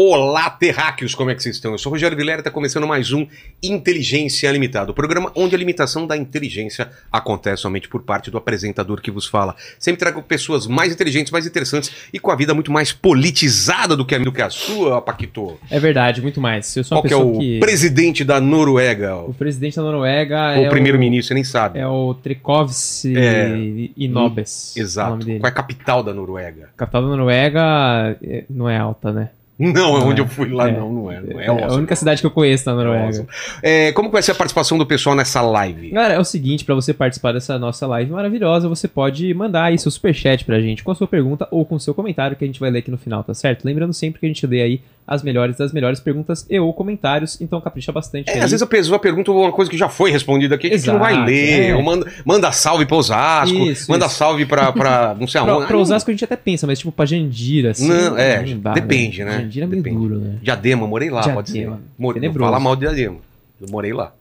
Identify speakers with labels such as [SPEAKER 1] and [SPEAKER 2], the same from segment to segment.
[SPEAKER 1] Olá, terráqueos, como é que vocês estão? Eu sou o Rogério Vilera e está começando mais um Inteligência Limitada, o programa onde a limitação da inteligência acontece somente por parte do apresentador que vos fala. Sempre trago pessoas mais inteligentes, mais interessantes e com a vida muito mais politizada do que a, do que a sua, Paquito.
[SPEAKER 2] É verdade, muito mais. Eu sou
[SPEAKER 1] Qual que é o
[SPEAKER 2] que...
[SPEAKER 1] presidente da Noruega?
[SPEAKER 2] O presidente da Noruega
[SPEAKER 1] Ou
[SPEAKER 2] é
[SPEAKER 1] o primeiro-ministro, você nem sabe.
[SPEAKER 2] É o Trikovs
[SPEAKER 1] É.
[SPEAKER 2] Inobes. o
[SPEAKER 1] Exato.
[SPEAKER 2] dele.
[SPEAKER 1] Qual é a capital da Noruega?
[SPEAKER 2] A capital da Noruega é- não é alta, né?
[SPEAKER 1] Não, é
[SPEAKER 2] Não
[SPEAKER 1] onde
[SPEAKER 2] é.
[SPEAKER 1] eu fui lá,
[SPEAKER 2] É.
[SPEAKER 1] não, não é. Não é,
[SPEAKER 2] É, a
[SPEAKER 1] Oslo.
[SPEAKER 2] única cidade que eu conheço na Noruega.
[SPEAKER 1] Oslo. É, como vai ser a participação do pessoal nessa live?
[SPEAKER 2] Galera, é o seguinte, pra você participar dessa nossa live maravilhosa, você pode mandar aí seu superchat pra gente com a sua pergunta ou com o seu comentário que a gente vai ler aqui no final, tá certo? Lembrando sempre que a gente lê aí as melhores das melhores perguntas e ou comentários, então capricha bastante
[SPEAKER 1] É,
[SPEAKER 2] aí.
[SPEAKER 1] às vezes a pessoa pergunta uma coisa que já foi respondida aqui, que a gente não vai ler.
[SPEAKER 2] é.
[SPEAKER 1] Ou Manda, manda salve pra Osasco,
[SPEAKER 2] Isso,
[SPEAKER 1] manda
[SPEAKER 2] isso.
[SPEAKER 1] salve pra, pra não sei
[SPEAKER 2] Pra,
[SPEAKER 1] aonde.
[SPEAKER 2] pra
[SPEAKER 1] Ah,
[SPEAKER 2] Osasco a gente até pensa, mas tipo pra Jandira, assim.
[SPEAKER 1] Não, é,
[SPEAKER 2] dá,
[SPEAKER 1] depende, né?
[SPEAKER 2] Jandira é meio
[SPEAKER 1] Depende.
[SPEAKER 2] duro, né?
[SPEAKER 1] Diadema, morei lá, pode ser.
[SPEAKER 2] Diadema,
[SPEAKER 1] não
[SPEAKER 2] tenebroso.
[SPEAKER 1] fala mal de Diadema. Eu morei lá.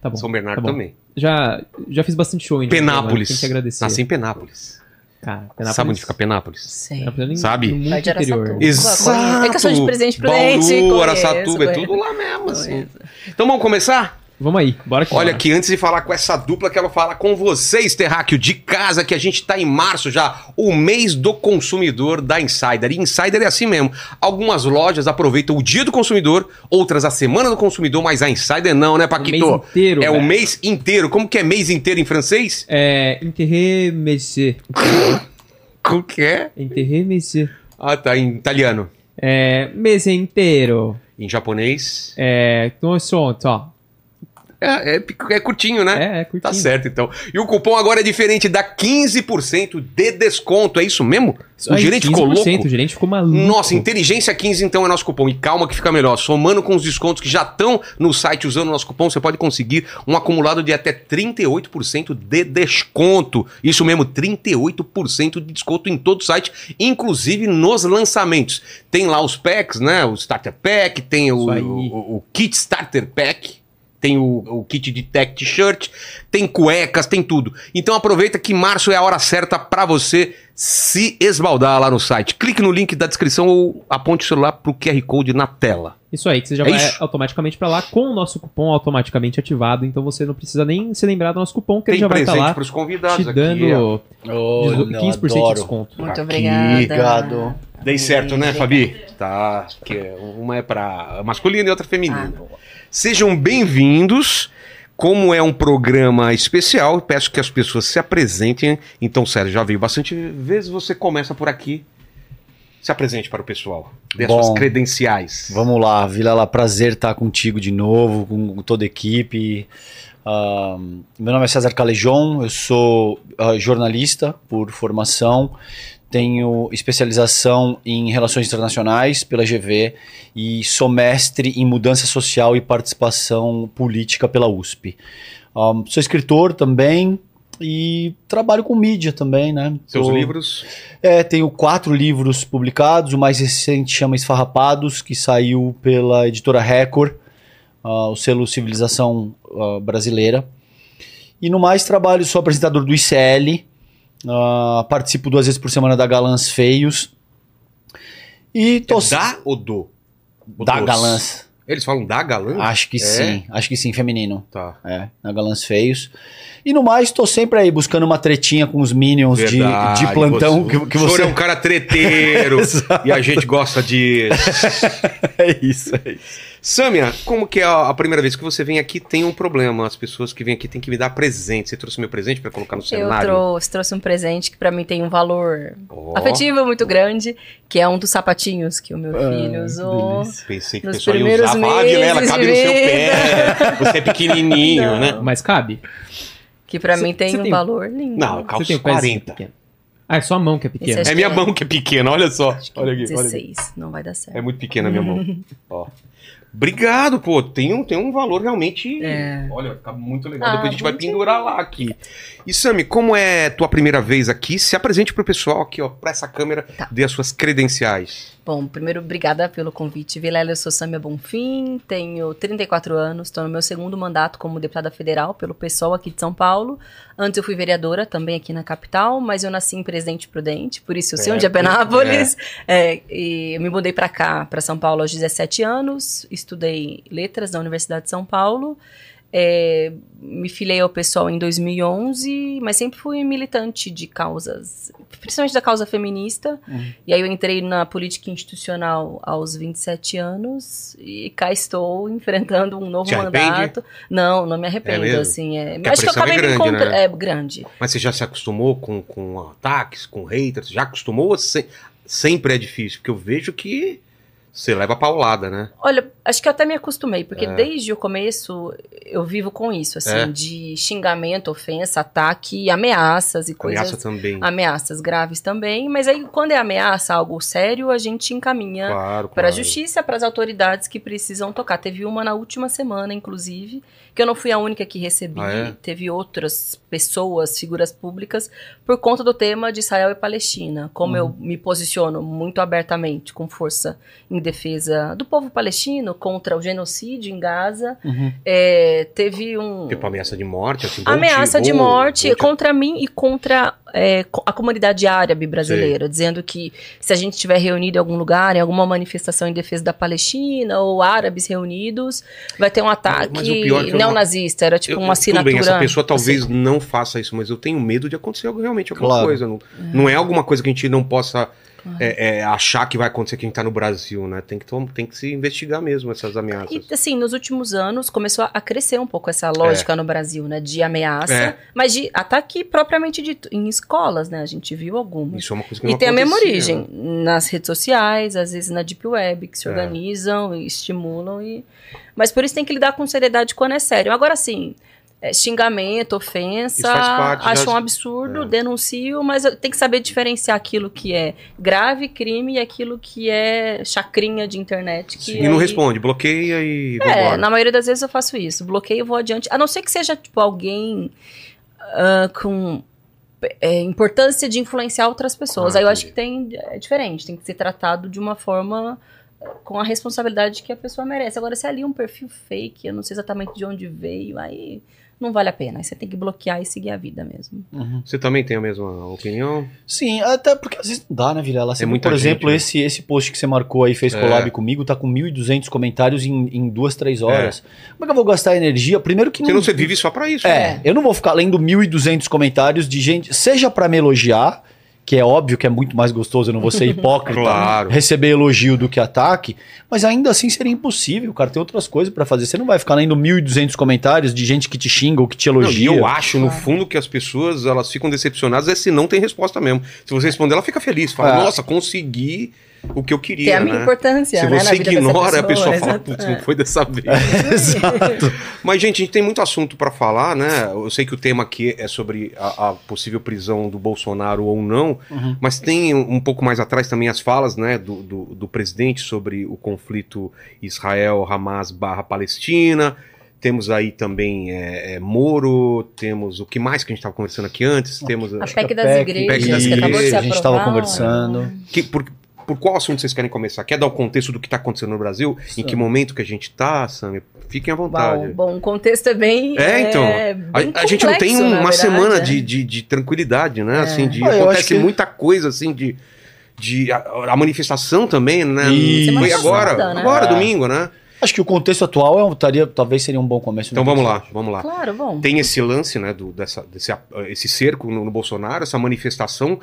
[SPEAKER 2] Tá bom.
[SPEAKER 1] São Bernardo
[SPEAKER 2] tá
[SPEAKER 1] também.
[SPEAKER 2] Já, já fiz bastante show em Diadema,
[SPEAKER 1] Penápolis.
[SPEAKER 2] Tem que agradecer.
[SPEAKER 1] Nasci em Penápolis.
[SPEAKER 2] Cara, Penápolis.
[SPEAKER 1] Sabe onde fica Penápolis?
[SPEAKER 2] Penápolis é
[SPEAKER 1] Sabe?
[SPEAKER 2] no muito interior.
[SPEAKER 1] Exato!
[SPEAKER 3] É que eu sou de presente pro
[SPEAKER 1] Bauru, Araçatuba, é tudo lá mesmo, assim. Então vamos começar?
[SPEAKER 2] Vamos aí, bora que
[SPEAKER 1] Olha
[SPEAKER 2] bora.
[SPEAKER 1] aqui, antes de falar com essa dupla, quero falar com vocês, Terráqueo, de casa, que a gente tá em março já, o mês do consumidor da Insider. E Insider é assim mesmo. Algumas lojas aproveitam o dia do consumidor, outras a semana do consumidor, mas a Insider não, né, Paquito?
[SPEAKER 2] mês inteiro,
[SPEAKER 1] É o mês inteiro. Como que é mês inteiro em francês?
[SPEAKER 2] É. Enterré Messier.
[SPEAKER 1] Como que é?
[SPEAKER 2] Enterré Messier.
[SPEAKER 1] Ah, tá, em italiano.
[SPEAKER 2] É. Mês inteiro.
[SPEAKER 1] Em japonês.
[SPEAKER 2] É. Então, sonto, ó.
[SPEAKER 1] É, é, é curtinho, né?
[SPEAKER 2] É, é curtinho.
[SPEAKER 1] Tá certo, então. E o cupom agora é diferente, dá 15% de desconto, é isso mesmo? O
[SPEAKER 2] Aí,
[SPEAKER 1] gerente ficou
[SPEAKER 2] 15%,
[SPEAKER 1] louco?
[SPEAKER 2] O gerente ficou maluco.
[SPEAKER 1] Nossa, inteligência 15 então é nosso cupom. E calma que fica melhor. Somando com os descontos que já estão no site usando o nosso cupom, você pode conseguir um acumulado de até 38% de desconto. Isso mesmo, 38% de desconto em todo o site, inclusive nos lançamentos. Tem lá os packs, né? O Starter Pack, tem o, o- o Kit Starter Pack. Tem o, o kit de tech t-shirt, tem cuecas, tem tudo. Então aproveita que março é a hora certa pra você se esbaldar lá no site. Clique no link da descrição ou aponte o celular pro QR Code na tela.
[SPEAKER 2] Isso aí, que você já
[SPEAKER 1] É
[SPEAKER 2] vai
[SPEAKER 1] isso.
[SPEAKER 2] automaticamente pra lá com o nosso cupom automaticamente ativado. Então você não precisa nem se lembrar do nosso cupom, que ele
[SPEAKER 1] Tem
[SPEAKER 2] já vai estar
[SPEAKER 1] presente
[SPEAKER 2] lá
[SPEAKER 1] pros convidados
[SPEAKER 2] te
[SPEAKER 1] aqui. ó.
[SPEAKER 2] dando
[SPEAKER 4] Oh,
[SPEAKER 2] dezo-
[SPEAKER 4] não,
[SPEAKER 2] 15% de desconto.
[SPEAKER 3] Muito
[SPEAKER 1] Aqui,
[SPEAKER 3] obrigada.
[SPEAKER 4] Obrigado.
[SPEAKER 1] Dei certo, né, Fabi? Tá. Que uma é pra masculina e outra
[SPEAKER 3] Ah,
[SPEAKER 1] feminina.
[SPEAKER 3] boa.
[SPEAKER 1] Sejam bem-vindos. Como é um programa especial, peço que as pessoas se apresentem. Então, sério, já veio bastante vezes. Você começa por aqui. Se apresente para o pessoal. Dê as
[SPEAKER 4] Bom,
[SPEAKER 1] suas credenciais.
[SPEAKER 4] Vamos lá, Vilela, prazer estar contigo de novo, com toda a equipe. Ah, meu nome é César Calejon, eu sou ah, jornalista por formação, tenho especialização em relações internacionais pela GV e sou mestre em mudança social e participação política pela USP. Ah, sou escritor também e trabalho com mídia também, né?
[SPEAKER 1] Seus
[SPEAKER 4] Tô-
[SPEAKER 1] livros.
[SPEAKER 4] É, tenho quatro livros publicados. O mais recente chama Esfarrapados, que saiu pela editora Record, ah, o selo Civilização ah, Brasileira. E no mais trabalho, sou apresentador do ICL, ah, participo duas vezes por semana da Galãs Feios. E tô
[SPEAKER 1] É da ou do? Ou
[SPEAKER 4] da
[SPEAKER 1] dos?
[SPEAKER 4] Galãs.
[SPEAKER 1] Eles falam da galã?
[SPEAKER 4] Acho que
[SPEAKER 1] É?
[SPEAKER 4] sim, acho que sim, feminino.
[SPEAKER 1] Tá.
[SPEAKER 4] É, na Galãs Feios. E no mais, tô sempre aí buscando uma tretinha com os Minions de,
[SPEAKER 1] Verdade,
[SPEAKER 4] de plantão
[SPEAKER 1] você-
[SPEAKER 4] que, que
[SPEAKER 1] O senhor
[SPEAKER 4] você.
[SPEAKER 1] é um cara treteiro e a gente gosta disso.
[SPEAKER 4] é isso, é isso.
[SPEAKER 1] Sâmia, como que é a primeira vez que você vem aqui tem um problema? As pessoas que vêm aqui têm que me dar presente. Você trouxe meu presente pra colocar no
[SPEAKER 3] Eu
[SPEAKER 1] cenário?
[SPEAKER 3] trouxe, trouxe um presente que pra mim tem um valor
[SPEAKER 1] Ó,
[SPEAKER 3] afetivo muito grande, que é um dos sapatinhos que o meu filho usou.
[SPEAKER 1] Pensei que o pessoal ia usar. Ah, Vilela,
[SPEAKER 3] meses
[SPEAKER 1] cabe
[SPEAKER 3] de
[SPEAKER 1] no seu pé. Você é pequenininho,
[SPEAKER 3] Não.
[SPEAKER 1] né?
[SPEAKER 2] Mas cabe?
[SPEAKER 3] Que pra
[SPEAKER 2] Cê-
[SPEAKER 3] mim tem um
[SPEAKER 2] tem-
[SPEAKER 3] valor lindo.
[SPEAKER 1] Não,
[SPEAKER 2] Você
[SPEAKER 1] calça
[SPEAKER 2] tem o pezinho
[SPEAKER 1] 40.
[SPEAKER 2] pequeno. Ah, é só a mão que é pequena.
[SPEAKER 1] É minha mão que é pequena, olha só. Olha aqui, olha aqui.
[SPEAKER 3] 16, não vai dar certo.
[SPEAKER 1] É muito pequena a minha mão. Ó. Obrigado, pô. Tem um, tem um valor realmente.
[SPEAKER 3] É.
[SPEAKER 1] Olha, vai ficar muito legal.
[SPEAKER 3] Ah,
[SPEAKER 1] Depois a gente vai pendurar lá aqui. E Sami, como é tua primeira vez aqui? Se apresente pro pessoal aqui, ó, pra essa câmera,
[SPEAKER 3] Tá.
[SPEAKER 1] dê as suas credenciais.
[SPEAKER 3] Bom, primeiro, obrigada pelo convite. Vilela, eu sou Samia Bonfim, tenho 34 anos, estou no meu segundo mandato como deputada federal pelo PSOL aqui de São Paulo. Antes eu fui vereadora também aqui na capital, mas eu nasci em Presidente Prudente, por isso eu sei onde é Penápolis. É, e eu me mudei para cá, para São Paulo, aos 17 anos, estudei letras na Universidade de São Paulo. É, me filiei ao pessoal em 2011, mas sempre fui militante de causas, principalmente da causa feminista.
[SPEAKER 4] Uhum.
[SPEAKER 3] E aí eu entrei na política institucional aos 27 anos e cá estou enfrentando um novo mandato. Não, não me
[SPEAKER 1] É
[SPEAKER 3] arrependo,
[SPEAKER 1] mesmo?
[SPEAKER 3] assim. É, acho que eu
[SPEAKER 1] pressão é
[SPEAKER 3] acabei me
[SPEAKER 1] grande,
[SPEAKER 3] encontrando.
[SPEAKER 1] né?
[SPEAKER 3] É grande.
[SPEAKER 1] Mas você já se acostumou com, com ataques, com haters? Já acostumou ou se- sempre é difícil? Porque eu vejo que você leva paulada, né?
[SPEAKER 3] Olha, acho que eu até me acostumei, porque
[SPEAKER 1] É.
[SPEAKER 3] desde o começo eu vivo com isso, assim,
[SPEAKER 1] É.
[SPEAKER 3] de xingamento, ofensa, ataque, ameaças e coisas.
[SPEAKER 1] Ameaça também.
[SPEAKER 3] Ameaças graves também, mas aí quando é ameaça, algo sério, a gente encaminha
[SPEAKER 1] Claro,
[SPEAKER 3] para a
[SPEAKER 1] claro.
[SPEAKER 3] justiça, para as autoridades que precisam tocar. Teve uma na última semana, inclusive, que eu não fui a única que recebi.
[SPEAKER 1] Ah, é?
[SPEAKER 3] Teve outras pessoas, figuras públicas, por conta do tema de Israel e Palestina. Como
[SPEAKER 1] Uhum.
[SPEAKER 3] eu me posiciono muito abertamente, com força em defesa do povo palestino, contra o genocídio em Gaza,
[SPEAKER 4] Uhum.
[SPEAKER 3] é, teve um
[SPEAKER 1] Tipo ameaça de morte, assim.
[SPEAKER 3] ameaça
[SPEAKER 1] te-
[SPEAKER 3] de
[SPEAKER 1] vou-
[SPEAKER 3] morte
[SPEAKER 1] vou te-
[SPEAKER 3] contra mim e contra é, a comunidade árabe brasileira, dizendo que se a gente estiver reunido em algum lugar, em alguma manifestação em defesa da Palestina ou árabes reunidos, vai ter um ataque
[SPEAKER 1] é eu não-
[SPEAKER 3] neonazista. Era tipo
[SPEAKER 1] Eu-
[SPEAKER 3] uma assinatura.
[SPEAKER 1] Tudo bem, essa pessoa talvez
[SPEAKER 3] assim.
[SPEAKER 1] não faça isso, mas eu tenho medo de acontecer algo- realmente alguma
[SPEAKER 4] Claro.
[SPEAKER 1] coisa. Não, não é alguma coisa que a gente não possa é, é, achar que vai acontecer que a gente tá no Brasil, né? Tem que, tem que se investigar mesmo essas ameaças.
[SPEAKER 3] E assim, nos últimos anos começou a crescer um pouco essa lógica no Brasil, né? De ameaça,
[SPEAKER 1] É.
[SPEAKER 3] mas de ataque propriamente dito. Em escolas, né? A gente viu algumas.
[SPEAKER 1] Isso é uma coisa que
[SPEAKER 3] E
[SPEAKER 1] não
[SPEAKER 3] tem a mesma origem
[SPEAKER 1] né?
[SPEAKER 3] nas redes sociais, às vezes na Deep Web, que se
[SPEAKER 1] É.
[SPEAKER 3] organizam e estimulam. E... Mas por isso tem que lidar com seriedade quando é sério. Agora, sim, é, xingamento, ofensa,
[SPEAKER 1] parte
[SPEAKER 3] acho
[SPEAKER 1] das-
[SPEAKER 3] um absurdo,
[SPEAKER 1] é.
[SPEAKER 3] denuncio, mas tem que saber diferenciar aquilo que é grave, crime, e aquilo que é chacrinha de internet. Que
[SPEAKER 1] E não
[SPEAKER 3] aí-
[SPEAKER 1] responde, bloqueia e
[SPEAKER 3] é, na maioria das vezes eu faço isso. Bloqueio e vou adiante. A não ser que seja, tipo, alguém ah, com é, importância de influenciar outras pessoas.
[SPEAKER 1] Ah,
[SPEAKER 3] Aí eu acho que tem, é diferente. Tem que ser tratado de uma forma eh, com a responsabilidade que a pessoa merece. Agora, se é ali um perfil fake, eu não sei exatamente de onde veio, aí não vale a pena. Aí você tem que bloquear e seguir a vida mesmo.
[SPEAKER 4] Uhum.
[SPEAKER 1] Você também tem a mesma opinião?
[SPEAKER 4] Sim, até porque às vezes não dá, né, Vilela? Você
[SPEAKER 1] É muita
[SPEAKER 4] por
[SPEAKER 1] gente,
[SPEAKER 4] exemplo,
[SPEAKER 1] né?
[SPEAKER 4] esse, esse post que você marcou aí, fez
[SPEAKER 1] É.
[SPEAKER 4] collab comigo, tá com 1.200 comentários em, em duas, três horas. Como é que eu vou gastar energia? Primeiro que
[SPEAKER 1] Porque não, você vive só pra isso.
[SPEAKER 4] É,
[SPEAKER 1] né?
[SPEAKER 4] eu não vou ficar lendo 1.200 comentários de gente, seja pra me elogiar, que é óbvio que é muito mais gostoso, eu não vou ser hipócrita,
[SPEAKER 1] Claro.
[SPEAKER 4] receber elogio do que ataque, mas ainda assim seria impossível, cara, tem outras coisas pra fazer. Você não vai ficar lendo 1.200 comentários de gente que te xinga ou que te
[SPEAKER 1] Não, e
[SPEAKER 4] elogia.
[SPEAKER 1] eu acho, no fundo, que as pessoas elas ficam decepcionadas é se não tem resposta mesmo. Se você responder, ela fica feliz. Fala,
[SPEAKER 4] É.
[SPEAKER 1] nossa, consegui o que eu queria.
[SPEAKER 3] Tem a minha
[SPEAKER 1] né?
[SPEAKER 3] importância,
[SPEAKER 1] Se
[SPEAKER 3] né, na
[SPEAKER 1] você ignora, a pessoa fala, putz,
[SPEAKER 3] É.
[SPEAKER 1] não foi dessa vez.
[SPEAKER 4] Exato.
[SPEAKER 1] Mas, gente, a gente tem muito assunto pra falar, né? Eu sei que o tema aqui é sobre a, a possível prisão do Bolsonaro ou não,
[SPEAKER 4] Uhum.
[SPEAKER 1] mas tem um um pouco mais atrás também as falas, né, do, do, do presidente sobre o conflito Israel-Hamas barra Palestina. Temos aí também é, é, Moro, temos o que mais que a gente estava conversando aqui antes, temos...
[SPEAKER 3] A
[SPEAKER 4] que
[SPEAKER 3] PEC
[SPEAKER 4] a
[SPEAKER 3] das
[SPEAKER 4] PEC,
[SPEAKER 3] igrejas,
[SPEAKER 1] das
[SPEAKER 3] que acabou de
[SPEAKER 1] igrejas,
[SPEAKER 3] ser
[SPEAKER 4] a gente tava
[SPEAKER 3] aprovada.
[SPEAKER 4] conversando.
[SPEAKER 1] Que, por, por qual assunto vocês querem começar? Quer dar o contexto do que está acontecendo no Brasil? Em que momento que a gente tá, Sam? Fiquem à vontade.
[SPEAKER 3] Bom, bom, o contexto é bem.
[SPEAKER 1] É, então.
[SPEAKER 3] bem
[SPEAKER 1] A, a gente não tem
[SPEAKER 3] complexo,
[SPEAKER 1] um- uma
[SPEAKER 3] verdade,
[SPEAKER 1] semana
[SPEAKER 3] é.
[SPEAKER 1] de, de, de tranquilidade, né? Assim, de,
[SPEAKER 4] Ah,
[SPEAKER 1] acontece
[SPEAKER 4] que-
[SPEAKER 1] muita coisa, assim, de. de a, a manifestação também, né?
[SPEAKER 4] Isso.
[SPEAKER 1] Foi agora,
[SPEAKER 3] passada, né?
[SPEAKER 1] agora,
[SPEAKER 4] É.
[SPEAKER 1] domingo, né?
[SPEAKER 4] Acho que o contexto atual é, estaria, talvez seria um bom começo.
[SPEAKER 1] Então
[SPEAKER 4] no
[SPEAKER 1] vamos lá, vamos lá.
[SPEAKER 3] Claro, bom.
[SPEAKER 1] Tem esse lance, né, do, dessa, desse esse cerco no, no Bolsonaro, essa manifestação.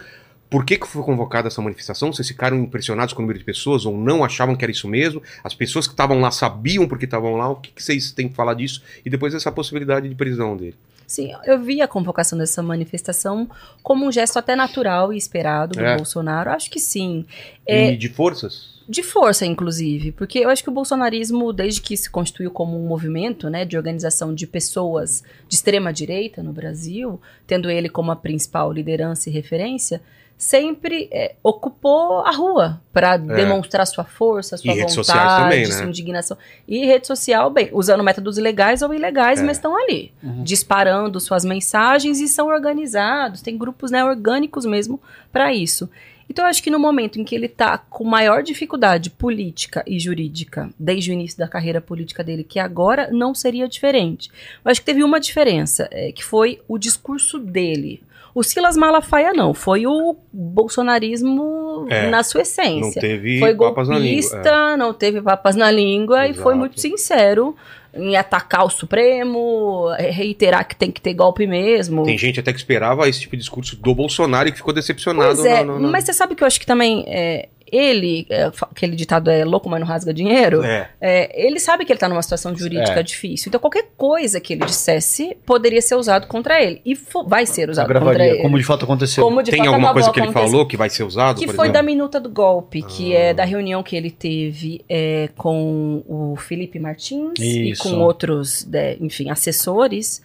[SPEAKER 1] Por que, que foi convocada essa manifestação? Vocês ficaram impressionados com o número de pessoas ou não achavam que era isso mesmo? As pessoas que estavam lá sabiam porque estavam lá? O que, que vocês têm que falar disso? E depois essa possibilidade de prisão dele.
[SPEAKER 3] Sim, eu vi a convocação dessa manifestação como um gesto até natural e esperado do
[SPEAKER 1] É.
[SPEAKER 3] Bolsonaro. Acho que sim. É,
[SPEAKER 1] E de forças?
[SPEAKER 3] de força, inclusive, porque eu acho que o bolsonarismo, desde que se constituiu como um movimento, né, de organização de pessoas de extrema direita no Brasil, tendo ele como a principal liderança e referência, sempre é, ocupou a rua para demonstrar sua força, sua
[SPEAKER 1] É. E
[SPEAKER 3] vontade,
[SPEAKER 1] também, né?
[SPEAKER 3] sua indignação. E rede social, bem, usando métodos legais ou ilegais,
[SPEAKER 1] É.
[SPEAKER 3] mas estão ali, disparando suas mensagens e são organizados, tem grupos né, orgânicos mesmo para isso. Então, eu acho que no momento em que ele está com maior dificuldade política e jurídica, desde o início da carreira política dele, que agora não seria diferente. Eu acho que teve uma diferença, é, que foi o discurso dele. O Silas Malafaia não, foi o bolsonarismo
[SPEAKER 1] É,
[SPEAKER 3] na sua
[SPEAKER 1] Não
[SPEAKER 3] essência.
[SPEAKER 1] teve
[SPEAKER 3] foi
[SPEAKER 1] papas na língua. é.
[SPEAKER 3] golpista, não teve papas na língua e foi
[SPEAKER 1] Exato.
[SPEAKER 3] muito sincero em atacar o Supremo, reiterar que tem que ter golpe mesmo.
[SPEAKER 1] Tem gente até que esperava esse tipo de discurso do Bolsonaro e que ficou decepcionado.
[SPEAKER 3] Pois é,
[SPEAKER 1] no- no- no-
[SPEAKER 3] mas você sabe que eu acho que também é, ele, é, aquele ditado é louco, mas não rasga dinheiro,
[SPEAKER 1] É.
[SPEAKER 3] é, ele sabe que ele tá numa situação jurídica
[SPEAKER 4] É.
[SPEAKER 3] difícil. Então qualquer coisa que ele dissesse poderia ser usado contra ele. E vai ser usado contra ele.
[SPEAKER 4] como de fato aconteceu.
[SPEAKER 3] Como de
[SPEAKER 1] Tem
[SPEAKER 3] fato
[SPEAKER 1] alguma coisa que ele falou que vai ser usado?
[SPEAKER 3] Que foi
[SPEAKER 1] exemplo?
[SPEAKER 3] da minuta do golpe, que
[SPEAKER 1] Ah.
[SPEAKER 3] é da reunião que ele teve é, com o Felipe Martins e
[SPEAKER 4] Isso.
[SPEAKER 3] com outros, né, enfim, assessores,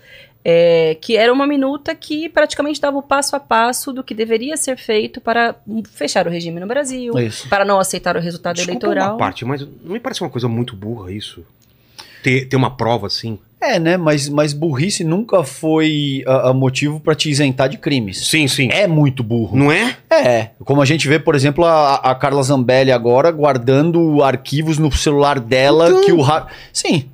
[SPEAKER 3] é, que era uma minuta que praticamente dava o passo a passo do que deveria ser feito para fechar o regime no Brasil,
[SPEAKER 4] Isso.
[SPEAKER 3] para não aceitar o resultado
[SPEAKER 1] Desculpa
[SPEAKER 3] eleitoral.
[SPEAKER 1] uma parte, mas não me parece uma coisa muito burra isso? Ter, ter uma prova assim?
[SPEAKER 4] É, né? Mas, mas burrice nunca foi a, a motivo pra te isentar de crimes.
[SPEAKER 1] Sim, sim.
[SPEAKER 4] É muito burro.
[SPEAKER 1] Não é?
[SPEAKER 4] É, como a gente vê, por exemplo, a, a Carla Zambelli agora guardando arquivos no celular dela
[SPEAKER 1] Então.
[SPEAKER 4] que o ra... Sim,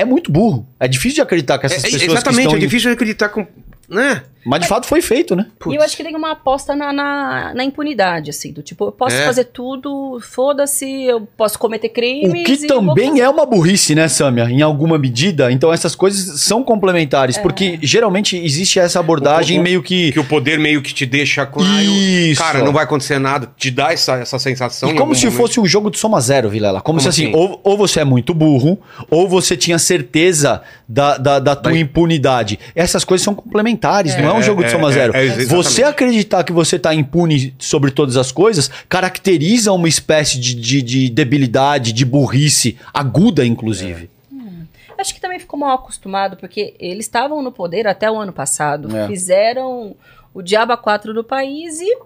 [SPEAKER 4] é muito burro. É difícil de acreditar que essas
[SPEAKER 1] É- é-
[SPEAKER 4] pessoas que
[SPEAKER 1] exatamente,
[SPEAKER 4] estão...
[SPEAKER 1] é difícil de acreditar com. Né?
[SPEAKER 4] Mas de fato foi feito, né?
[SPEAKER 3] E eu acho que tem uma aposta na, na, na impunidade, assim, do tipo, eu posso
[SPEAKER 1] É.
[SPEAKER 3] fazer tudo, foda-se, eu posso cometer
[SPEAKER 4] O
[SPEAKER 3] crimes.
[SPEAKER 4] que
[SPEAKER 3] e eu vou
[SPEAKER 4] também é uma burrice, né, Samia? Em alguma medida. Então essas coisas são
[SPEAKER 3] É.
[SPEAKER 4] complementares, porque geralmente existe essa abordagem
[SPEAKER 1] O- o-
[SPEAKER 4] meio que...
[SPEAKER 1] Que o poder meio que te deixa com.
[SPEAKER 4] Isso.
[SPEAKER 1] Cara, não vai acontecer nada. Te dá essa, essa sensação.
[SPEAKER 4] E como se
[SPEAKER 1] momento.
[SPEAKER 4] fosse um jogo de soma zero, Vilela. Como,
[SPEAKER 1] Como
[SPEAKER 4] se assim,
[SPEAKER 1] assim?
[SPEAKER 4] ou, ou você é muito burro, ou você tinha certeza da, da, da tua
[SPEAKER 1] Vai-
[SPEAKER 4] impunidade. Essas coisas são complementares, não é um jogo de
[SPEAKER 1] é,
[SPEAKER 4] soma
[SPEAKER 1] é,
[SPEAKER 4] zero.
[SPEAKER 1] é,
[SPEAKER 4] você acreditar que você tá impune sobre todas as coisas caracteriza uma espécie de, de, de debilidade, de burrice, aguda, inclusive.
[SPEAKER 3] Acho que também ficou mal acostumado, porque eles estavam no poder até o ano passado.
[SPEAKER 4] É.
[SPEAKER 3] Fizeram o diabo a quatro do país e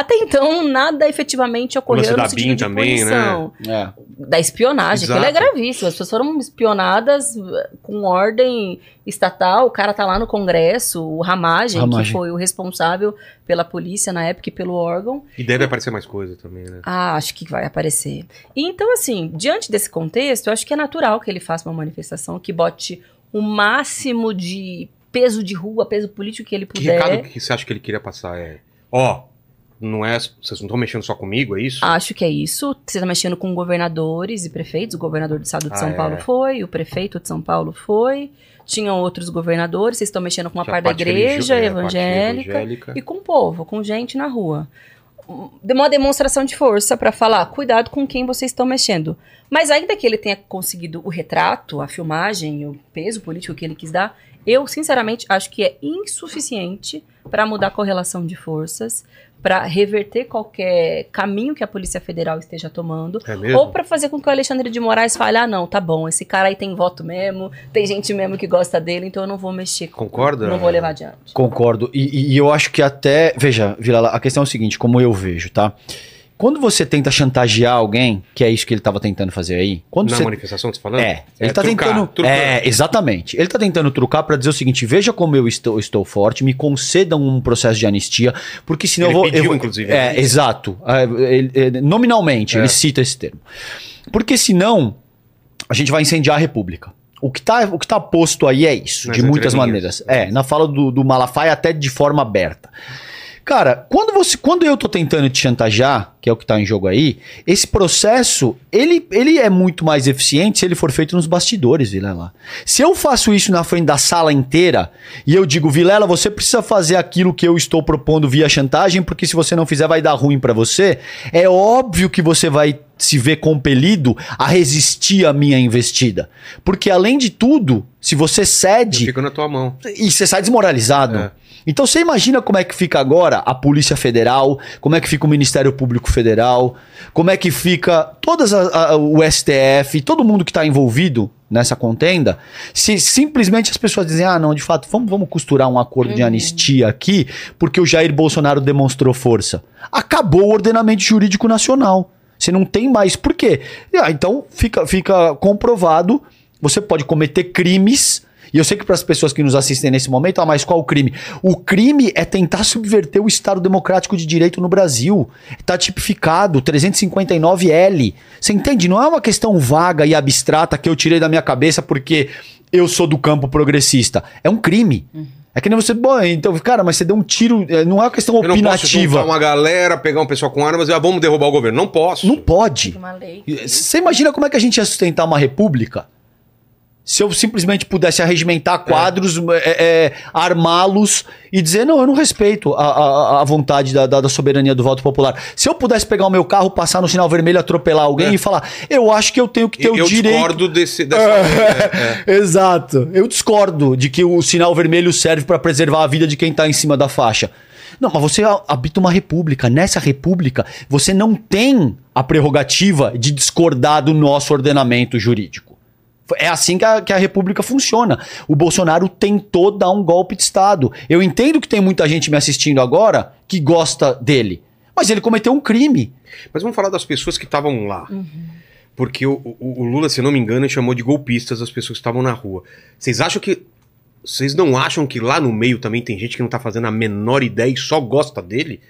[SPEAKER 3] até então nada efetivamente ocorreu no
[SPEAKER 1] da
[SPEAKER 3] sentido
[SPEAKER 1] BIM
[SPEAKER 3] de
[SPEAKER 1] também, né?
[SPEAKER 3] punição.
[SPEAKER 4] É.
[SPEAKER 3] Da espionagem,
[SPEAKER 1] Exato.
[SPEAKER 3] aquilo é gravíssimo. As pessoas foram espionadas uh, com ordem estatal. O cara tá lá no Congresso, o Ramagem,
[SPEAKER 4] Ramagem.
[SPEAKER 3] que foi o responsável pela polícia na época e pelo órgão.
[SPEAKER 1] E deve aparecer mais coisa também, né?
[SPEAKER 3] Ah, acho que vai aparecer. E então, assim, diante desse contexto, eu acho que é natural que ele faça uma manifestação que bote o máximo de peso de rua, peso político que ele
[SPEAKER 1] Que
[SPEAKER 3] puder.
[SPEAKER 1] recado que você acha que ele queria passar? É. Ó, não é. Vocês não estão mexendo só comigo, é isso?
[SPEAKER 3] Acho que é isso. Você está mexendo com governadores e prefeitos. O governador do estado de
[SPEAKER 1] Ah,
[SPEAKER 3] São
[SPEAKER 1] é.
[SPEAKER 3] Paulo foi, o prefeito de São Paulo foi. Tinham outros governadores. Vocês estão mexendo com uma parte da igreja
[SPEAKER 1] é,
[SPEAKER 3] evangélica,
[SPEAKER 1] evangélica.
[SPEAKER 3] e com o povo, com gente na rua. Uma demonstração de força para falar, cuidado com quem vocês estão mexendo. Mas ainda que ele tenha conseguido o retrato, a filmagem, o peso político que ele quis dar, eu sinceramente acho que é insuficiente para mudar a correlação de forças, para reverter qualquer caminho que a Polícia Federal esteja tomando,
[SPEAKER 1] É
[SPEAKER 3] ou para fazer com que o Alexandre de Moraes fale: ah, não, tá bom, esse cara aí tem voto mesmo, tem gente mesmo que gosta dele, então eu não vou mexer. com-
[SPEAKER 1] Concorda?
[SPEAKER 3] Não vou levar adiante.
[SPEAKER 4] Concordo. E, e- eu acho que até. Veja, Vilela, a questão é o seguinte, como eu vejo, tá? Quando você tenta chantagear alguém, que é isso que ele estava tentando fazer aí, quando
[SPEAKER 1] Na
[SPEAKER 4] você
[SPEAKER 1] manifestação, você tá falando?
[SPEAKER 4] É, ele tá
[SPEAKER 1] trucar,
[SPEAKER 4] tentando.
[SPEAKER 1] trucar.
[SPEAKER 4] É, exatamente. Ele tá tentando trucar pra dizer o seguinte: veja como eu estou, estou forte, me concedam um processo de anistia, porque senão
[SPEAKER 1] Ele
[SPEAKER 4] eu vou.
[SPEAKER 1] pediu,
[SPEAKER 4] eu vou-
[SPEAKER 1] inclusive,
[SPEAKER 4] É,
[SPEAKER 1] né?
[SPEAKER 4] exato. É, ele- ele- nominalmente,
[SPEAKER 1] É.
[SPEAKER 4] ele cita esse termo. Porque senão, a gente vai incendiar a República. O que tá, o que tá posto aí é isso,
[SPEAKER 1] Nas
[SPEAKER 4] de muitas maneiras. É, na fala do, do Malafaia até de forma aberta. Cara, quando você, quando eu tô tentando te chantagear, que é o que tá em jogo aí, esse processo, ele, ele é muito mais eficiente se ele for feito nos bastidores, Vilela. Se eu faço isso na frente da sala inteira e eu digo, Vilela, você precisa fazer aquilo que eu estou propondo via chantagem, porque se você não fizer vai dar ruim pra você, é óbvio que você vai se ver compelido a resistir à minha investida. Porque além de tudo, se você cede,
[SPEAKER 1] Fica na tua mão.
[SPEAKER 4] e você sai desmoralizado.
[SPEAKER 1] É.
[SPEAKER 4] Então você imagina como é que fica agora a Polícia Federal, como é que fica o Ministério Público jurídico federal, como é que fica todas a, a, o STF, todo mundo que está envolvido nessa contenda, se simplesmente as pessoas dizem, ah, não, de fato, vamos, vamos costurar um acordo de anistia aqui, porque o Jair Bolsonaro demonstrou força. Acabou o ordenamento jurídico nacional. Você não tem mais. Por quê? Ah, então fica, fica comprovado, você pode cometer crimes e eu sei que para as pessoas que nos assistem nesse momento, ah, mas qual o crime? O crime é tentar subverter o Estado Democrático de Direito no Brasil. Está tipificado, 359L. Você entende? Não é uma questão vaga e abstrata que eu tirei da minha cabeça porque eu sou do campo progressista. É um crime. Uhum. É que nem você, bom, então, cara, mas você deu um tiro, é, não é uma questão opinativa. Eu não posso
[SPEAKER 1] uma galera, pegar um pessoal com armas e ah, vamos derrubar o governo. Não posso.
[SPEAKER 4] Não pode. Você imagina como é que a gente ia sustentar uma república? Se eu simplesmente pudesse arregimentar quadros, é. é, é, armá-los e dizer, não, eu não respeito a, a, a vontade da, da, da, soberania do voto popular. Se eu pudesse pegar o meu carro, passar no sinal vermelho, atropelar alguém é. e falar, eu acho que eu tenho que ter eu, o direito... Eu
[SPEAKER 1] discordo desse, dessa...
[SPEAKER 4] É, Exato. Eu discordo de que o sinal vermelho serve para preservar a vida de quem está em cima da faixa. Não, mas você habita uma república. Nessa república, você não tem a prerrogativa de discordar do nosso ordenamento jurídico. É assim que a, que a República funciona. O Bolsonaro tentou dar um golpe de Estado. Eu entendo que tem muita gente me assistindo agora que gosta dele. Mas ele cometeu um crime.
[SPEAKER 1] Mas vamos falar das pessoas que estavam lá. Uhum. Porque o, o, o, Lula, se não me engano, chamou de golpistas as pessoas que estavam na rua. Vocês acham que. Vocês não acham que lá no meio também tem gente que não tá fazendo a menor ideia e só gosta dele?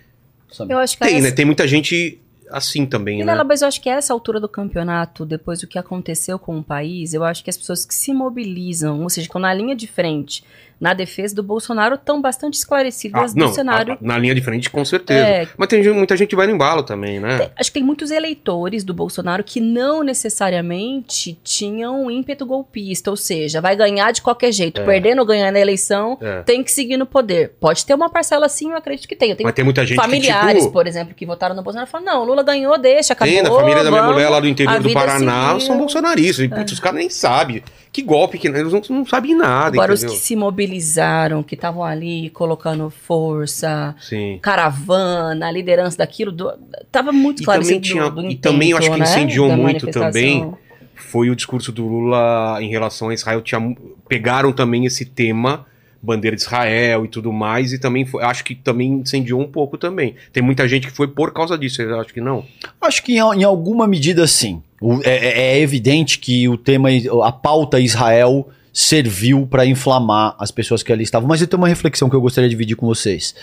[SPEAKER 3] Eu acho que
[SPEAKER 1] tem, né? Tem muita gente assim também, né?
[SPEAKER 3] Mas eu acho que essa altura do campeonato, depois do que aconteceu com o país, eu acho que as pessoas que se mobilizam, ou seja, que estão na linha de frente na defesa do Bolsonaro estão bastante esclarecidas ah, não, cenário. A,
[SPEAKER 1] na linha de frente, com certeza. É, Mas tem muita gente que vai no embalo também, né?
[SPEAKER 3] Tem, acho que tem muitos eleitores do Bolsonaro que não necessariamente tinham ímpeto golpista, ou seja, vai ganhar de qualquer jeito. É. Perdendo ou ganhando a eleição, é. tem que seguir no poder. Pode ter uma parcela assim, eu acredito que tem. Eu tenho
[SPEAKER 1] Mas tem muita gente
[SPEAKER 3] familiares, que, tipo... por exemplo, que votaram no Bolsonaro e falam: não, Lula ganhou, deixa, acabou. Tem,
[SPEAKER 1] a família da minha mulher lá do interior do Paraná seguiu. são bolsonaristas. E, putz, os caras nem sabem. Que golpe que eles não, não sabem nada.
[SPEAKER 3] Agora, entendeu? os que se mobilizaram, que estavam ali colocando força, Sim. caravana, liderança daquilo, do, tava muito claro.
[SPEAKER 1] E também, tinha, do, do intento, e também eu acho que né, incendiou muito também foi o discurso do Lula em relação a Israel. Tinha, pegaram também esse tema bandeira de Israel e tudo mais, e também foi, acho que também incendiou um pouco também. Tem muita gente que foi por causa disso, eu acho que não.
[SPEAKER 4] Acho que em, em alguma medida sim. O, é, é, é, evidente que o tema, a pauta Israel serviu para inflamar as pessoas que ali estavam. Mas eu tenho uma reflexão que eu gostaria de dividir com vocês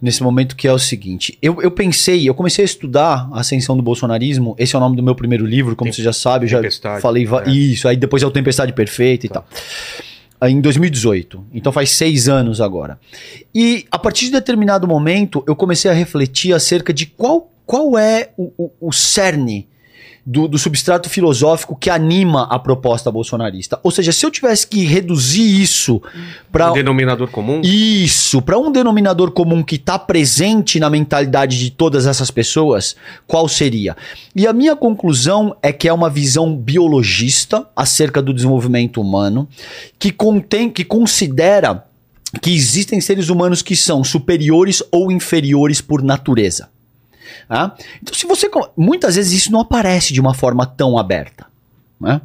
[SPEAKER 4] nesse momento, que é o seguinte: eu, eu pensei, eu comecei a estudar a ascensão do bolsonarismo. Esse é o nome do meu primeiro livro, como Tem, você já sabe, eu já falei é. isso. Aí depois é o Tempestade Perfeita tá. e tal em 2018. Então faz seis anos agora. E a partir de determinado momento eu comecei a refletir acerca de qual, qual é o, o, o cerne do, do, substrato filosófico que anima a proposta bolsonarista. Ou seja, se eu tivesse que reduzir isso para
[SPEAKER 1] um denominador comum,
[SPEAKER 4] isso para um denominador comum que está presente na mentalidade de todas essas pessoas, qual seria? E a minha conclusão é que é uma visão biologista acerca do desenvolvimento humano que contém, que considera que existem seres humanos que são superiores ou inferiores por natureza. Tá? Então, se você. Muitas vezes isso não aparece de uma forma tão aberta. Né?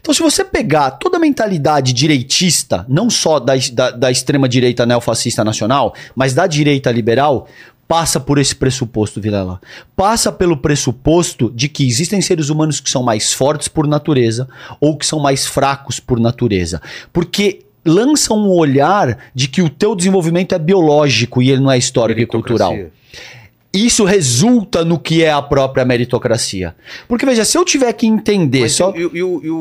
[SPEAKER 4] Então, se você pegar toda a mentalidade direitista, não só da, da, da extrema-direita neofascista nacional, mas da direita liberal, passa por esse pressuposto, Vilela. Passa pelo pressuposto de que existem seres humanos que são mais fortes por natureza ou que são mais fracos por natureza. Porque lança um olhar de que o teu desenvolvimento é biológico e ele não é histórico e cultural isso resulta no que é a própria meritocracia. Porque, veja, se eu tiver que entender
[SPEAKER 1] Mas
[SPEAKER 4] só.
[SPEAKER 1] E, e, e, o, e o,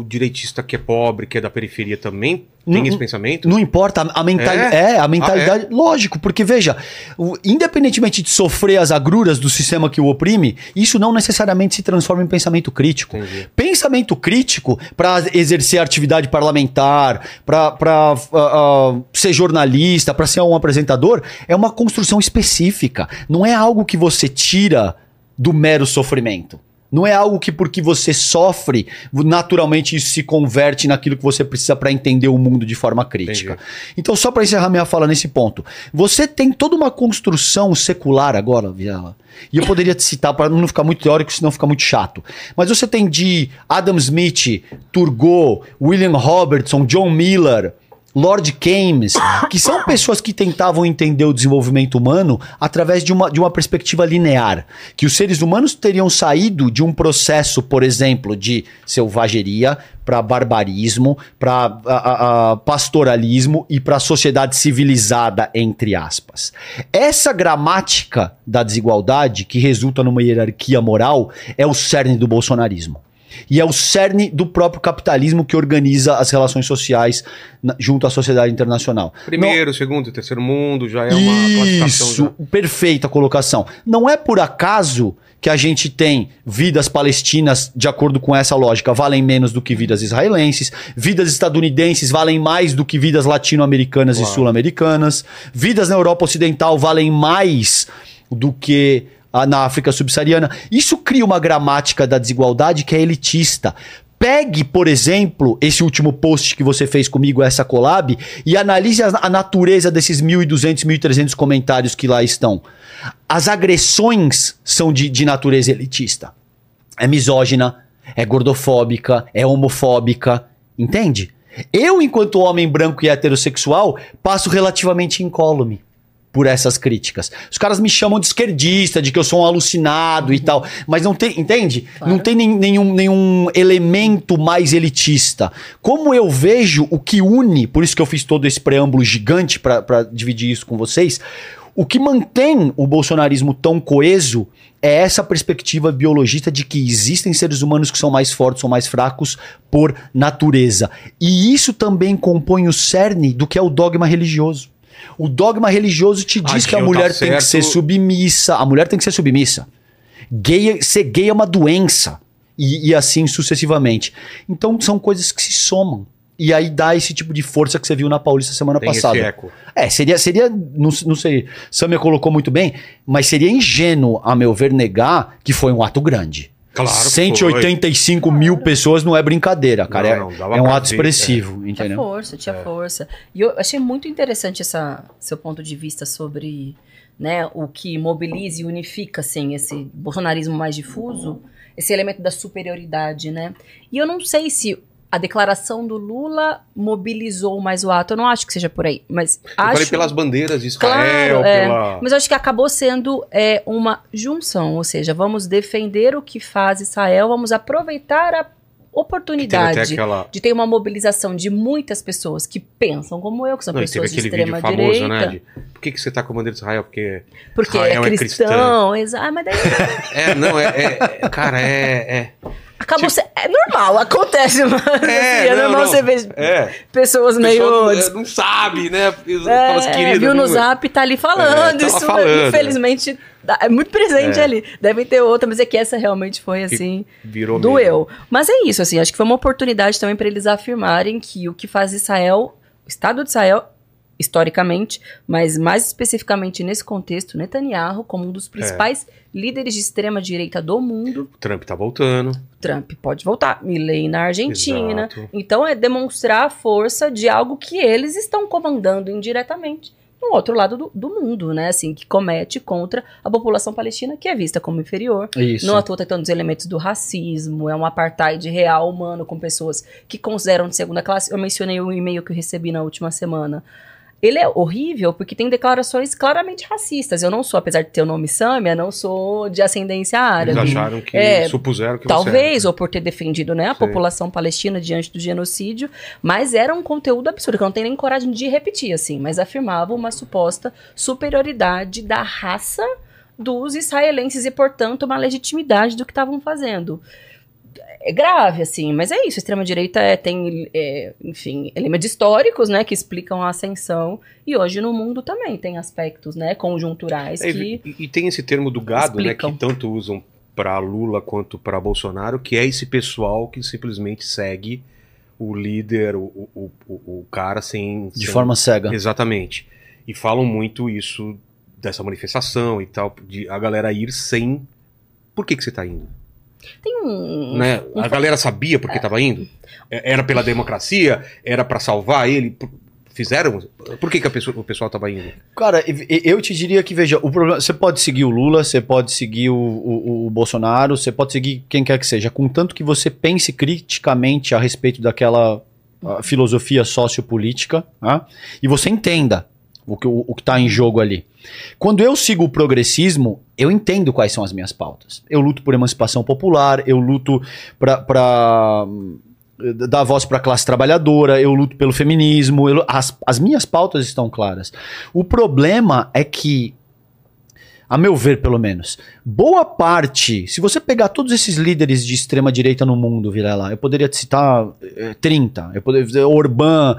[SPEAKER 1] o, direitista que é pobre, que é da periferia também, tem esse pensamento?
[SPEAKER 4] Não importa, a, mentalidade. É? é? a mentalidade. Ah, é? Lógico, porque veja, o, independentemente de sofrer as agruras do sistema que o oprime, isso não necessariamente se transforma em pensamento crítico. Entendi. Pensamento crítico para exercer atividade parlamentar, para uh, uh, ser jornalista, para ser um apresentador, é uma construção específica. Não é algo que você tira do mero sofrimento. Não é algo que porque você sofre, naturalmente isso se converte naquilo que você precisa para entender o mundo de forma crítica.
[SPEAKER 1] Entendi.
[SPEAKER 4] Então, só para encerrar minha fala nesse ponto, você tem toda uma construção secular agora, Viela. E eu poderia te citar para não ficar muito teórico, senão fica muito chato. Mas você tem de Adam Smith, Turgot, William Robertson, John Miller, Lord Keynes, que são pessoas que tentavam entender o desenvolvimento humano através de uma, de uma perspectiva linear. Que os seres humanos teriam saído de um processo, por exemplo, de selvageria para barbarismo, para pastoralismo e para sociedade civilizada, entre aspas. Essa gramática da desigualdade, que resulta numa hierarquia moral, é o cerne do bolsonarismo. E é o cerne do próprio capitalismo que organiza as relações sociais na- junto à sociedade internacional.
[SPEAKER 1] Primeiro, segundo, terceiro mundo, já é uma classificação.
[SPEAKER 4] Isso, perfeita colocação. Não é por acaso que a gente tem vidas palestinas, de acordo com essa lógica, valem menos do que vidas israelenses, vidas estadunidenses valem mais do que vidas latino-americanas e sul-americanas, vidas na Europa Ocidental valem mais do que na África subsaariana. Isso cria uma gramática da desigualdade que é elitista. Pegue, por exemplo, esse último post que você fez comigo, essa collab, e analise a, a natureza desses 1.200, 1.300 comentários que lá estão. As agressões são de, de natureza elitista. É misógina, é gordofóbica, é homofóbica, entende? Eu, enquanto homem branco e heterossexual, passo relativamente incólume por essas críticas. Os caras me chamam de esquerdista, de que eu sou um alucinado e tal, mas não tem, entende?
[SPEAKER 3] Claro.
[SPEAKER 4] Não tem nenhum, nenhum elemento mais elitista. Como eu vejo o que une, por isso que eu fiz todo esse preâmbulo gigante pra dividir isso com vocês, o que mantém o bolsonarismo tão coeso é essa perspectiva biologista de que existem seres humanos que são mais fortes ou mais fracos por natureza. E isso também compõe o cerne do que é o dogma religioso. O dogma religioso te diz que a
[SPEAKER 1] que
[SPEAKER 4] mulher
[SPEAKER 1] tá
[SPEAKER 4] tem que ser submissa. A mulher tem que ser submissa. Gay, ser gay é uma doença. E, e assim sucessivamente. Então são coisas que se somam. E aí dá esse tipo de força que você viu na Paulista semana
[SPEAKER 1] Tem
[SPEAKER 4] passada.
[SPEAKER 1] esse eco.
[SPEAKER 4] É, seria, seria não, não sei, Samia colocou muito bem, mas seria ingênuo, a meu ver, negar que foi um ato grande.
[SPEAKER 1] Claro que
[SPEAKER 4] 185 mil pessoas não é brincadeira, cara.
[SPEAKER 1] Não, não,
[SPEAKER 4] é,
[SPEAKER 1] dava
[SPEAKER 4] é um ato
[SPEAKER 1] ver,
[SPEAKER 4] expressivo,
[SPEAKER 3] Tinha
[SPEAKER 4] entendeu?
[SPEAKER 3] força, tinha força. E eu achei muito interessante essa seu ponto de vista sobre né, o que mobiliza e unifica assim, esse bolsonarismo mais difuso, esse elemento da superioridade, né? E eu não sei se a declaração do Lula mobilizou mais o ato. Eu não acho que seja por aí, mas
[SPEAKER 1] Eu
[SPEAKER 3] acho
[SPEAKER 1] falei pelas bandeiras de Israel,
[SPEAKER 3] Claro, é.
[SPEAKER 1] pela.
[SPEAKER 3] Mas acho que acabou sendo é, uma junção, ou seja, vamos defender o que faz Israel, vamos aproveitar a oportunidade
[SPEAKER 1] aquela.
[SPEAKER 3] de ter uma mobilização de muitas pessoas que pensam como eu, que são
[SPEAKER 1] Não,
[SPEAKER 3] pessoas de extrema
[SPEAKER 1] famoso,
[SPEAKER 3] direita.
[SPEAKER 1] né? De, por que, que você tá com a bandeira de Israel? Porque.
[SPEAKER 3] Porque
[SPEAKER 1] Israel
[SPEAKER 3] é
[SPEAKER 1] é
[SPEAKER 3] cristão, exa- ah, mas daí
[SPEAKER 1] É, não, é. é- cara, é. é.
[SPEAKER 3] Acabou
[SPEAKER 1] Tipo-
[SPEAKER 3] sendo. É normal, acontece, mas
[SPEAKER 1] É,
[SPEAKER 3] assim, é
[SPEAKER 1] não,
[SPEAKER 3] normal
[SPEAKER 1] não.
[SPEAKER 3] você ver
[SPEAKER 1] É.
[SPEAKER 3] pessoas meio.
[SPEAKER 1] pessoa não, não sabe, né?
[SPEAKER 3] É,
[SPEAKER 1] Fala, querida,
[SPEAKER 3] viu no
[SPEAKER 1] não-
[SPEAKER 3] zap, tá ali falando.
[SPEAKER 1] É, tá
[SPEAKER 3] isso,
[SPEAKER 1] falando.
[SPEAKER 3] infelizmente, dá- é muito presente
[SPEAKER 1] É.
[SPEAKER 3] ali. Devem ter outra, mas é que essa realmente foi assim.
[SPEAKER 1] Virou mesmo.
[SPEAKER 3] Doeu. Mas é isso, assim, acho que foi uma oportunidade também para eles afirmarem que o que faz Israel, o Estado de Israel, historicamente, mas mais especificamente nesse contexto, Netanyahu, como um dos
[SPEAKER 1] É.
[SPEAKER 3] principais líderes de extrema direita do mundo,
[SPEAKER 1] O Trump tá voltando.
[SPEAKER 3] Trump pode voltar, Milley na Argentina.
[SPEAKER 1] Exato.
[SPEAKER 3] Então é demonstrar a força de algo que eles estão comandando indiretamente no outro lado do, do mundo, né? Assim, que comete contra a população palestina, que é vista como inferior.
[SPEAKER 4] Isso.
[SPEAKER 3] Não à toa tá tentando os elementos do racismo, é um apartheid real humano com pessoas que consideram de segunda classe. Eu mencionei o e-mail que eu recebi na última semana. Ele é horrível porque tem declarações claramente racistas. Eu não sou, apesar de ter o nome Samia, não sou de ascendência
[SPEAKER 1] Eles
[SPEAKER 3] árabe.
[SPEAKER 1] acharam que.
[SPEAKER 3] É,
[SPEAKER 1] supuseram que
[SPEAKER 3] Talvez, ou por ter defendido né, a
[SPEAKER 1] Sim.
[SPEAKER 3] população palestina diante do genocídio, mas era um conteúdo absurdo, que eu não tenho nem coragem de repetir, assim, mas afirmava uma suposta superioridade da raça dos israelenses e, portanto, uma legitimidade do que estavam fazendo. É grave, assim, mas é isso. A extrema-direita é, tem, é, enfim, elementos históricos, né, que explicam a ascensão. E hoje no mundo também tem aspectos, né, conjunturais
[SPEAKER 1] É,
[SPEAKER 3] que...
[SPEAKER 1] e, e tem esse termo do gado, né,
[SPEAKER 3] explicam.
[SPEAKER 1] que tanto usam para Lula quanto para Bolsonaro, que é esse pessoal que simplesmente segue o líder, o, o, o, o cara sem.
[SPEAKER 4] De
[SPEAKER 1] sem-
[SPEAKER 4] forma cega.
[SPEAKER 1] Exatamente. E falam muito isso dessa manifestação e tal, de a galera ir sem. Por que, que você tá indo?
[SPEAKER 3] Tem um.
[SPEAKER 1] Né?
[SPEAKER 3] um
[SPEAKER 1] A galera sabia por que estava indo? É- Era pela democracia? Era para salvar ele? Fizeram? Por que, que a pessoa- o pessoal estava indo?
[SPEAKER 4] Cara, eu te diria que, veja, o problema. Você pode seguir o Lula, você pode seguir o, o- o Bolsonaro, você pode seguir quem quer que seja, contanto que você pense criticamente a respeito daquela ah, filosofia sociopolítica né, e você entenda o que o, está em jogo ali. Quando eu sigo o progressismo, eu entendo quais são as minhas pautas. Eu luto por emancipação popular, eu luto para dar voz para a classe trabalhadora, eu luto pelo feminismo, eu as, as minhas pautas estão claras. O problema é que, a meu ver pelo menos, boa parte, se você pegar todos esses líderes de extrema direita no mundo, Vilela, eu poderia te citar eh, 30, eu poderia dizer Orbán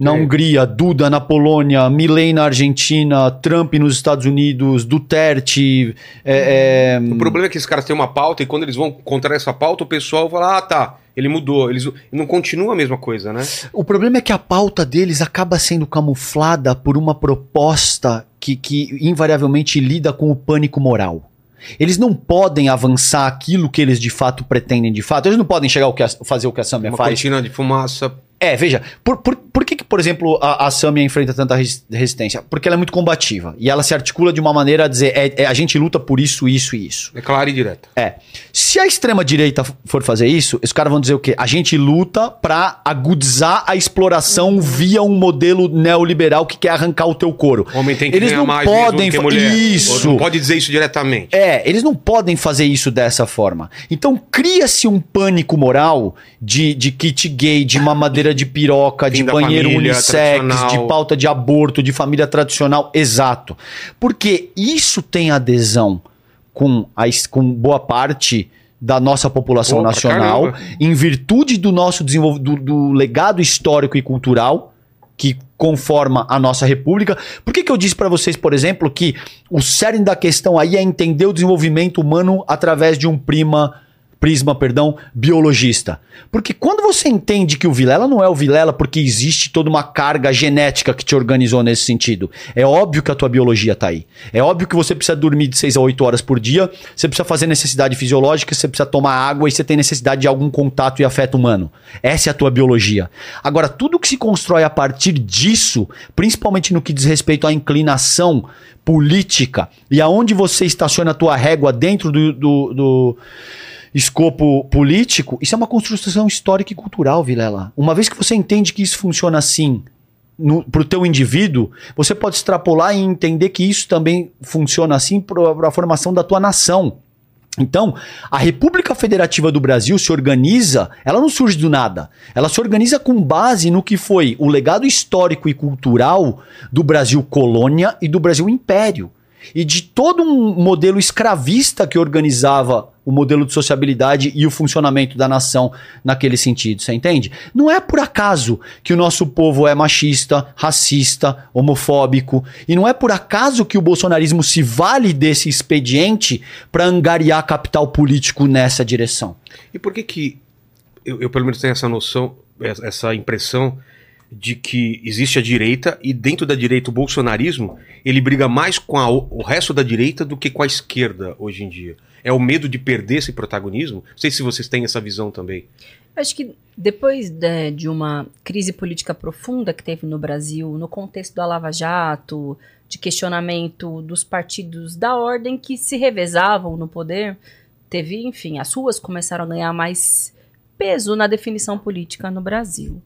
[SPEAKER 4] na
[SPEAKER 1] É.
[SPEAKER 4] Hungria, Duda na Polônia, Milley na Argentina, Trump nos Estados Unidos, Duterte, é, é,
[SPEAKER 1] O problema é que esses caras têm uma pauta e quando eles vão contra essa pauta, o pessoal fala: ah, tá, ele mudou. Eles não continua a mesma coisa, né?
[SPEAKER 4] O problema é que a pauta deles acaba sendo camuflada por uma proposta que, que invariavelmente lida com o pânico moral. Eles não podem avançar aquilo que eles de fato pretendem de fato. Eles não podem chegar ao que a- fazer o que a Samia
[SPEAKER 1] Uma
[SPEAKER 4] faz.
[SPEAKER 1] cortina de fumaça.
[SPEAKER 4] É, veja, por, por, por que, que, por exemplo, a, a Samia enfrenta tanta res- resistência? Porque ela é muito combativa. E ela se articula de uma maneira a dizer, é, é, a gente luta por isso, isso e isso.
[SPEAKER 1] É clara e direta.
[SPEAKER 4] É. Se a extrema-direita for fazer isso, os caras vão dizer o quê? A gente luta pra agudizar a exploração via um modelo neoliberal que quer arrancar o teu couro.
[SPEAKER 1] Homem tem que
[SPEAKER 4] Eles não
[SPEAKER 1] mais
[SPEAKER 4] podem
[SPEAKER 1] que mulher.
[SPEAKER 4] Isso.
[SPEAKER 1] Não pode dizer isso diretamente.
[SPEAKER 4] É, eles não podem fazer isso dessa forma. Então cria-se um pânico moral de, de kit gay, de mamadeira de piroca, de
[SPEAKER 1] Fim da
[SPEAKER 4] banheiro
[SPEAKER 1] família
[SPEAKER 4] unissex, de pauta de aborto, de família tradicional. Exato. Porque isso tem adesão com, a, com boa parte da nossa população nacional,
[SPEAKER 1] caramba.
[SPEAKER 4] em virtude do nosso desenvolvimento, do, do legado histórico e cultural que conforma a nossa república. Por que, que eu disse para vocês, por exemplo, que o cerne da questão aí é entender o desenvolvimento humano através de um prima prisma, perdão, biologista. Porque quando você entende que o Vilela não é o Vilela porque existe toda uma carga genética que te organizou nesse sentido, é óbvio que a tua biologia tá aí. É óbvio que você precisa dormir de 6 a 8 horas por dia, você precisa fazer necessidade fisiológica, você precisa tomar água e você tem necessidade de algum contato e afeto humano. Essa é a tua biologia. Agora, tudo que se constrói a partir disso, principalmente no que diz respeito à inclinação política e aonde você estaciona a tua régua dentro do- do- do escopo político, isso é uma construção histórica e cultural, Vilela. Uma vez que você entende que isso funciona assim para o teu indivíduo, você pode extrapolar e entender que isso também funciona assim para a formação da tua nação. Então, a República Federativa do Brasil se organiza, ela não surge do nada. Ela se organiza com base no que foi o legado histórico e cultural do Brasil colônia e do Brasil império. E de todo um modelo escravista que organizava o modelo de sociabilidade e o funcionamento da nação naquele sentido, você entende? Não é por acaso que o nosso povo é machista, racista, homofóbico, e não é por acaso que o bolsonarismo se vale desse expediente para angariar capital político nessa direção.
[SPEAKER 1] E por que que eu, eu pelo menos tenho essa noção, essa impressão de que existe a direita e dentro da direita o bolsonarismo ele briga mais com a- o resto da direita do que com a esquerda hoje em dia. É o medo de perder esse protagonismo? Não sei se vocês têm essa visão também.
[SPEAKER 3] Acho que depois de, de uma crise política profunda que teve no Brasil, no contexto da Lava Jato, de questionamento dos partidos da ordem que se revezavam no poder, teve, enfim, as ruas começaram a ganhar mais peso na definição política no Brasil.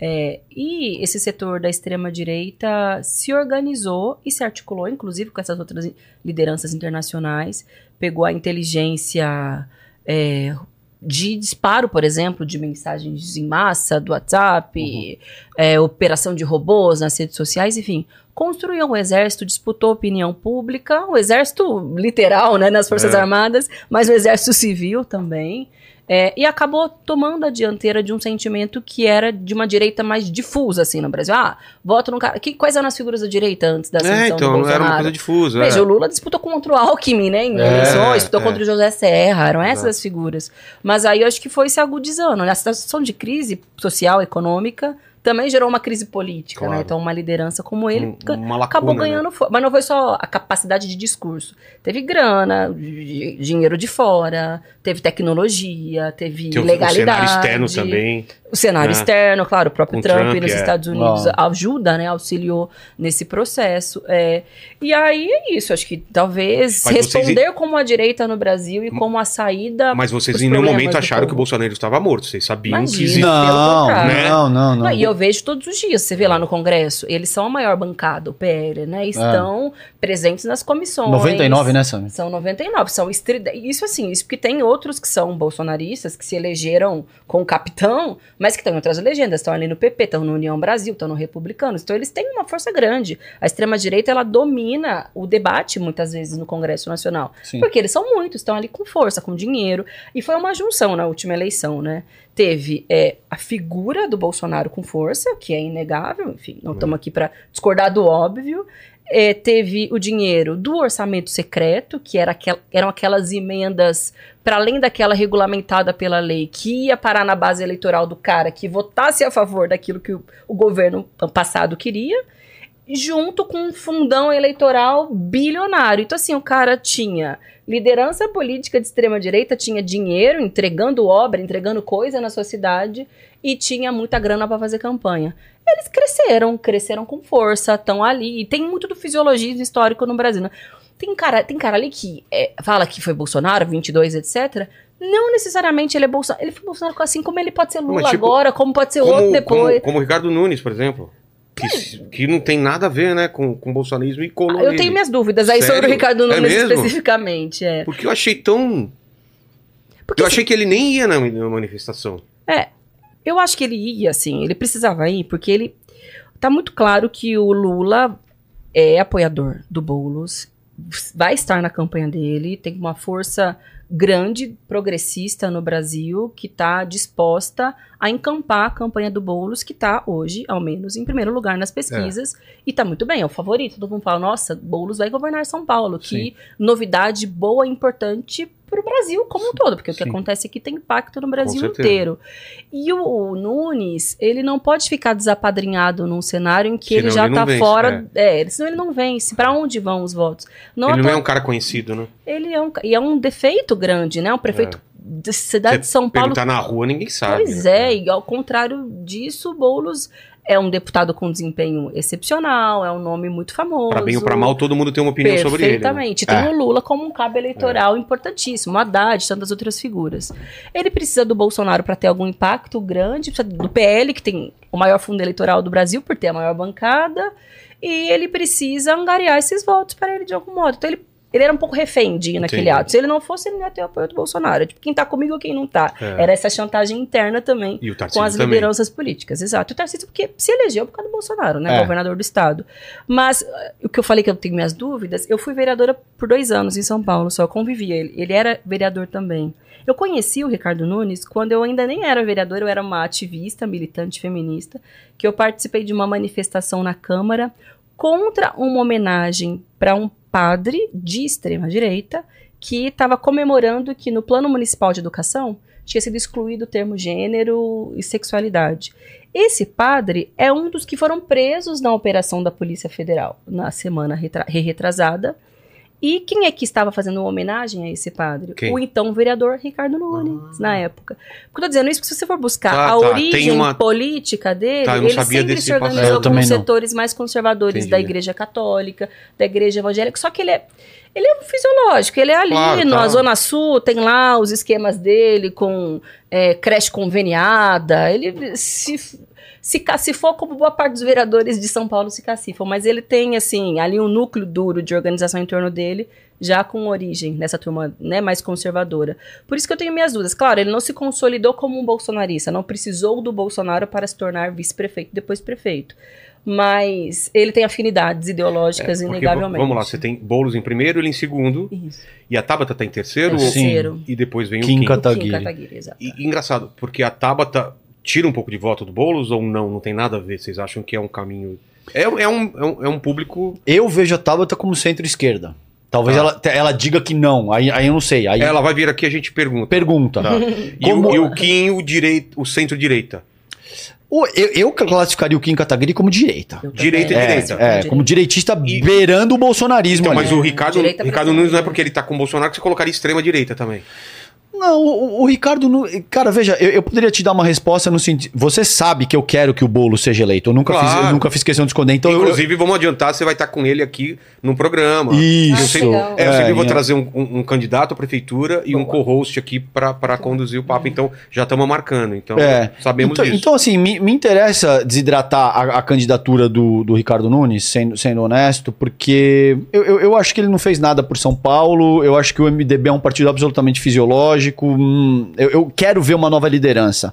[SPEAKER 3] É, e esse setor da extrema-direita se organizou e se articulou, inclusive com essas outras lideranças internacionais, pegou a inteligência é, de disparo, por exemplo, de mensagens em massa do WhatsApp, é, operação de robôs nas redes sociais, enfim, construiu um exército, disputou opinião pública, o exército literal, né, nas Forças
[SPEAKER 1] É.
[SPEAKER 3] Armadas, mas o exército civil também, é, e acabou tomando a dianteira de um sentimento que era de uma direita mais difusa, assim, no Brasil. Ah, voto no cara... Que, quais eram as figuras da direita antes da
[SPEAKER 1] É,
[SPEAKER 3] ascensão do
[SPEAKER 1] então, era
[SPEAKER 3] Bolsonaro?
[SPEAKER 1] uma coisa difusa.
[SPEAKER 3] Veja,
[SPEAKER 1] é.
[SPEAKER 3] o Lula disputou contra o Alckmin, né? Em
[SPEAKER 1] É,
[SPEAKER 3] eleições, disputou
[SPEAKER 1] é.
[SPEAKER 3] contra o José Serra, eram essas as figuras. Mas aí eu acho que foi se agudizando. Na situação de crise social, econômica, também gerou uma crise política,
[SPEAKER 1] Claro.
[SPEAKER 3] né? Então, uma liderança como ele
[SPEAKER 1] Um- uma lacuna,
[SPEAKER 3] acabou
[SPEAKER 1] né?
[SPEAKER 3] ganhando. fo- Mas não foi só a capacidade de discurso. Teve grana, di- dinheiro de fora, teve tecnologia, teve
[SPEAKER 1] Tem o, o
[SPEAKER 3] legalidade.
[SPEAKER 1] cenário externo também.
[SPEAKER 3] O cenário
[SPEAKER 1] né?
[SPEAKER 3] externo, claro, o próprio Trump,
[SPEAKER 1] Trump,
[SPEAKER 3] nos
[SPEAKER 1] é.
[SPEAKER 3] Estados Unidos ajuda, né? Auxiliou nesse processo. É. E aí é isso, acho que talvez
[SPEAKER 1] Mas vocês-
[SPEAKER 3] responder como a direita no Brasil e como a saída.
[SPEAKER 1] Mas vocês em nenhum momento acharam que o Bolsonaro estava morto. Vocês sabiam que
[SPEAKER 3] Imagina.
[SPEAKER 1] existia.
[SPEAKER 4] Não.
[SPEAKER 1] Né?
[SPEAKER 4] não, não, não.
[SPEAKER 3] Não, e eu vejo todos os dias, você vê lá no Congresso, eles são a maior bancada, o PL, né? Estão presentes nas comissões.
[SPEAKER 4] 99, né, Sam?
[SPEAKER 3] São 99, são. Isso assim, isso porque tem outros que são bolsonaristas, que se elegeram com o capitão, mas que estão em outras legendas, estão ali no PP, estão no União Brasil, estão no Republicanos. Então eles têm uma força grande. A extrema-direita, ela domina o debate, muitas vezes, no Congresso Nacional.
[SPEAKER 4] Sim.
[SPEAKER 3] Porque eles são muitos, estão ali com força, com dinheiro. E foi uma junção na última eleição, né? Teve é, a figura do Bolsonaro com força, que é inegável, enfim, não estamos aqui para discordar do óbvio. É, teve o dinheiro do orçamento secreto, que era aquel- eram aquelas emendas, para além daquela regulamentada pela lei, que ia parar na base eleitoral do cara que votasse a favor daquilo que o, o governo passado queria junto com um fundão eleitoral bilionário. Então, assim, o cara tinha liderança política de extrema-direita, tinha dinheiro, entregando obra, entregando coisa na sua cidade e tinha muita grana para fazer campanha. Eles cresceram, cresceram com força, estão ali. E tem muito do fisiologismo histórico no Brasil. Né? Tem, cara, tem cara ali que é, fala que foi Bolsonaro, 22, etc. Não necessariamente ele é Bolsonaro. Ele foi Bolsonaro assim como ele pode ser Lula
[SPEAKER 1] Mas, tipo,
[SPEAKER 3] agora, como pode ser outro
[SPEAKER 1] Como,
[SPEAKER 3] depois.
[SPEAKER 1] como, como o Ricardo Nunes, por exemplo. Que, que não tem nada a ver, né, com, com bolsonarismo e colou
[SPEAKER 3] Ah, Eu tenho minhas dúvidas aí sobre o
[SPEAKER 1] Sério?
[SPEAKER 3] Ricardo
[SPEAKER 1] É
[SPEAKER 3] Nunes
[SPEAKER 1] mesmo?
[SPEAKER 3] especificamente. É.
[SPEAKER 1] Porque eu achei tão.
[SPEAKER 3] Porque
[SPEAKER 1] eu achei que ele nem ia na, na manifestação.
[SPEAKER 3] eu acho que ele ia, assim, ele precisava ir, porque ele. Tá muito claro que o Lula é apoiador do Boulos, vai estar na campanha dele, tem uma força grande progressista no Brasil que está disposta a encampar a campanha do Boulos, que está hoje, ao menos, em primeiro lugar nas pesquisas, e está muito bem, é o favorito. Todo mundo fala, nossa, Boulos vai governar São Paulo, que novidade boa e importante para o Brasil como um todo, porque o que
[SPEAKER 4] Sim.
[SPEAKER 3] acontece aqui tem impacto no Brasil inteiro. E o, o Nunes, ele não pode ficar desapadrinhado num cenário em que
[SPEAKER 1] Senão
[SPEAKER 3] ele já está fora. É. senão ele não vence. Para onde vão os votos? Não
[SPEAKER 1] ele não é um cara conhecido, né?
[SPEAKER 3] ele é um, e é um defeito grande, né? Um prefeito da cidade de São Paulo.
[SPEAKER 1] Perguntar na rua, ninguém sabe.
[SPEAKER 3] Pois
[SPEAKER 1] né?
[SPEAKER 3] é, e ao contrário disso, Boulos é um deputado com desempenho excepcional, é um nome muito famoso.
[SPEAKER 1] Pra bem ou pra mal, todo mundo tem uma opinião sobre ele. né?
[SPEAKER 3] Perfeitamente. Tem o Lula como um cabo eleitoral importantíssimo, o Haddad, tantas outras figuras. Ele precisa do Bolsonaro para ter algum impacto grande, precisa do PL, que tem o maior fundo eleitoral do Brasil, por ter a maior bancada, e ele precisa angariar esses votos para ele de algum modo. Então ele, ele era um pouco refém de ir naquele
[SPEAKER 1] Entendi.
[SPEAKER 3] ato. Se ele não fosse, ele não ia ter o apoio do Bolsonaro. Tipo, quem tá comigo ou quem não tá.
[SPEAKER 1] É.
[SPEAKER 3] Era essa chantagem interna também
[SPEAKER 1] E
[SPEAKER 3] com as
[SPEAKER 1] também.
[SPEAKER 3] lideranças políticas. Exato. O Tarcísio, porque se elegeu por causa do Bolsonaro, né?
[SPEAKER 4] É.
[SPEAKER 3] Governador do estado. Mas eh, o que eu falei que eu tenho minhas dúvidas, eu fui vereadora por dois anos em São Paulo, só convivia. Ele, ele era vereador também. Eu conheci o Ricardo Nunes quando eu ainda nem era vereadora, eu era uma ativista, militante feminista, que eu participei de uma manifestação na Câmara contra uma homenagem para um padre de extrema-direita que estava comemorando que no Plano Municipal de Educação tinha sido excluído o termo gênero e sexualidade. Esse padre é um dos que foram presos na operação da Polícia Federal na semana retra- retrasada. E quem é que estava fazendo uma homenagem a esse padre?
[SPEAKER 1] Quem?
[SPEAKER 3] O então vereador Ricardo Nunes, na época. Porque eu tô dizendo isso porque se você for buscar
[SPEAKER 1] Ah,
[SPEAKER 3] a
[SPEAKER 1] tá.
[SPEAKER 3] origem
[SPEAKER 1] uma-
[SPEAKER 3] política dele,
[SPEAKER 1] Tá,
[SPEAKER 3] ele sempre
[SPEAKER 1] desse
[SPEAKER 3] se organizou com
[SPEAKER 4] não.
[SPEAKER 3] setores mais conservadores
[SPEAKER 1] Entendi.
[SPEAKER 3] da Igreja Católica, da Igreja Evangélica. Só que ele é ele é fisiológico, ele é ali
[SPEAKER 1] Claro,
[SPEAKER 3] na
[SPEAKER 1] tá.
[SPEAKER 3] Zona Sul, tem lá os esquemas dele com é, creche conveniada. Ele se, se cacifou como boa parte dos vereadores de São Paulo se cacifam, mas ele tem, assim, ali um núcleo duro de organização em torno dele, já com origem nessa turma né, mais conservadora. Por isso que eu tenho minhas dúvidas. Claro, ele não se consolidou como um bolsonarista, não precisou do Bolsonaro para se tornar vice-prefeito, depois prefeito. Mas ele tem afinidades ideológicas,
[SPEAKER 1] É, porque,
[SPEAKER 3] inegavelmente.
[SPEAKER 1] Vamos lá, você tem Boulos em primeiro, ele em segundo.
[SPEAKER 3] Isso.
[SPEAKER 1] E a Tabata tá em terceiro. Ou-
[SPEAKER 3] Terceiro.
[SPEAKER 1] E depois vem
[SPEAKER 4] Kim
[SPEAKER 1] o Kim.
[SPEAKER 4] Kataguiri.
[SPEAKER 3] Kim Kataguiri, exato.
[SPEAKER 1] E engraçado, porque a Tabata tira um pouco de voto do Boulos ou não? Não tem nada a ver? Vocês acham que é um caminho. É, é, um, é, um, é um público.
[SPEAKER 4] Eu vejo a Tabata como centro-esquerda. Talvez
[SPEAKER 1] Tá.
[SPEAKER 4] ela, ela diga que não, aí, aí eu não sei. Aí
[SPEAKER 1] Ela vai vir aqui a gente pergunta.
[SPEAKER 4] pergunta.
[SPEAKER 1] Tá. E,
[SPEAKER 4] Como-
[SPEAKER 1] o, e o Kim, o, direito, o centro-direita.
[SPEAKER 4] Eu, eu classificaria o Kim Kataguiri como direita.
[SPEAKER 1] Direita e
[SPEAKER 4] É,
[SPEAKER 1] direita.
[SPEAKER 4] é, como direitista
[SPEAKER 1] E-
[SPEAKER 4] beirando o bolsonarismo
[SPEAKER 1] Então,
[SPEAKER 4] ali.
[SPEAKER 1] mas o Ricardo, Ricardo Nunes não é porque ele tá com o Bolsonaro que você colocaria extrema direita também.
[SPEAKER 4] Não, o, o Ricardo. Nu- Cara, veja, eu, eu poderia te dar uma resposta no sentido. Você sabe que eu quero que o bolo seja eleito. Eu nunca,
[SPEAKER 1] Claro.
[SPEAKER 4] fiz, eu nunca fiz questão de esconder. Então, eu-
[SPEAKER 1] Inclusive, vamos adiantar, você vai estar com ele aqui no programa.
[SPEAKER 4] Isso.
[SPEAKER 1] Eu
[SPEAKER 3] Ah,
[SPEAKER 1] sempre,
[SPEAKER 3] legal.
[SPEAKER 1] é, eu sempre
[SPEAKER 4] É,
[SPEAKER 1] vou
[SPEAKER 4] é.
[SPEAKER 1] trazer um, um- um candidato à prefeitura e um
[SPEAKER 3] Boa.
[SPEAKER 1] co-host aqui para conduzir o papo. Então, já estamos marcando. Então,
[SPEAKER 4] É.
[SPEAKER 1] sabemos
[SPEAKER 4] então,
[SPEAKER 1] disso.
[SPEAKER 4] então, assim, me, me interessa desidratar a, a candidatura do, do Ricardo Nunes, sendo, sendo honesto, porque eu, eu, eu acho que ele não fez nada por São Paulo, eu acho que o MDB é um partido absolutamente fisiológico, hum, eu, eu quero ver uma nova liderança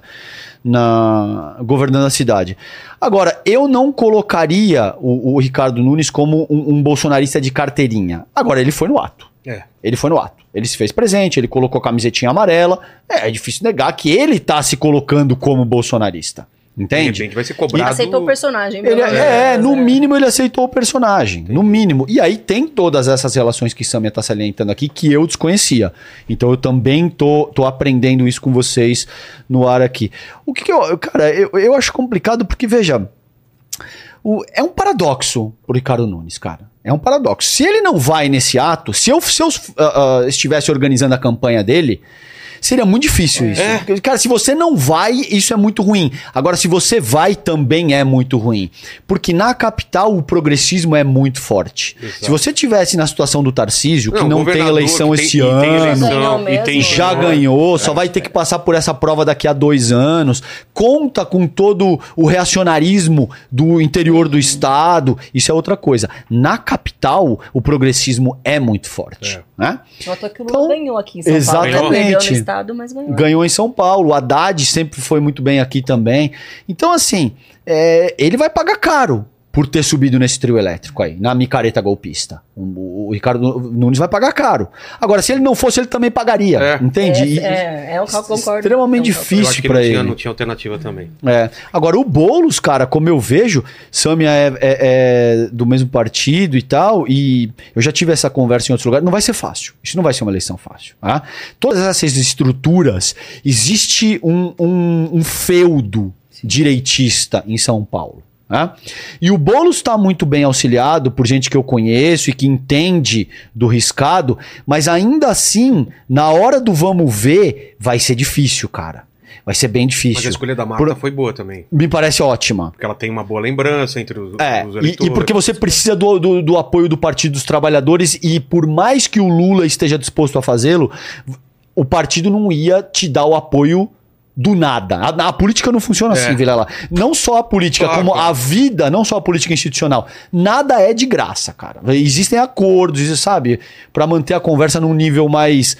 [SPEAKER 4] na governando a cidade. Agora, eu não colocaria o, o Ricardo Nunes como um, um bolsonarista de carteirinha. Agora, ele foi no ato.
[SPEAKER 1] É.
[SPEAKER 4] Ele foi no ato. Ele se fez presente, ele colocou a camisetinha amarela. É, é difícil negar que ele tá se colocando como bolsonarista.
[SPEAKER 1] De
[SPEAKER 4] Entende?
[SPEAKER 1] repente vai ser cobrado.
[SPEAKER 3] Aceitou o personagem.
[SPEAKER 4] Ele, é,
[SPEAKER 3] menos,
[SPEAKER 4] no
[SPEAKER 3] né?
[SPEAKER 4] mínimo ele aceitou o personagem. No mínimo. E aí tem todas essas relações que Samia tá salientando aqui que eu desconhecia. Então eu também tô, tô aprendendo isso com vocês no ar aqui. O que, que eu. Cara, eu, eu acho complicado porque, veja. o- é um paradoxo pro Ricardo Nunes, cara. É um paradoxo. Se ele não vai nesse ato, se eu, se eu ah, ah, estivesse organizando a campanha dele, seria muito difícil isso.
[SPEAKER 1] É.
[SPEAKER 4] Cara, se você não vai, isso é muito ruim. Agora, se você vai, também é muito ruim. Porque na capital o progressismo é muito forte.
[SPEAKER 1] Exato.
[SPEAKER 4] Se você tivesse na situação do Tarcísio, que
[SPEAKER 1] Não,
[SPEAKER 4] não tem eleição
[SPEAKER 1] tem-
[SPEAKER 4] esse
[SPEAKER 1] e tem
[SPEAKER 4] ano,
[SPEAKER 1] eleição, e tem
[SPEAKER 4] já
[SPEAKER 1] senador.
[SPEAKER 4] ganhou, só vai ter que passar por essa prova daqui a dois anos. Conta com todo o reacionarismo do interior do estado. Isso é outra coisa. Na capital, o progressismo é muito forte. Né?
[SPEAKER 3] Nota que o Lula
[SPEAKER 4] Então,
[SPEAKER 3] ganhou aqui em São Paulo.
[SPEAKER 4] exatamente.
[SPEAKER 3] Estado, mas ganhou.
[SPEAKER 4] Ganhou em São Paulo. O Haddad sempre foi muito bem aqui também. Então, assim, é, ele vai pagar caro por ter subido nesse trio elétrico aí, na micareta golpista. O, o Ricardo Nunes vai pagar caro. Agora, se ele não fosse, ele também pagaria.
[SPEAKER 1] É.
[SPEAKER 4] Entende?
[SPEAKER 3] É, é, é um cálculo, concordo.
[SPEAKER 4] extremamente
[SPEAKER 3] É um.
[SPEAKER 1] Eu
[SPEAKER 4] difícil
[SPEAKER 1] que
[SPEAKER 4] pra
[SPEAKER 1] não tinha,
[SPEAKER 4] ele.
[SPEAKER 1] não tinha alternativa também.
[SPEAKER 4] É. Agora, o Boulos, cara, como eu vejo, Samia é, é- é do mesmo partido e tal, e eu já tive essa conversa em outros lugares, não vai ser fácil. Isso não vai ser uma eleição fácil. Tá? Todas essas estruturas, existe um, um, um feudo direitista em São Paulo. Né? E o Boulos está muito bem auxiliado por gente que eu conheço e que entende do riscado, mas ainda assim, na hora do vamos ver, vai ser difícil, cara. Vai ser bem
[SPEAKER 1] Mas a
[SPEAKER 4] difícil.
[SPEAKER 1] escolha da Marta
[SPEAKER 4] Por-
[SPEAKER 1] foi boa também.
[SPEAKER 4] Me parece ótima.
[SPEAKER 1] Porque ela tem uma boa lembrança entre os,
[SPEAKER 4] É,
[SPEAKER 1] os
[SPEAKER 4] e,
[SPEAKER 1] eleitores.
[SPEAKER 4] e porque você precisa do, do, do apoio do Partido dos Trabalhadores, e por mais que o Lula esteja disposto a fazê-lo, o partido não ia te dar o apoio do nada. A, a política não funciona
[SPEAKER 1] É.
[SPEAKER 4] assim, Vilela. Não só a política,
[SPEAKER 1] Claro,
[SPEAKER 4] como a vida, não só a política institucional. Nada é de graça, cara. Existem acordos, sabe? Pra manter a conversa num nível mais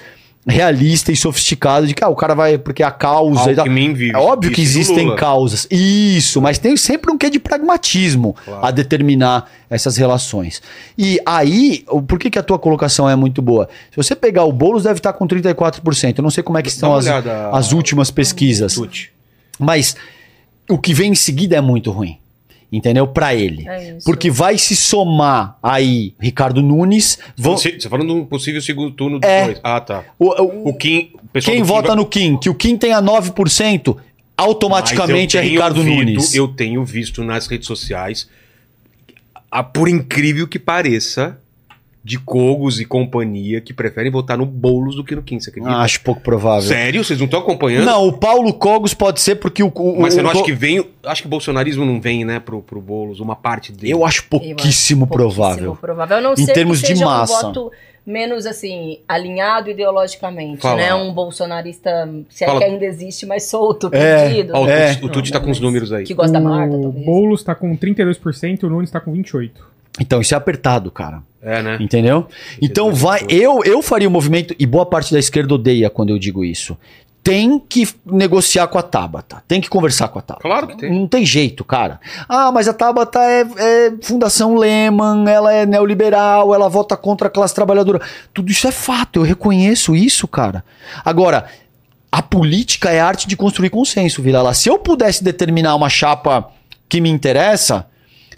[SPEAKER 4] realista e sofisticado de que ah, o cara vai porque a causa e tal.
[SPEAKER 1] Vive.
[SPEAKER 4] É óbvio que existem causas. Isso, mas tem sempre um quê de pragmatismo
[SPEAKER 1] Claro.
[SPEAKER 4] a determinar essas relações. E aí, por que, que a tua colocação é muito boa? Se você pegar o Boulos, deve estar com 34%. Eu não sei como é que estão as,
[SPEAKER 1] olhada,
[SPEAKER 4] as últimas pesquisas. Mas o que vem em seguida é muito ruim. Entendeu? Pra ele.
[SPEAKER 3] É isso.
[SPEAKER 4] Porque vai se somar aí Ricardo Nunes. vão-
[SPEAKER 1] Você você falando de um possível segundo turno
[SPEAKER 4] É.
[SPEAKER 1] depois. Ah, tá.
[SPEAKER 4] o- o-
[SPEAKER 1] O Kim. o
[SPEAKER 4] quem
[SPEAKER 1] Kim
[SPEAKER 4] vota
[SPEAKER 1] vai-
[SPEAKER 4] no Kim, que o Kim tenha 9%, automaticamente é Ricardo
[SPEAKER 1] ouvido-
[SPEAKER 4] Nunes.
[SPEAKER 1] Eu tenho visto nas redes sociais, a, por incrível que pareça, de Cogos e companhia que preferem votar no Boulos do que no Kim. Você acredita?
[SPEAKER 4] Acho pouco provável.
[SPEAKER 1] Sério? Vocês não estão acompanhando?
[SPEAKER 4] Não, o Paulo Cogos pode ser porque o. o
[SPEAKER 1] Mas você
[SPEAKER 4] o-
[SPEAKER 1] não acha
[SPEAKER 4] o-
[SPEAKER 1] que vem. Acho que o bolsonarismo não vem, né, pro, pro Boulos, uma parte dele.
[SPEAKER 4] Eu acho
[SPEAKER 3] Eu acho
[SPEAKER 4] pouquíssimo provável.
[SPEAKER 3] provável. A não
[SPEAKER 4] Em termos de massa.
[SPEAKER 3] um voto menos assim, alinhado ideologicamente,
[SPEAKER 1] Fala.
[SPEAKER 3] né? Um bolsonarista, se é
[SPEAKER 1] Fala.
[SPEAKER 3] que ainda existe, mais solto,
[SPEAKER 4] É,
[SPEAKER 3] perdido.
[SPEAKER 1] Ó, o
[SPEAKER 4] É.
[SPEAKER 1] Tuti, o Tuti tá com os números aí.
[SPEAKER 3] Que gosta da Marta,
[SPEAKER 5] o
[SPEAKER 3] talvez.
[SPEAKER 5] Boulos tá com 32%, o Nunes tá com 28%.
[SPEAKER 4] Então, isso é apertado, cara.
[SPEAKER 1] É, né?
[SPEAKER 4] Entendeu? Então vai. Eu, eu faria o movimento, e boa parte da esquerda odeia quando eu digo isso. Tem que negociar com a Tabata. Tem que conversar com a Tabata.
[SPEAKER 1] Claro que tem.
[SPEAKER 4] Não tem jeito, cara. Ah, mas a Tabata é, é Fundação Lehman, ela é neoliberal, ela vota contra a classe trabalhadora. Tudo isso é fato, eu reconheço isso, cara. Agora, a política é a arte de construir consenso, Vila lá. Se eu pudesse determinar uma chapa que me interessa,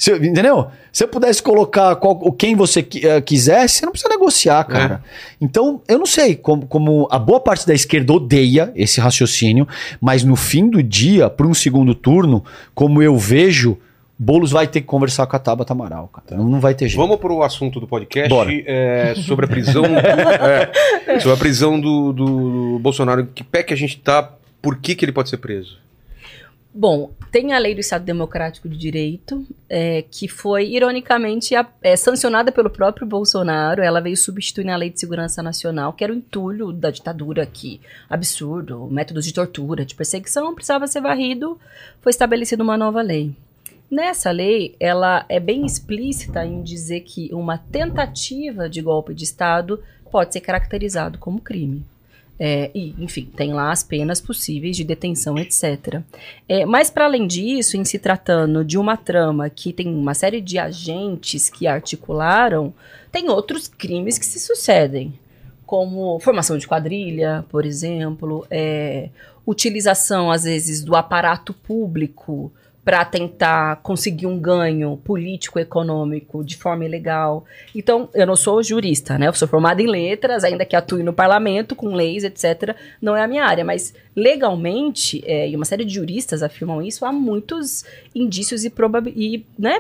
[SPEAKER 4] Se, eu- entendeu? Se eu pudesse colocar qual- quem você eh, quisesse, você não precisa negociar, cara. Então, eu não sei como, como a boa parte da esquerda odeia esse raciocínio, mas no fim do dia, para um segundo turno, como eu vejo, Boulos vai ter que conversar com a Tabata Amaral, cara. Não, não vai ter jeito.
[SPEAKER 1] Vamos pro assunto do podcast
[SPEAKER 4] Bora.
[SPEAKER 1] é, sobre a prisão. é, sobre a prisão do, do Bolsonaro. Que pé que a gente tá? Por que, que ele pode ser preso?
[SPEAKER 3] Bom, tem a lei do Estado Democrático de Direito, é, que foi, ironicamente, a- é, sancionada pelo próprio Bolsonaro. Ela veio substituir a Lei de Segurança Nacional, que era o entulho da ditadura, que absurdo, métodos de tortura, de perseguição, precisava ser varrido. Foi estabelecida uma nova lei. Nessa lei, ela é bem explícita em dizer que uma tentativa de golpe de Estado pode ser caracterizado como crime. É, e, enfim, tem lá as penas possíveis de detenção, etc. É, mas, para além disso, em se tratando de uma trama que tem uma série de agentes que articularam, tem outros crimes que se sucedem, como formação de quadrilha, por exemplo, é, utilização, às vezes, do aparato público para tentar conseguir um ganho político, econômico de forma ilegal. Então, eu não sou jurista, né? Eu sou formada em letras, ainda que atue no parlamento com leis, etc. Não é a minha área, mas legalmente, é, e uma série de juristas afirmam isso, há muitos indícios e, e né,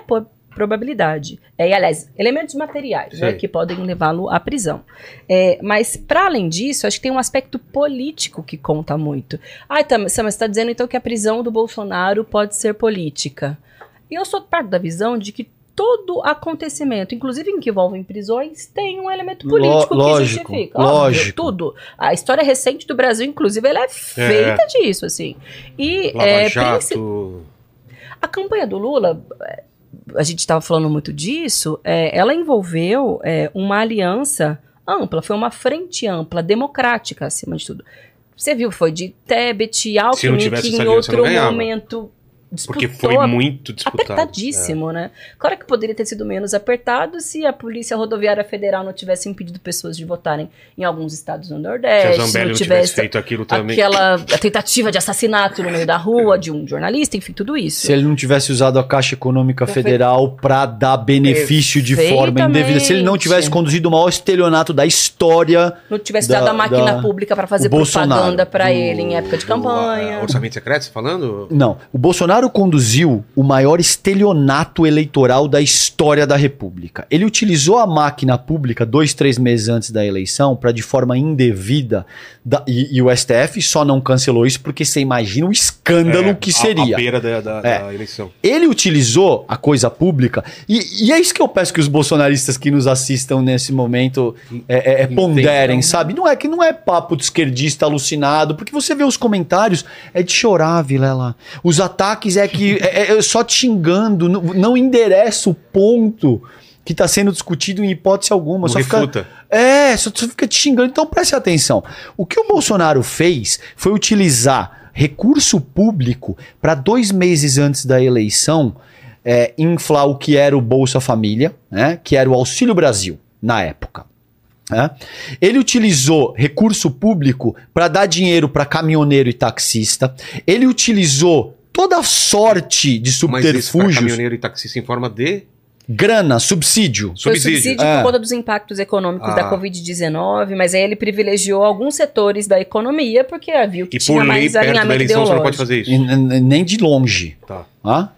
[SPEAKER 3] probabilidade. É, e, aliás, elementos materiais né, que podem levá-lo à prisão. É, mas, para além disso, acho que tem um aspecto político que conta muito. Ah, mas você está dizendo então que a prisão do Bolsonaro pode ser política. E eu sou parte da visão de que todo acontecimento, inclusive em que envolvem prisões, tem um elemento político
[SPEAKER 4] lógico,
[SPEAKER 3] que justifica. Óbvio,
[SPEAKER 4] lógico.
[SPEAKER 3] tudo. A história recente do Brasil, inclusive, ela é feita disso, assim. E
[SPEAKER 1] Lava
[SPEAKER 3] é,
[SPEAKER 1] Jato.
[SPEAKER 3] a campanha do Lula, é, a gente estava falando muito disso, é, ela envolveu é, uma aliança ampla, foi uma frente ampla, democrática, acima de tudo. Você viu, foi de Tebet, Alckmin, que em outro momento disputou
[SPEAKER 1] Porque foi muito disputado.
[SPEAKER 3] apertadíssimo, né? Claro que poderia ter sido menos apertado se a Polícia Rodoviária Federal não tivesse impedido pessoas de votarem em alguns estados no
[SPEAKER 1] Se a
[SPEAKER 3] Nordeste,
[SPEAKER 1] Zambelli
[SPEAKER 3] se
[SPEAKER 1] não
[SPEAKER 3] não
[SPEAKER 1] tivesse
[SPEAKER 3] tivesse
[SPEAKER 1] feito aquilo também.
[SPEAKER 3] aquela tentativa de assassinato no meio da rua de um jornalista, enfim, tudo isso.
[SPEAKER 4] Se ele não tivesse usado a Caixa Econômica
[SPEAKER 3] Perfeito.
[SPEAKER 4] Federal para dar benefício de forma indevida, se ele não tivesse conduzido o maior estelionato da história,
[SPEAKER 3] Não tivesse
[SPEAKER 4] da-
[SPEAKER 3] dado a máquina
[SPEAKER 4] da-
[SPEAKER 3] pública para fazer
[SPEAKER 4] o
[SPEAKER 3] propaganda para
[SPEAKER 1] Do-
[SPEAKER 3] ele em época de
[SPEAKER 1] do,
[SPEAKER 3] campanha.
[SPEAKER 1] ah, orçamento secreto, você falando?
[SPEAKER 4] Não. O Bolsonaro conduziu o maior estelionato eleitoral da história da República. Ele utilizou a máquina pública dois, três meses antes da eleição para, de forma indevida, da- e, e o STF só não cancelou isso porque você imagina o escândalo
[SPEAKER 1] É,
[SPEAKER 4] que
[SPEAKER 1] a-
[SPEAKER 4] seria.
[SPEAKER 1] A beira da, da-
[SPEAKER 4] É.
[SPEAKER 1] da eleição.
[SPEAKER 4] Ele utilizou a coisa pública, e, e é isso que eu peço que os bolsonaristas que nos assistam nesse momento é, é, é, ponderem,
[SPEAKER 3] Entendam.
[SPEAKER 4] sabe? Não é que não é papo de esquerdista alucinado, porque você vê os comentários, é de chorar, Vilela. Os ataques é que é, é só te xingando, não, não endereça o ponto que está sendo discutido em hipótese alguma.
[SPEAKER 1] Não
[SPEAKER 4] só fica, é, só, só fica te xingando. Então preste atenção. O que o Bolsonaro fez foi utilizar recurso público para dois meses antes da eleição é, inflar o que era o Bolsa Família, né, que era o Auxílio Brasil na época. né? Ele utilizou recurso público para dar dinheiro para caminhoneiro e taxista. Ele utilizou toda a sorte de
[SPEAKER 1] Mas isso
[SPEAKER 4] subterfúgios,
[SPEAKER 1] caminhoneiro e taxista em forma de
[SPEAKER 4] grana, subsídio.
[SPEAKER 3] Foi
[SPEAKER 1] subsídio.
[SPEAKER 3] subsídio
[SPEAKER 4] É.
[SPEAKER 3] por conta dos impactos econômicos
[SPEAKER 1] Ah.
[SPEAKER 3] da Covid-19, mas aí ele privilegiou alguns setores da economia porque viu que
[SPEAKER 1] E
[SPEAKER 3] tinha
[SPEAKER 1] por lei,
[SPEAKER 3] mais
[SPEAKER 1] perto da
[SPEAKER 3] alinhamento
[SPEAKER 1] eleição, você não pode fazer isso.
[SPEAKER 4] E Nem de longe.
[SPEAKER 1] Tá.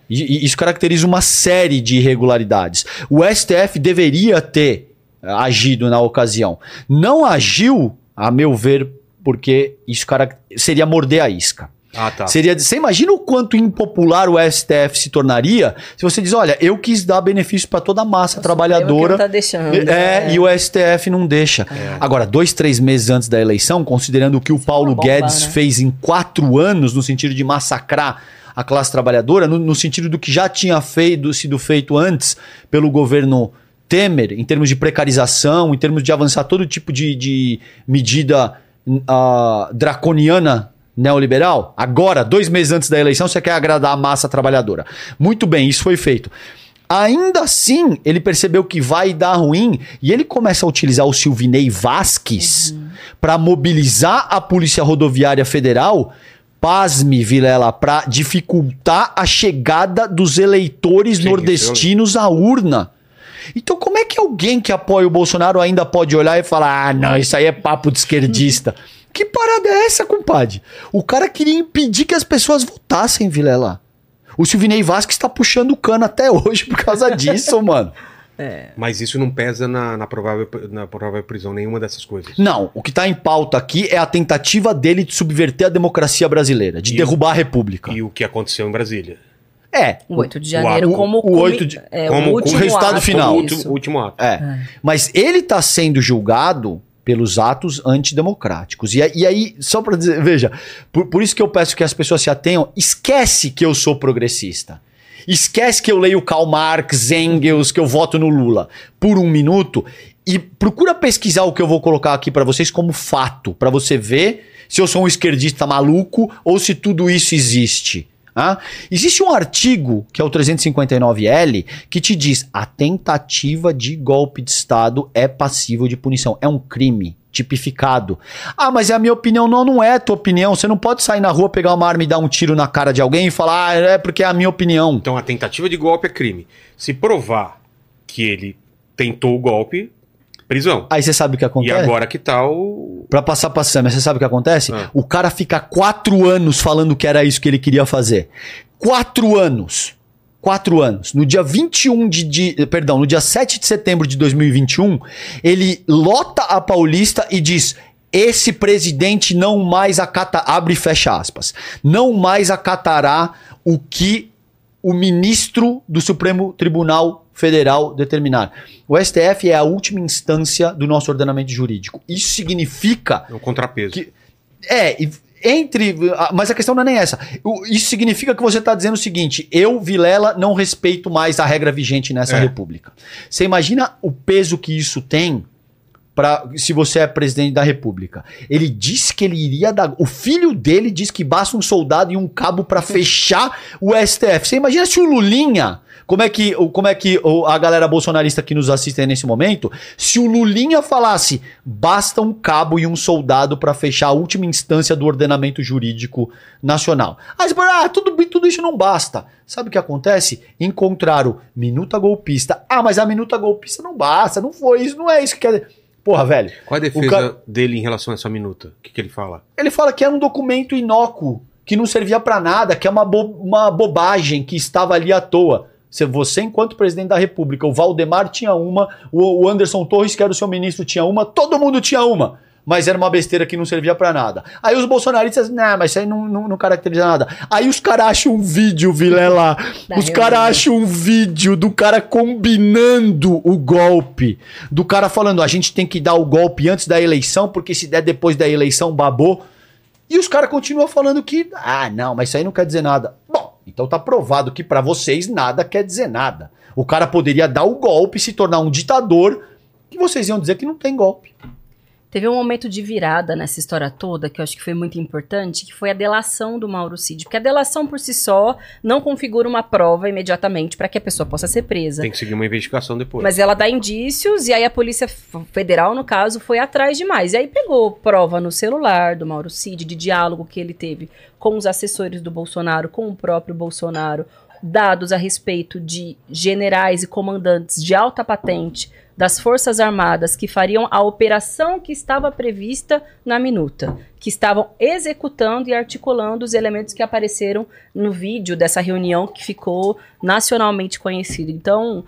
[SPEAKER 4] E- e isso caracteriza uma série de irregularidades. O STF deveria ter eh, agido na ocasião. Não agiu, a meu ver, porque isso seria morder a isca.
[SPEAKER 1] Ah, tá.
[SPEAKER 4] Seria, você imagina o quanto impopular o STF se tornaria se você diz, olha, eu quis dar benefício para toda a massa trabalhadora.
[SPEAKER 3] Supremo que não tá deixando.
[SPEAKER 4] É,
[SPEAKER 3] né?
[SPEAKER 4] e o STF não deixa. Agora, dois, três meses antes da eleição, considerando o que o Paulo
[SPEAKER 3] uma bomba,
[SPEAKER 4] Guedes
[SPEAKER 3] né?
[SPEAKER 4] fez em quatro anos, no sentido de massacrar a classe trabalhadora, no, no sentido do que já tinha feito, sido feito antes pelo governo Temer, em termos de precarização, em termos de avançar todo tipo de, de medida ah, draconiana neoliberal. Agora, dois meses antes da eleição, você quer agradar a massa trabalhadora. Muito bem, isso foi feito. Ainda assim, ele percebeu que vai dar ruim e ele começa a utilizar o Silvinei Vasques para mobilizar a Polícia Rodoviária Federal pasme, Vilela, para dificultar a chegada dos eleitores
[SPEAKER 1] Sim,
[SPEAKER 4] nordestinos à urna. Então, como é que alguém que apoia o Bolsonaro ainda pode olhar e falar: ah, não, isso aí é papo de esquerdista? que parada é essa, compadre? O cara queria impedir que as pessoas votassem, Vilela. O Silvinei Vasquez está puxando o cano até hoje por causa disso, mano.
[SPEAKER 1] Mas isso não pesa na, na provável, na provável prisão, nenhuma dessas coisas.
[SPEAKER 4] Não, o que está em pauta aqui é a tentativa dele de subverter a democracia brasileira, de
[SPEAKER 1] E-
[SPEAKER 4] derrubar a república.
[SPEAKER 1] E o que aconteceu em Brasília.
[SPEAKER 4] É,
[SPEAKER 3] O 8 de janeiro
[SPEAKER 1] o-
[SPEAKER 3] como
[SPEAKER 4] o
[SPEAKER 3] cumi-
[SPEAKER 4] 8 de-
[SPEAKER 3] é,
[SPEAKER 1] como-
[SPEAKER 3] o último
[SPEAKER 4] resultado
[SPEAKER 3] ato,
[SPEAKER 4] final.
[SPEAKER 1] Como o último, último ato.
[SPEAKER 4] É. Mas ele está sendo julgado pelos atos antidemocráticos. E, e aí, só para dizer, veja, por, por isso que eu peço que as pessoas se atenham, esquece que eu sou progressista. Esquece que eu leio Karl Marx, Engels, que eu voto no Lula por um minuto e procura pesquisar o que eu vou colocar aqui para vocês como fato, para você ver se eu sou um esquerdista maluco ou se tudo isso existe. Ah? Existe um artigo, que é o 359L, que te diz a tentativa de golpe de Estado é passível de punição. É um crime tipificado. Ah, mas é a minha opinião. Não, não é a tua opinião. Você não pode sair na rua, pegar uma arma e dar um tiro na cara de alguém e falar, ah, é porque é a minha opinião.
[SPEAKER 1] Então a tentativa de golpe é crime. Se provar que ele tentou o golpe, prisão.
[SPEAKER 4] Aí você sabe o que
[SPEAKER 1] E
[SPEAKER 4] acontece?
[SPEAKER 1] agora que tá o.
[SPEAKER 4] Pra passar pra Sam, você sabe o que acontece?
[SPEAKER 1] Ah.
[SPEAKER 4] O cara fica quatro anos falando que era isso que ele queria fazer. Quatro anos. Quatro anos. No dia 21 de, de. Perdão, no dia 7 de setembro de 2021, ele lota a Paulista e diz. Esse presidente não mais acata. Abre e fecha aspas. Não mais acatará o que o ministro do Supremo Tribunal Federal determinar. O STF é a última instância do nosso ordenamento jurídico. Isso significa
[SPEAKER 1] É um contrapeso.
[SPEAKER 4] Que- é, entre. Mas a questão não é nem essa. Isso significa que você está dizendo o seguinte: eu, Vilela, não respeito mais a regra vigente nessa
[SPEAKER 1] É.
[SPEAKER 4] república. Você imagina o peso que isso tem para se você é presidente da república. Ele disse que ele iria dar. O filho dele diz que basta um soldado e um cabo para fechar o STF. Você imagina se o Lulinha. Como é que, como é que a galera bolsonarista que nos assiste nesse momento, se o Lulinha falasse basta um cabo e um soldado para fechar a última instância do ordenamento jurídico nacional. Aí você fala, ah, tudo, tudo isso não basta. Sabe o que acontece? Encontraram minuta golpista. Ah, mas a minuta golpista não basta, não foi isso, não é isso que quer. Porra, velho.
[SPEAKER 1] Qual a defesa
[SPEAKER 4] cara-
[SPEAKER 1] dele em relação a essa minuta? O que, que ele fala?
[SPEAKER 4] Ele fala que era um documento inócuo, que não servia pra nada, que é uma, bo- uma bobagem que estava ali à toa. Se Você, enquanto presidente da República, o Valdemar tinha uma, o Anderson Torres, que era o seu ministro, tinha uma, todo mundo tinha uma. Mas era uma besteira que não servia pra nada. Aí os bolsonaristas, não, mas isso aí não, não, não caracteriza nada. Aí os caras acham um vídeo, Vilela.
[SPEAKER 3] Da
[SPEAKER 4] os caras acham um vídeo do cara combinando o golpe. Do cara falando, a gente tem que dar o golpe antes da eleição, porque se der depois da eleição, babou. E os caras continuam falando que, ah, não, mas isso aí não quer dizer nada. Bom, então tá provado que pra vocês nada quer dizer nada. O cara poderia dar o golpe, se tornar um ditador, e vocês iam dizer que não tem golpe.
[SPEAKER 3] Teve um momento de virada nessa história toda que eu acho que foi muito importante, que foi a delação do Mauro Cid. Porque a delação por si só não configura uma prova imediatamente para que a pessoa possa ser presa.
[SPEAKER 1] Tem que seguir uma investigação depois.
[SPEAKER 3] Mas ela dá indícios e aí a Polícia Federal, no caso, foi atrás demais. E aí pegou prova no celular do Mauro Cid, de diálogo que ele teve com os assessores do Bolsonaro, com o próprio Bolsonaro, dados a respeito de generais e comandantes de alta patente das Forças Armadas que fariam a operação que estava prevista na minuta, que estavam executando e articulando os elementos que apareceram no vídeo dessa reunião que ficou nacionalmente conhecido. Então,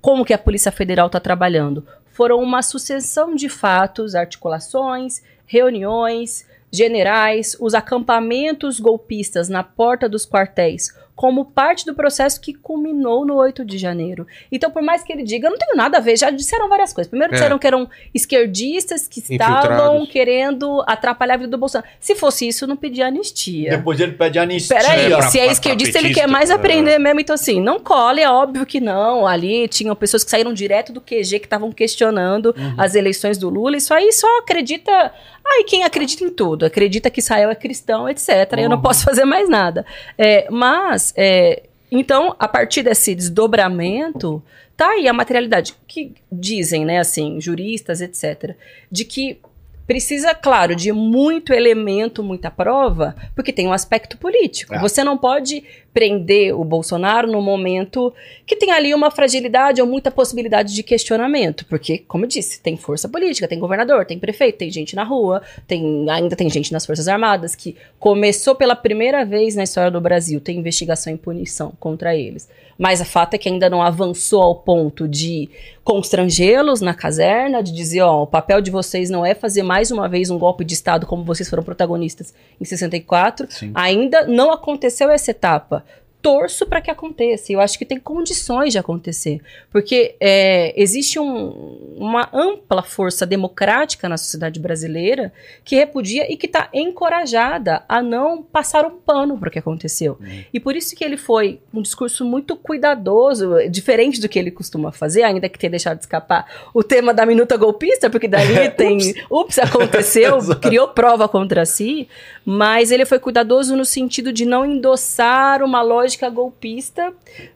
[SPEAKER 3] como que a Polícia Federal está trabalhando? Foram uma sucessão de fatos, articulações, reuniões, generais, os acampamentos golpistas na porta dos quartéis, como parte do processo que culminou no 8 de janeiro. Então, por mais que ele diga, eu não tenho nada a ver, já disseram várias coisas. Primeiro
[SPEAKER 1] É.
[SPEAKER 3] disseram que eram esquerdistas que estavam querendo atrapalhar a vida do Bolsonaro. Se fosse isso, não pedia anistia.
[SPEAKER 4] Depois ele pede anistia.
[SPEAKER 3] Peraí,
[SPEAKER 1] É, pra-
[SPEAKER 3] se é
[SPEAKER 1] pra-
[SPEAKER 3] esquerdista,
[SPEAKER 1] pra
[SPEAKER 3] ele quer mais
[SPEAKER 1] é.
[SPEAKER 3] aprender mesmo. Então, assim, não cole, é óbvio que não. Ali tinham pessoas que saíram direto do QG que estavam questionando
[SPEAKER 1] Uhum.
[SPEAKER 3] as eleições do Lula. Isso aí só acredita. Ai, quem acredita em tudo? Acredita que Israel é cristão, etc. Eu
[SPEAKER 1] Uhum.
[SPEAKER 3] não posso fazer mais nada. É, mas, é, então, a partir desse desdobramento, tá aí a materialidade. Que dizem, né, assim, juristas, etc., de que precisa, claro, de muito elemento, muita prova, porque tem um aspecto político.
[SPEAKER 4] É.
[SPEAKER 3] Você não pode prender o Bolsonaro no momento que tem ali uma fragilidade ou muita possibilidade de questionamento, porque, como eu disse, tem força política, tem governador, tem prefeito, tem gente na rua, tem ainda tem gente nas Forças Armadas que começou pela primeira vez na história do Brasil, tem investigação e punição contra eles. Mas a fato é que ainda não avançou ao ponto de constrangê-los na caserna, de dizer, ó, o papel de vocês não é fazer mais uma vez um golpe de Estado como vocês foram protagonistas em 64.
[SPEAKER 4] Sim.
[SPEAKER 3] Ainda não aconteceu essa etapa. Torço para que aconteça. Eu acho que tem condições de acontecer. Porque é, existe um- uma ampla força democrática na sociedade brasileira que repudia e que está encorajada a não passar um pano para o que aconteceu. E por isso que ele foi um discurso muito cuidadoso, diferente do que ele costuma fazer, ainda que tenha deixado de escapar o tema da minuta golpista, porque dali tem. Ups, aconteceu, criou prova contra si. Mas ele foi cuidadoso no sentido de não endossar uma lógica golpista,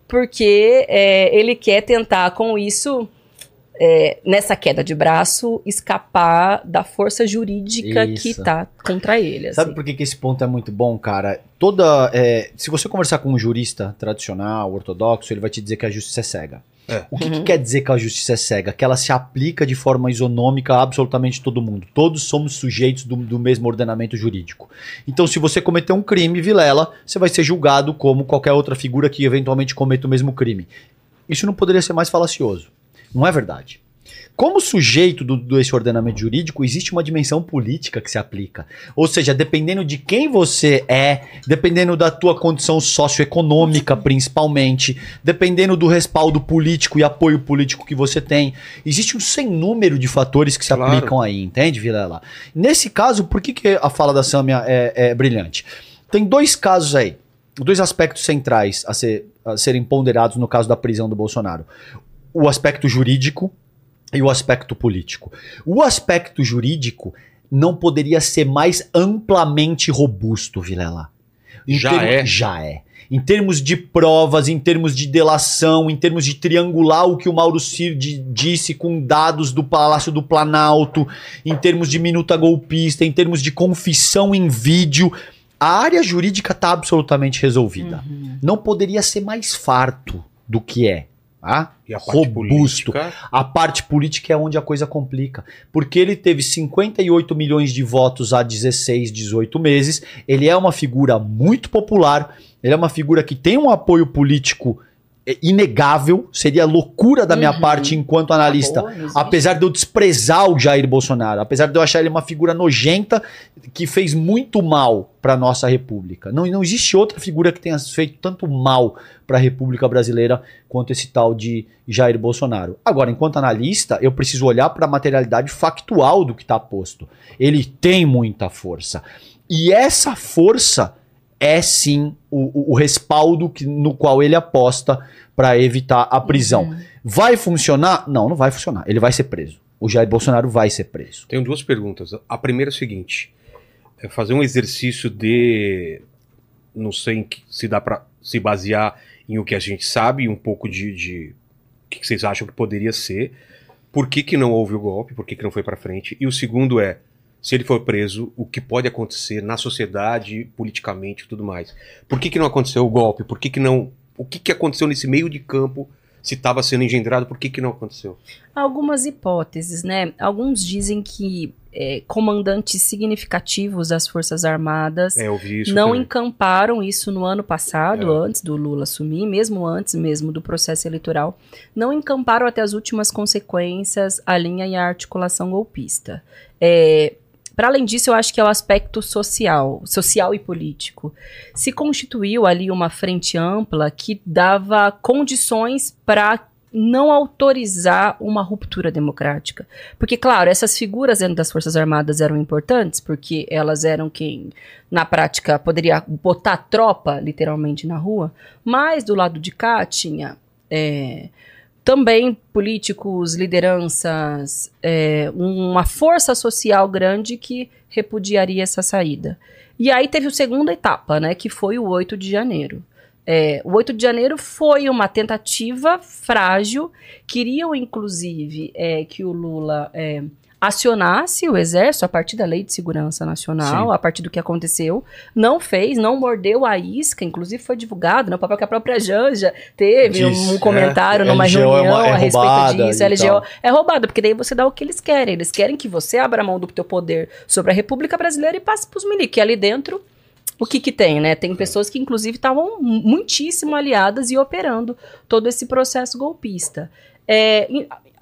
[SPEAKER 3] porque é, ele quer tentar com isso. é, nessa queda de braço, escapar da força jurídica que
[SPEAKER 4] Isso.
[SPEAKER 3] está contra ele. assim.
[SPEAKER 4] Sabe por que, que esse ponto é muito bom, cara? Toda. é, se você conversar com um jurista tradicional, ortodoxo, ele vai te dizer que a justiça é cega.
[SPEAKER 1] É.
[SPEAKER 4] O que, que quer dizer que a justiça é cega? Que ela se aplica de forma isonômica a absolutamente todo mundo. Todos somos sujeitos do, do mesmo ordenamento jurídico. Então, se você cometer um crime, Vilela, você vai ser julgado como qualquer outra figura que eventualmente cometa o mesmo crime. Isso não poderia ser mais falacioso. Não é verdade. Como sujeito do, desse ordenamento jurídico, existe uma dimensão política que se aplica. Ou seja, dependendo de quem você é, dependendo da tua condição socioeconômica, principalmente, dependendo do respaldo político e apoio político que você tem, existe um sem número de fatores que se
[SPEAKER 1] Claro.
[SPEAKER 4] aplicam aí, entende, Vilela? Nesse caso, por que, que a fala da Sâmia é, é brilhante? Tem dois casos aí, dois aspectos centrais a, ser- a serem ponderados no caso da prisão do Bolsonaro. O aspecto jurídico e o aspecto político. O aspecto jurídico não poderia ser mais amplamente robusto, Vilela. Em
[SPEAKER 1] Já
[SPEAKER 4] termos-
[SPEAKER 1] é.
[SPEAKER 4] Já é. Em termos de provas, em termos de delação, em termos de triangular o que o Mauro Cid disse com dados do Palácio do Planalto, em termos de minuta golpista, em termos de confissão em vídeo, a área jurídica está absolutamente resolvida. Não poderia ser mais farto do que é. Tá?
[SPEAKER 1] E a
[SPEAKER 4] Robusto.
[SPEAKER 1] política.
[SPEAKER 4] A parte política é onde a coisa complica. Porque ele teve 58 milhões de votos há 16, 18 meses. Ele é uma figura muito popular. Ele é uma figura que tem um apoio político é, inegável. Seria loucura da minha
[SPEAKER 3] Uhum.
[SPEAKER 4] parte enquanto analista.
[SPEAKER 3] Não existe.
[SPEAKER 4] Apesar de eu desprezar o Jair Bolsonaro, apesar de eu achar ele uma figura nojenta que fez muito mal para nossa república. Não, não existe outra figura que tenha feito tanto mal para a República Brasileira quanto esse tal de Jair Bolsonaro. Agora, enquanto analista, eu preciso olhar para a materialidade factual do que está posto. Ele tem muita força. E essa força é sim o, o- respaldo que- no qual ele aposta para evitar a prisão.
[SPEAKER 3] Uhum.
[SPEAKER 4] Vai funcionar? Não, não vai funcionar. Ele vai ser preso. O Jair Bolsonaro vai ser preso.
[SPEAKER 1] Tenho duas perguntas. A primeira é a seguinte: é fazer um exercício de. Não sei se dá pra se basear em o que a gente sabe, um pouco de. de o que vocês acham que poderia ser. Por que, que não houve o golpe? Por que, que não foi pra frente? E o segundo é: se ele for preso, o que pode acontecer na sociedade, politicamente e tudo mais? Por que, que não aconteceu o golpe? Por que, que não. O que, que aconteceu nesse meio de campo? Se estava sendo engendrado, por que, que não aconteceu?
[SPEAKER 3] Algumas hipóteses, né? Alguns dizem que é, comandantes significativos das Forças Armadas
[SPEAKER 1] É,
[SPEAKER 3] não
[SPEAKER 1] também.
[SPEAKER 3] encamparam isso no ano passado,
[SPEAKER 1] É.
[SPEAKER 3] antes do Lula assumir, mesmo antes mesmo do processo eleitoral, não encamparam até as últimas consequências a linha e a articulação golpista. É, para além disso, eu acho que é o aspecto social, social e político. Se constituiu ali uma frente ampla que dava condições para não autorizar uma ruptura democrática. Porque, claro, essas figuras dentro das Forças Armadas eram importantes, porque elas eram quem, na prática, poderia botar tropa, literalmente, na rua, mas do lado de cá tinha é, também políticos, lideranças, é, uma força social grande que repudiaria essa saída. E aí teve a segunda etapa, né, que foi o 8 de janeiro. É, o 8 de janeiro foi uma tentativa frágil. Queriam, inclusive, é, que o Lula é, acionasse o exército a partir da Lei de Segurança Nacional,
[SPEAKER 4] Sim.
[SPEAKER 3] a partir do que aconteceu. Não fez, não mordeu a isca, inclusive foi divulgado, no papel que a própria Janja teve
[SPEAKER 4] Diz,
[SPEAKER 3] um comentário
[SPEAKER 4] é,
[SPEAKER 3] numa
[SPEAKER 4] LGO é
[SPEAKER 3] reunião
[SPEAKER 4] uma- é
[SPEAKER 3] a respeito disso. A LGO
[SPEAKER 4] tal.
[SPEAKER 3] é roubada, porque daí você dá o que eles querem. Eles querem que você abra mão do teu poder sobre a República Brasileira e passe pros milicos, que ali dentro o que que tem, né? Tem pessoas que inclusive estavam muitíssimo aliadas e operando todo esse processo golpista. É,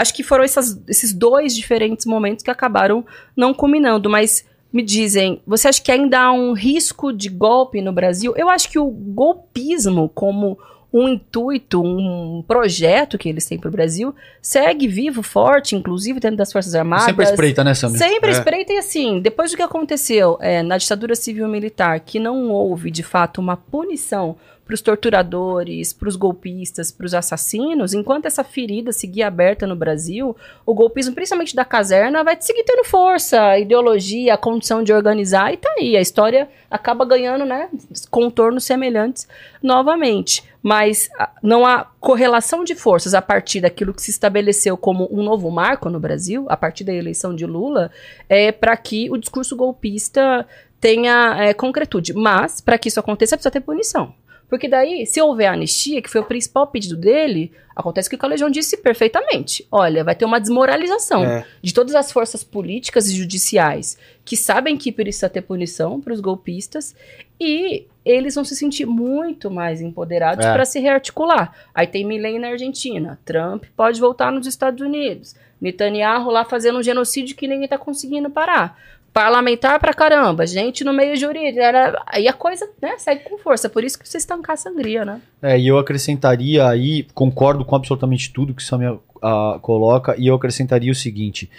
[SPEAKER 3] acho que foram essas- esses dois diferentes momentos que acabaram não culminando, mas me dizem, você acha que ainda há um risco de golpe no Brasil? Eu acho que o golpismo como um intuito, um projeto que eles têm para o Brasil, segue vivo, forte, inclusive dentro das Forças Armadas.
[SPEAKER 4] Sempre espreita, né, Samir?
[SPEAKER 3] Sempre
[SPEAKER 1] É.
[SPEAKER 3] espreita e assim, depois do que aconteceu é, na ditadura civil-militar, que não houve de fato uma punição para os torturadores, para os golpistas, para os assassinos, enquanto essa ferida seguir aberta no Brasil, o golpismo, principalmente da caserna, vai seguir tendo força, ideologia, condição de organizar, e tá aí. A história acaba ganhando, né, contornos semelhantes novamente. Mas ah, não há correlação de forças a partir daquilo que se estabeleceu como um novo marco no Brasil, a partir da eleição de Lula, é, para que o discurso golpista tenha é, concretude. Mas, para que isso aconteça, precisa ter punição. Porque daí, se houver anistia, que foi o principal pedido dele, acontece o que o Calejão disse perfeitamente. Olha, vai ter uma desmoralização
[SPEAKER 1] É.
[SPEAKER 3] de todas as forças políticas e judiciais que sabem que precisa ter punição para os golpistas e eles vão se sentir muito mais empoderados
[SPEAKER 4] É.
[SPEAKER 3] para se rearticular. Aí tem Milley na Argentina, Trump pode voltar nos Estados Unidos, Netanyahu lá fazendo um genocídio que ninguém está conseguindo parar. Parlamentar pra caramba, gente no meio jurídico. era- Aí a coisa né, segue com força. Por isso que precisa estancar a sangria, né?
[SPEAKER 4] É, e eu acrescentaria aí, concordo com absolutamente tudo que o Samia ah, coloca, e eu acrescentaria o seguinte: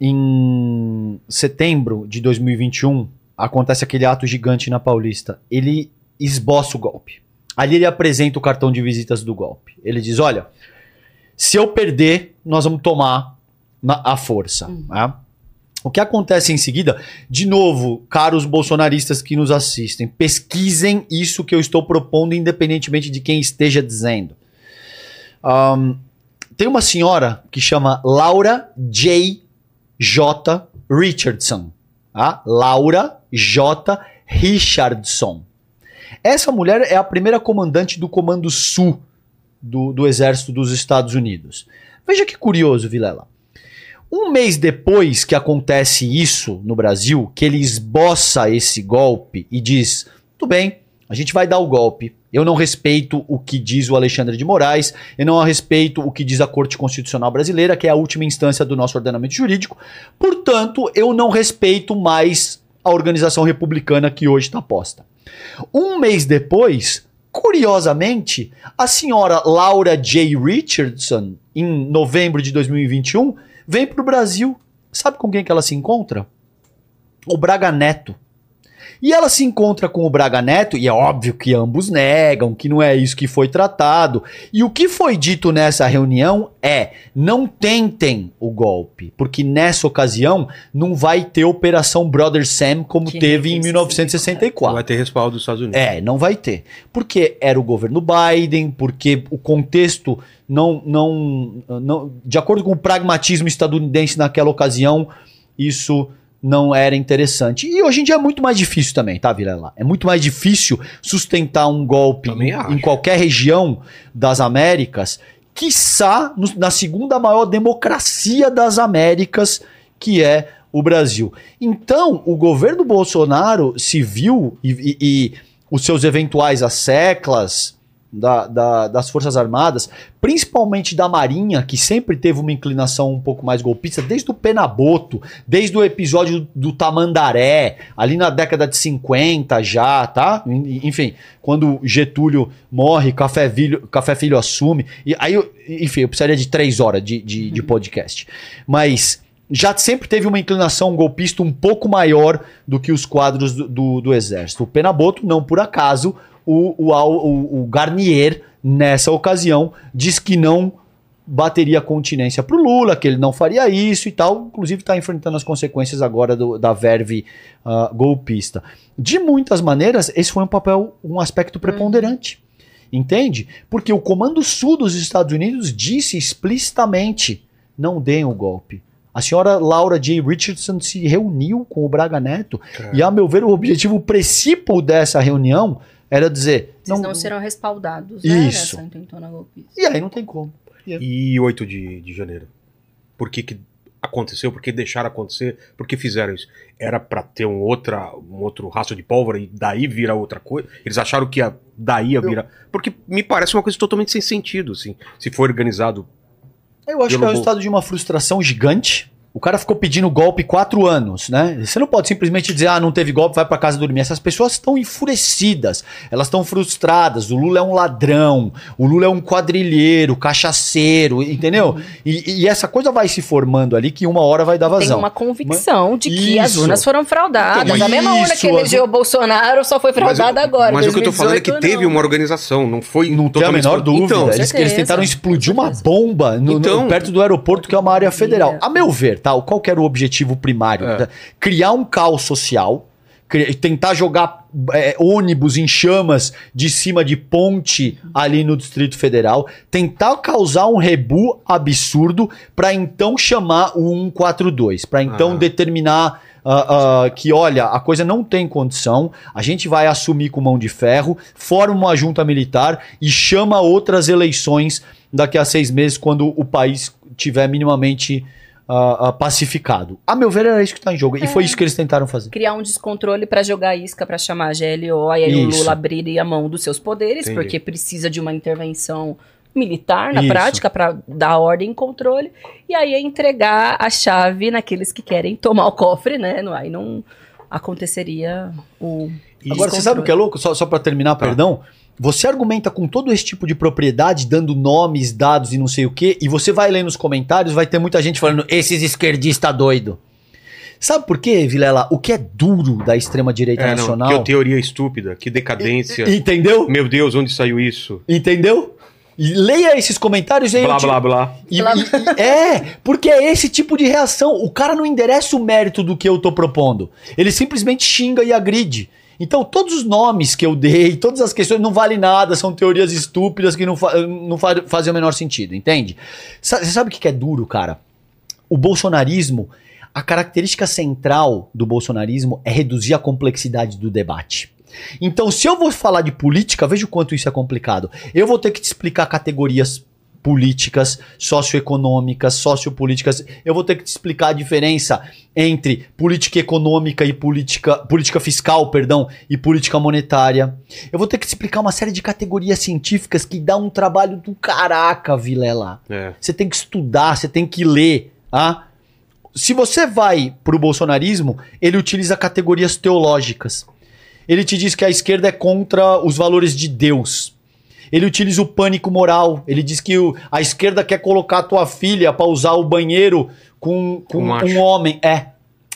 [SPEAKER 4] em setembro de 2021, acontece aquele ato gigante na Paulista. Ele esboça o golpe. Ali ele apresenta o cartão de visitas do golpe. Ele diz: olha, se eu perder, nós vamos tomar na- a força. né? O que acontece em seguida, de novo, caros bolsonaristas que nos assistem, pesquisem isso que eu estou propondo, independentemente de quem esteja dizendo. Ahn, tem uma senhora que chama Laura J. J. Richardson. tá? Laura J. Richardson. Essa mulher é a primeira comandante do Comando Sul do, do Exército dos Estados Unidos. Veja que curioso, Vilela. Um mês depois que acontece isso no Brasil, que ele esboça esse golpe e diz: tudo bem, a gente vai dar o golpe. Eu não respeito o que diz o Alexandre de Moraes, eu não respeito o que diz a Corte Constitucional Brasileira, que é a última instância do nosso ordenamento jurídico. Portanto, eu não respeito mais a organização republicana que hoje está posta. Um mês depois, curiosamente, a senhora Laura J. Richardson, em novembro de 2021, vem para o Brasil. Sabe com quem que ela se encontra? O Braga Neto. E ela se encontra com o Braga Neto, e é óbvio que ambos negam, que não é isso que foi tratado. E o que foi dito nessa reunião é: não tentem o golpe, porque nessa ocasião não vai ter Operação Brother Sam como
[SPEAKER 3] Que
[SPEAKER 4] teve em
[SPEAKER 3] nem
[SPEAKER 4] 1964.
[SPEAKER 1] Vai ter respaldo dos Estados Unidos.
[SPEAKER 4] É, não vai ter. Porque era o governo Biden, porque o contexto não, não, não. De acordo com o pragmatismo estadunidense naquela ocasião, isso não era interessante. E hoje em dia é muito mais difícil também, tá, Vilela? É muito mais difícil sustentar um golpe em qualquer região das Américas, quiçá no- na segunda maior democracia das Américas, que é o Brasil. Então, o governo Bolsonaro se viu e, e- e os seus eventuais asseclas da- da- das Forças Armadas, principalmente da Marinha, que sempre teve uma inclinação um pouco mais golpista, desde o Penaboto, desde o episódio do Tamandaré, ali na década de 50 já, tá? En- Enfim, quando Getúlio morre, Café Filho, Café Filho assume. E aí, eu- enfim, eu precisaria de três horas de, de, de podcast. Mas já sempre teve uma inclinação golpista um pouco maior do que os quadros do, do, do exército. O Penaboto, não por acaso, o, o, o, o Garnier, nessa ocasião, diz que não bateria continência pro Lula, que ele não faria isso e tal. Inclusive está enfrentando as consequências agora do- da verve ah, golpista. De muitas maneiras, esse foi um papel, um aspecto preponderante. Entende? Porque o Comando Sul dos Estados Unidos disse explicitamente: não deem o golpe. A senhora Laura J. Richardson se reuniu com o Braga Neto e, a meu ver, o objetivo principal dessa reunião era dizer.
[SPEAKER 3] Vocês não, serão respaldados, né,
[SPEAKER 4] Isso. E aí não tem como.
[SPEAKER 1] E 8 de, de janeiro? Por que, que aconteceu? Por que deixaram acontecer? Por que fizeram isso? Era pra ter um, outra, um outro rastro de pólvora e daí vira outra coisa? Eles acharam que ia, daí ia virar. Porque me parece uma coisa totalmente sem sentido, assim. Se for organizado.
[SPEAKER 4] Eu acho que é o resultado de uma frustração gigante. O cara ficou pedindo golpe quatro anos, né? Você não pode simplesmente dizer, ah, não teve golpe, vai pra casa dormir. Essas pessoas estão enfurecidas, elas estão frustradas. O Lula é um ladrão, o Lula é um quadrilheiro, cachaceiro, entendeu? E, e essa coisa vai se formando ali que uma hora vai dar
[SPEAKER 3] Tem
[SPEAKER 4] vazão.
[SPEAKER 3] uma convicção de que as
[SPEAKER 4] Isso.
[SPEAKER 3] urnas foram fraudadas.
[SPEAKER 4] Então,
[SPEAKER 3] a mesma urna que elegeu o Bolsonaro só foi fraudada
[SPEAKER 1] mas,
[SPEAKER 3] agora.
[SPEAKER 1] Mas o que eu tô falando é que
[SPEAKER 3] 2018
[SPEAKER 1] teve
[SPEAKER 3] não.
[SPEAKER 1] uma organização, não foi
[SPEAKER 4] Não tem a menor dúvida.
[SPEAKER 1] Então,
[SPEAKER 4] eles, eles tentaram explodir uma bomba no- no-
[SPEAKER 1] Então-
[SPEAKER 4] perto do aeroporto, que é uma área federal. A meu ver, tá? Qual que era o objetivo primário?
[SPEAKER 1] É.
[SPEAKER 4] Criar um caos social, tentar jogar é, ônibus em chamas de cima de ponte ali no Distrito Federal, tentar causar um rebu absurdo para então chamar o 142, para então
[SPEAKER 1] Ah.
[SPEAKER 4] determinar ah, ah, que, olha, a coisa não tem condição, a gente vai assumir com mão de ferro, forma uma junta militar e chama outras eleições daqui a seis meses, quando o país tiver minimamente ah, ah, pacificado. A meu ver, era isso que está em jogo. E foi isso que eles tentaram fazer.
[SPEAKER 3] Criar um descontrole pra jogar isca pra chamar a GLO e aí o
[SPEAKER 4] Isso.
[SPEAKER 3] Lula abriria a mão dos seus poderes,
[SPEAKER 1] Entendi.
[SPEAKER 3] porque precisa de uma intervenção militar na
[SPEAKER 4] Isso.
[SPEAKER 3] prática pra dar ordem e controle. E aí é entregar a chave naqueles que querem tomar o cofre, né? Não- Aí não aconteceria o.
[SPEAKER 4] Agora, você sabe o que é louco? Só, só para terminar,
[SPEAKER 1] Tá.
[SPEAKER 4] perdão. Você argumenta com todo esse tipo de propriedade, dando nomes, dados e não sei o quê, e você vai ler nos comentários, vai ter muita gente falando, esses esquerdistas doido. Sabe por quê, Vilela? O que é duro da extrema-direita
[SPEAKER 1] é, não,
[SPEAKER 4] nacional...
[SPEAKER 1] que teoria estúpida, que decadência.
[SPEAKER 4] Entendeu?
[SPEAKER 1] Meu Deus, onde saiu isso?
[SPEAKER 4] Entendeu? E leia esses comentários e aí
[SPEAKER 1] Blá,
[SPEAKER 4] te-
[SPEAKER 1] blá, blá.
[SPEAKER 4] E- e- e- é, porque é esse tipo de reação. O cara não endereça o mérito do que eu tô propondo. Ele simplesmente xinga e agride. Então, todos os nomes que eu dei, todas as questões não valem nada, são teorias estúpidas que não, fa não fa fazem o menor sentido, entende? Você sabe o que é duro, cara? O bolsonarismo, a característica central do bolsonarismo é reduzir a complexidade do debate. Então, se eu vou falar de política, veja o quanto isso é complicado. Eu vou ter que te explicar categorias políticas, socioeconômicas, sociopolíticas. Eu vou ter que te explicar a diferença entre política econômica e política, política fiscal, perdão, e política monetária. Eu vou ter que te explicar uma série de categorias científicas que dá um trabalho do caraca, Vilela.
[SPEAKER 1] É.
[SPEAKER 4] Você tem que estudar, você tem que ler, ah? Se você vai pro bolsonarismo, ele utiliza categorias teológicas. Ele te diz que a esquerda é contra os valores de Deus. Ele utiliza o pânico moral. Ele diz que o- a esquerda quer colocar a tua filha pra usar o banheiro com, com
[SPEAKER 1] Um
[SPEAKER 4] um homem. É.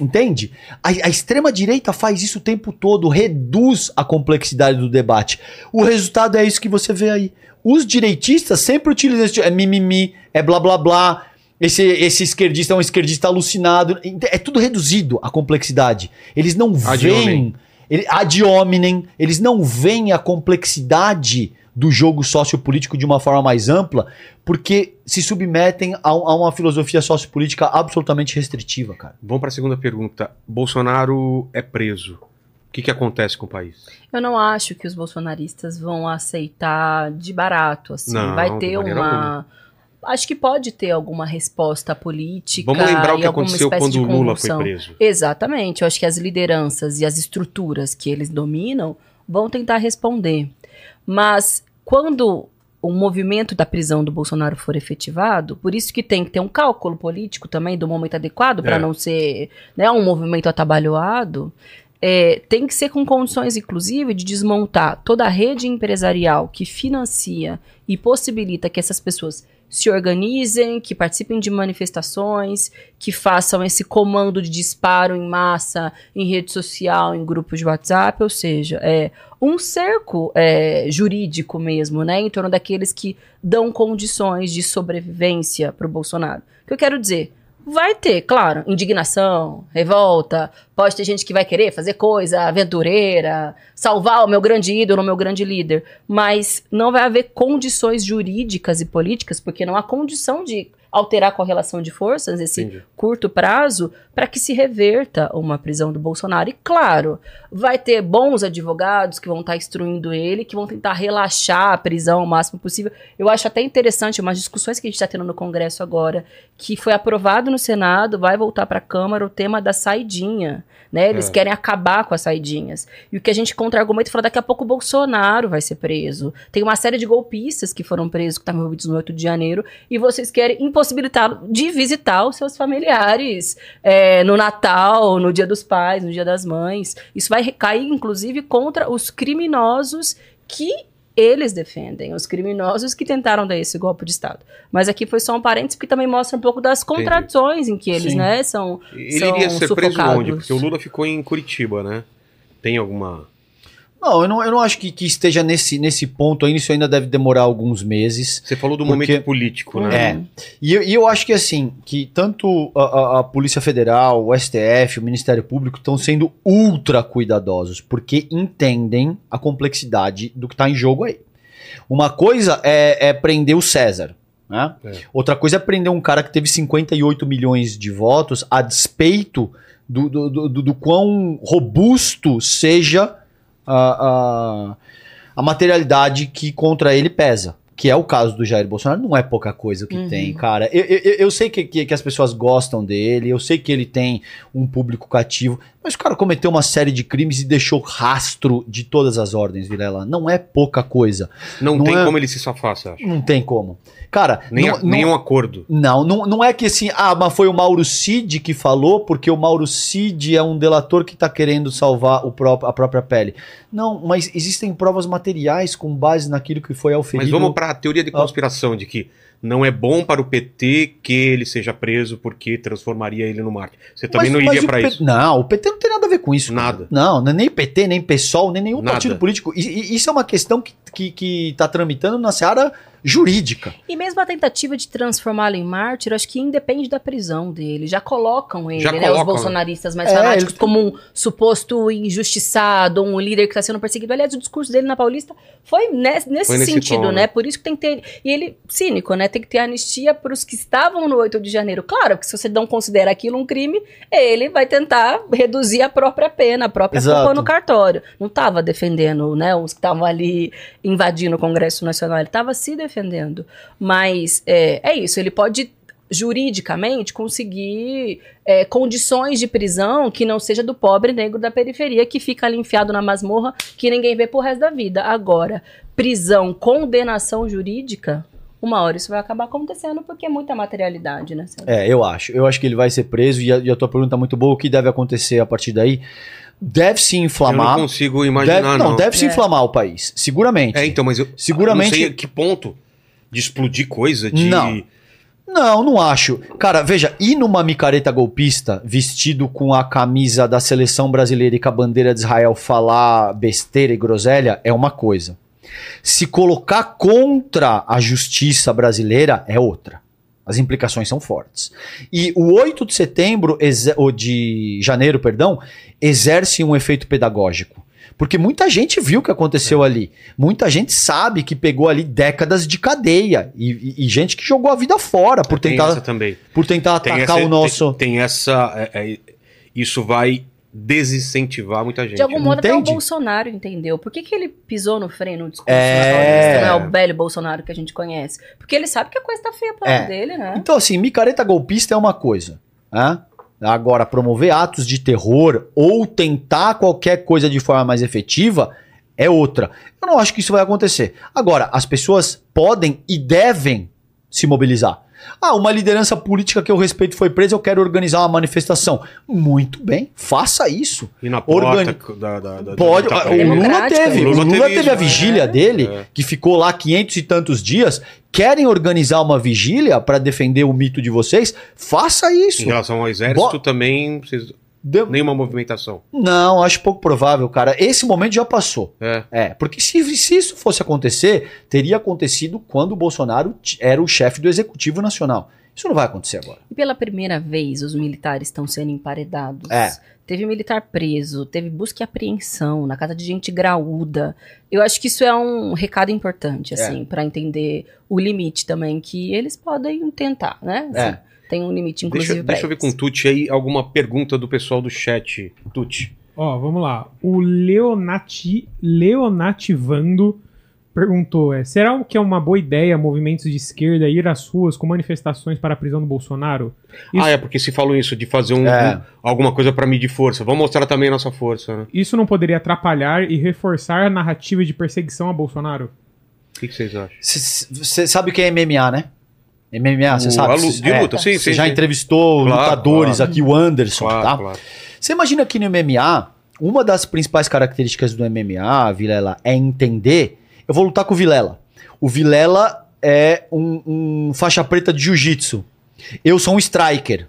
[SPEAKER 4] Entende? A, a extrema-direita faz isso o tempo todo, reduz a complexidade do debate. O resultado é isso que você vê aí. Os direitistas sempre utilizam esse tipo, é mimimi, é blá blá blá. Esse, esse esquerdista é um esquerdista alucinado. É tudo reduzido a complexidade. Eles não
[SPEAKER 1] Ad
[SPEAKER 4] veem.
[SPEAKER 1] hominem.
[SPEAKER 4] Ele, ad hominem, eles não veem a complexidade do jogo sociopolítico de uma forma mais ampla, porque se submetem a, a uma filosofia sociopolítica absolutamente restritiva, cara.
[SPEAKER 1] Vamos para a segunda pergunta. Bolsonaro é preso. O que, que acontece com o país?
[SPEAKER 3] Eu não acho que os bolsonaristas vão aceitar de barato, assim.
[SPEAKER 1] Não,
[SPEAKER 3] Vai ter uma. Acho que pode ter alguma resposta política.
[SPEAKER 1] Vamos lembrar o
[SPEAKER 3] e
[SPEAKER 1] que
[SPEAKER 3] alguma
[SPEAKER 1] aconteceu
[SPEAKER 3] espécie
[SPEAKER 1] quando
[SPEAKER 3] de
[SPEAKER 1] o Lula foi preso.
[SPEAKER 3] Exatamente. Eu acho que as lideranças e as estruturas que eles dominam vão tentar responder. Mas quando o movimento da prisão do Bolsonaro for efetivado, por isso que tem que ter um cálculo político também do momento adequado para
[SPEAKER 1] É.
[SPEAKER 3] não ser né, um movimento atabalhoado. é, tem que ser com condições, inclusive, de desmontar toda a rede empresarial que financia e possibilita que essas pessoas se organizem, que participem de manifestações, que façam esse comando de disparo em massa em rede social, em grupos de WhatsApp, ou seja, é um cerco é, jurídico mesmo, né, em torno daqueles que dão condições de sobrevivência para o Bolsonaro. O que eu quero dizer? Vai ter, claro, indignação, revolta, Pode ter gente que vai querer fazer coisa aventureira, salvar o meu grande ídolo, o meu grande líder, mas não vai haver condições jurídicas e políticas, porque não há condição de alterar a correlação de forças nesse
[SPEAKER 1] Entendi.
[SPEAKER 3] curto prazo para que se reverta uma prisão do Bolsonaro. E claro, vai ter bons advogados que vão estar instruindo ele, que vão tentar relaxar a prisão o máximo possível. Eu acho até interessante umas discussões que a gente está tendo no Congresso agora, que foi aprovado no Senado, vai voltar para a Câmara o tema da saidinha. Né? Eles
[SPEAKER 1] É.
[SPEAKER 3] querem acabar com as saidinhas. E o que a gente contra-argumenta fala, daqui a pouco o Bolsonaro vai ser preso. Tem uma série de golpistas que foram presos, que estavam envolvidos no 8 de janeiro, e vocês querem impossibilitá-lo de visitar os seus familiares é, no Natal, no Dia dos Pais, no Dia das Mães. Isso vai recair, inclusive, contra os criminosos que eles defendem, os criminosos que tentaram dar esse golpe de Estado. Mas aqui foi só um parênteses, porque também mostra um pouco das contradições em que eles,
[SPEAKER 4] Sim.
[SPEAKER 3] né, são
[SPEAKER 1] Ele
[SPEAKER 3] são
[SPEAKER 1] iria ser preso
[SPEAKER 3] sufocados.
[SPEAKER 1] onde? Porque o Lula ficou em Curitiba, né? Tem alguma.
[SPEAKER 4] Não, eu não, eu não acho que, que esteja nesse, nesse ponto ainda, isso ainda deve demorar alguns meses.
[SPEAKER 1] Você falou do
[SPEAKER 4] Porque-
[SPEAKER 1] momento político, né?
[SPEAKER 4] É. E, eu- e eu acho que assim, que tanto a, a- a Polícia Federal, o STF, o Ministério Público estão sendo ultra cuidadosos, porque entendem a complexidade do que está em jogo aí. Uma coisa é, é prender o César. Né?
[SPEAKER 1] É.
[SPEAKER 4] Outra coisa é prender um cara que teve 58 milhões de votos a despeito do, do, do, do- do quão robusto seja a, a, a materialidade que contra ele pesa. Que é o caso do Jair Bolsonaro, não é pouca coisa o que
[SPEAKER 3] Uhum.
[SPEAKER 4] tem, cara. Eu, eu, eu sei que, que, que as pessoas gostam dele, eu sei que ele tem um público cativo, mas o cara cometeu uma série de crimes e deixou rastro de todas as ordens, Vilela. Não é pouca coisa.
[SPEAKER 1] Não,
[SPEAKER 4] Não
[SPEAKER 1] tem
[SPEAKER 4] é-
[SPEAKER 1] como ele se safar, você acha?
[SPEAKER 4] Não tem como. Cara,
[SPEAKER 1] Nem,
[SPEAKER 4] não,
[SPEAKER 1] a- nenhum acordo.
[SPEAKER 4] não, não, não é que assim, ah, mas foi o Mauro Cid que falou, porque o Mauro Cid é um delator que tá querendo salvar o próprio, a própria pele. Não, mas existem provas materiais com base naquilo que foi auferido.
[SPEAKER 1] Mas vamos para a teoria
[SPEAKER 4] Ah.
[SPEAKER 1] de conspiração de que não é bom para o PT que ele seja preso porque transformaria ele no mártir. Você também
[SPEAKER 4] Mas-
[SPEAKER 1] não iria para
[SPEAKER 4] P-
[SPEAKER 1] isso.
[SPEAKER 4] Não, o PT não tem nada a ver com isso.
[SPEAKER 1] Nada.
[SPEAKER 4] Não, é nem PT, nem PSOL, nem nenhum
[SPEAKER 1] Nada.
[SPEAKER 4] partido político. Isso é uma questão que, que, que tá tramitando na seara jurídica.
[SPEAKER 3] E mesmo a tentativa de transformá-lo em mártir, acho que independe da prisão dele. Já colocam ele,
[SPEAKER 1] Já
[SPEAKER 3] né,
[SPEAKER 1] colocam,
[SPEAKER 3] os bolsonaristas mais
[SPEAKER 4] É,
[SPEAKER 3] fanáticos,
[SPEAKER 4] ele-
[SPEAKER 3] como um suposto injustiçado, um líder que está sendo perseguido. Aliás, o discurso dele na Paulista foi nesse, nesse
[SPEAKER 1] Foi nesse
[SPEAKER 3] sentido,
[SPEAKER 1] tom,
[SPEAKER 3] né?
[SPEAKER 1] né?
[SPEAKER 3] Por isso que tem que ter. E ele, cínico, né? Tem que ter anistia para os que estavam no 8 de janeiro. Claro que se você não considera aquilo um crime, ele vai tentar reduzir a própria pena, a própria
[SPEAKER 4] Exato.
[SPEAKER 3] culpa no cartório. Não estava defendendo, né? Os que estavam ali invadindo o Congresso Nacional. Ele estava se defendendo. Mas é, é isso, ele pode juridicamente conseguir é, condições de prisão que não seja do pobre negro da periferia que fica ali enfiado na masmorra que ninguém vê pro resto da vida. Agora, prisão, condenação jurídica, uma hora isso vai acabar acontecendo porque é muita materialidade, né? Sérgio?
[SPEAKER 4] É, eu acho. Eu acho que ele vai ser preso e a, e a tua pergunta é muito boa. O que deve acontecer a partir daí? Deve se
[SPEAKER 1] Eu
[SPEAKER 4] inflamar.
[SPEAKER 1] não consigo imaginar,
[SPEAKER 4] deve,
[SPEAKER 1] não.
[SPEAKER 4] não, deve se
[SPEAKER 3] É.
[SPEAKER 4] inflamar o país. Seguramente.
[SPEAKER 1] É, então, mas eu
[SPEAKER 4] Seguramente-
[SPEAKER 1] eu não sei a que ponto de explodir coisa, de...
[SPEAKER 4] Não. Não, não acho. Cara, veja, ir numa micareta golpista, vestido com a camisa da seleção brasileira e com a bandeira de Israel falar besteira e groselha é uma coisa. Se colocar contra a justiça brasileira é outra. As implicações são fortes. E o 8 de setembro, ou de janeiro, perdão, exerce um efeito pedagógico. Porque muita gente viu o que aconteceu ali. Muita gente sabe que pegou ali décadas de cadeia. E, e- e gente que jogou a vida fora por
[SPEAKER 1] Tem
[SPEAKER 4] tentar,
[SPEAKER 1] essa também.
[SPEAKER 4] por tentar
[SPEAKER 1] Tem
[SPEAKER 4] atacar
[SPEAKER 1] essa-
[SPEAKER 4] o nosso.
[SPEAKER 1] Tem, tem essa... é, é, isso vai desincentivar muita gente.
[SPEAKER 3] De algum modo, até o? Bolsonaro entendeu. Por que, que ele pisou no freio no discurso
[SPEAKER 4] É.
[SPEAKER 3] não é o velho Bolsonaro que a gente conhece? Porque ele sabe que a coisa tá feia pro lado
[SPEAKER 4] É.
[SPEAKER 3] dele, né?
[SPEAKER 4] Então, assim, micareta golpista é uma coisa. Né? Agora, promover atos de terror ou tentar qualquer coisa de forma mais efetiva é outra. Eu não acho que isso vai acontecer. Agora, as pessoas podem e devem se mobilizar. Ah, uma liderança política que eu respeito foi presa, eu quero organizar uma manifestação. Muito bem, faça isso.
[SPEAKER 1] E na porta
[SPEAKER 4] Organi-
[SPEAKER 1] da, da, da-
[SPEAKER 4] Pode.
[SPEAKER 1] da-
[SPEAKER 4] o Lula teve.
[SPEAKER 1] O
[SPEAKER 4] O
[SPEAKER 1] Lula
[SPEAKER 4] Lula,
[SPEAKER 1] teve
[SPEAKER 4] teve, a vigília
[SPEAKER 3] é.
[SPEAKER 4] dele,
[SPEAKER 1] É.
[SPEAKER 4] que ficou lá 500 e tantos dias. Querem organizar uma vigília para defender o mito de vocês? Faça
[SPEAKER 1] Em
[SPEAKER 4] isso.
[SPEAKER 1] relação ao exército
[SPEAKER 4] Bo-
[SPEAKER 1] também, vocês-
[SPEAKER 4] De-
[SPEAKER 1] Nenhuma movimentação.
[SPEAKER 4] Não, acho pouco provável, cara. Esse momento já passou.
[SPEAKER 1] É.
[SPEAKER 4] É, porque se, se isso fosse acontecer, teria acontecido quando o Bolsonaro era o chefe do Executivo Nacional. Isso não vai acontecer agora.
[SPEAKER 3] E pela primeira vez, os militares estão sendo emparedados.
[SPEAKER 4] É.
[SPEAKER 3] Teve militar preso, teve busca e apreensão na casa de gente graúda. Eu acho que isso é um recado importante,
[SPEAKER 4] É.
[SPEAKER 3] assim, pra entender o limite também que eles podem tentar, né? Assim,
[SPEAKER 4] É.
[SPEAKER 3] Tem um limite, inclusive,
[SPEAKER 1] Deixa, deixa eu ver com o Tuti aí alguma pergunta do pessoal do chat. Tuti.
[SPEAKER 5] Ó, vamos lá. O Leonati, Leonativando perguntou: é, será que é uma boa ideia movimentos de esquerda ir às ruas com manifestações para a prisão do Bolsonaro? Isso,
[SPEAKER 1] Ah, é porque se falou isso, de fazer um,
[SPEAKER 4] É.
[SPEAKER 1] um- alguma coisa pra medir força. Vamos mostrar também a nossa força, né?
[SPEAKER 5] isso não poderia atrapalhar e reforçar a narrativa de perseguição a Bolsonaro?
[SPEAKER 1] O que, que vocês acham?
[SPEAKER 4] Você sabe o que é MMA, né? MMA, você
[SPEAKER 1] O-
[SPEAKER 4] sabe?
[SPEAKER 1] a lu- de
[SPEAKER 4] É,
[SPEAKER 1] luta, sim,
[SPEAKER 4] Você
[SPEAKER 1] sim,
[SPEAKER 4] já
[SPEAKER 1] sim.
[SPEAKER 4] entrevistou
[SPEAKER 1] Claro,
[SPEAKER 4] lutadores
[SPEAKER 1] claro.
[SPEAKER 4] aqui, o Anderson,
[SPEAKER 1] Claro,
[SPEAKER 4] tá?
[SPEAKER 1] claro.
[SPEAKER 4] Você imagina que no MMA, uma das principais características do MMA, Vilela, é entender. Eu vou lutar com o Vilela. O Vilela é um, um faixa preta de jiu-jitsu. Eu sou um striker,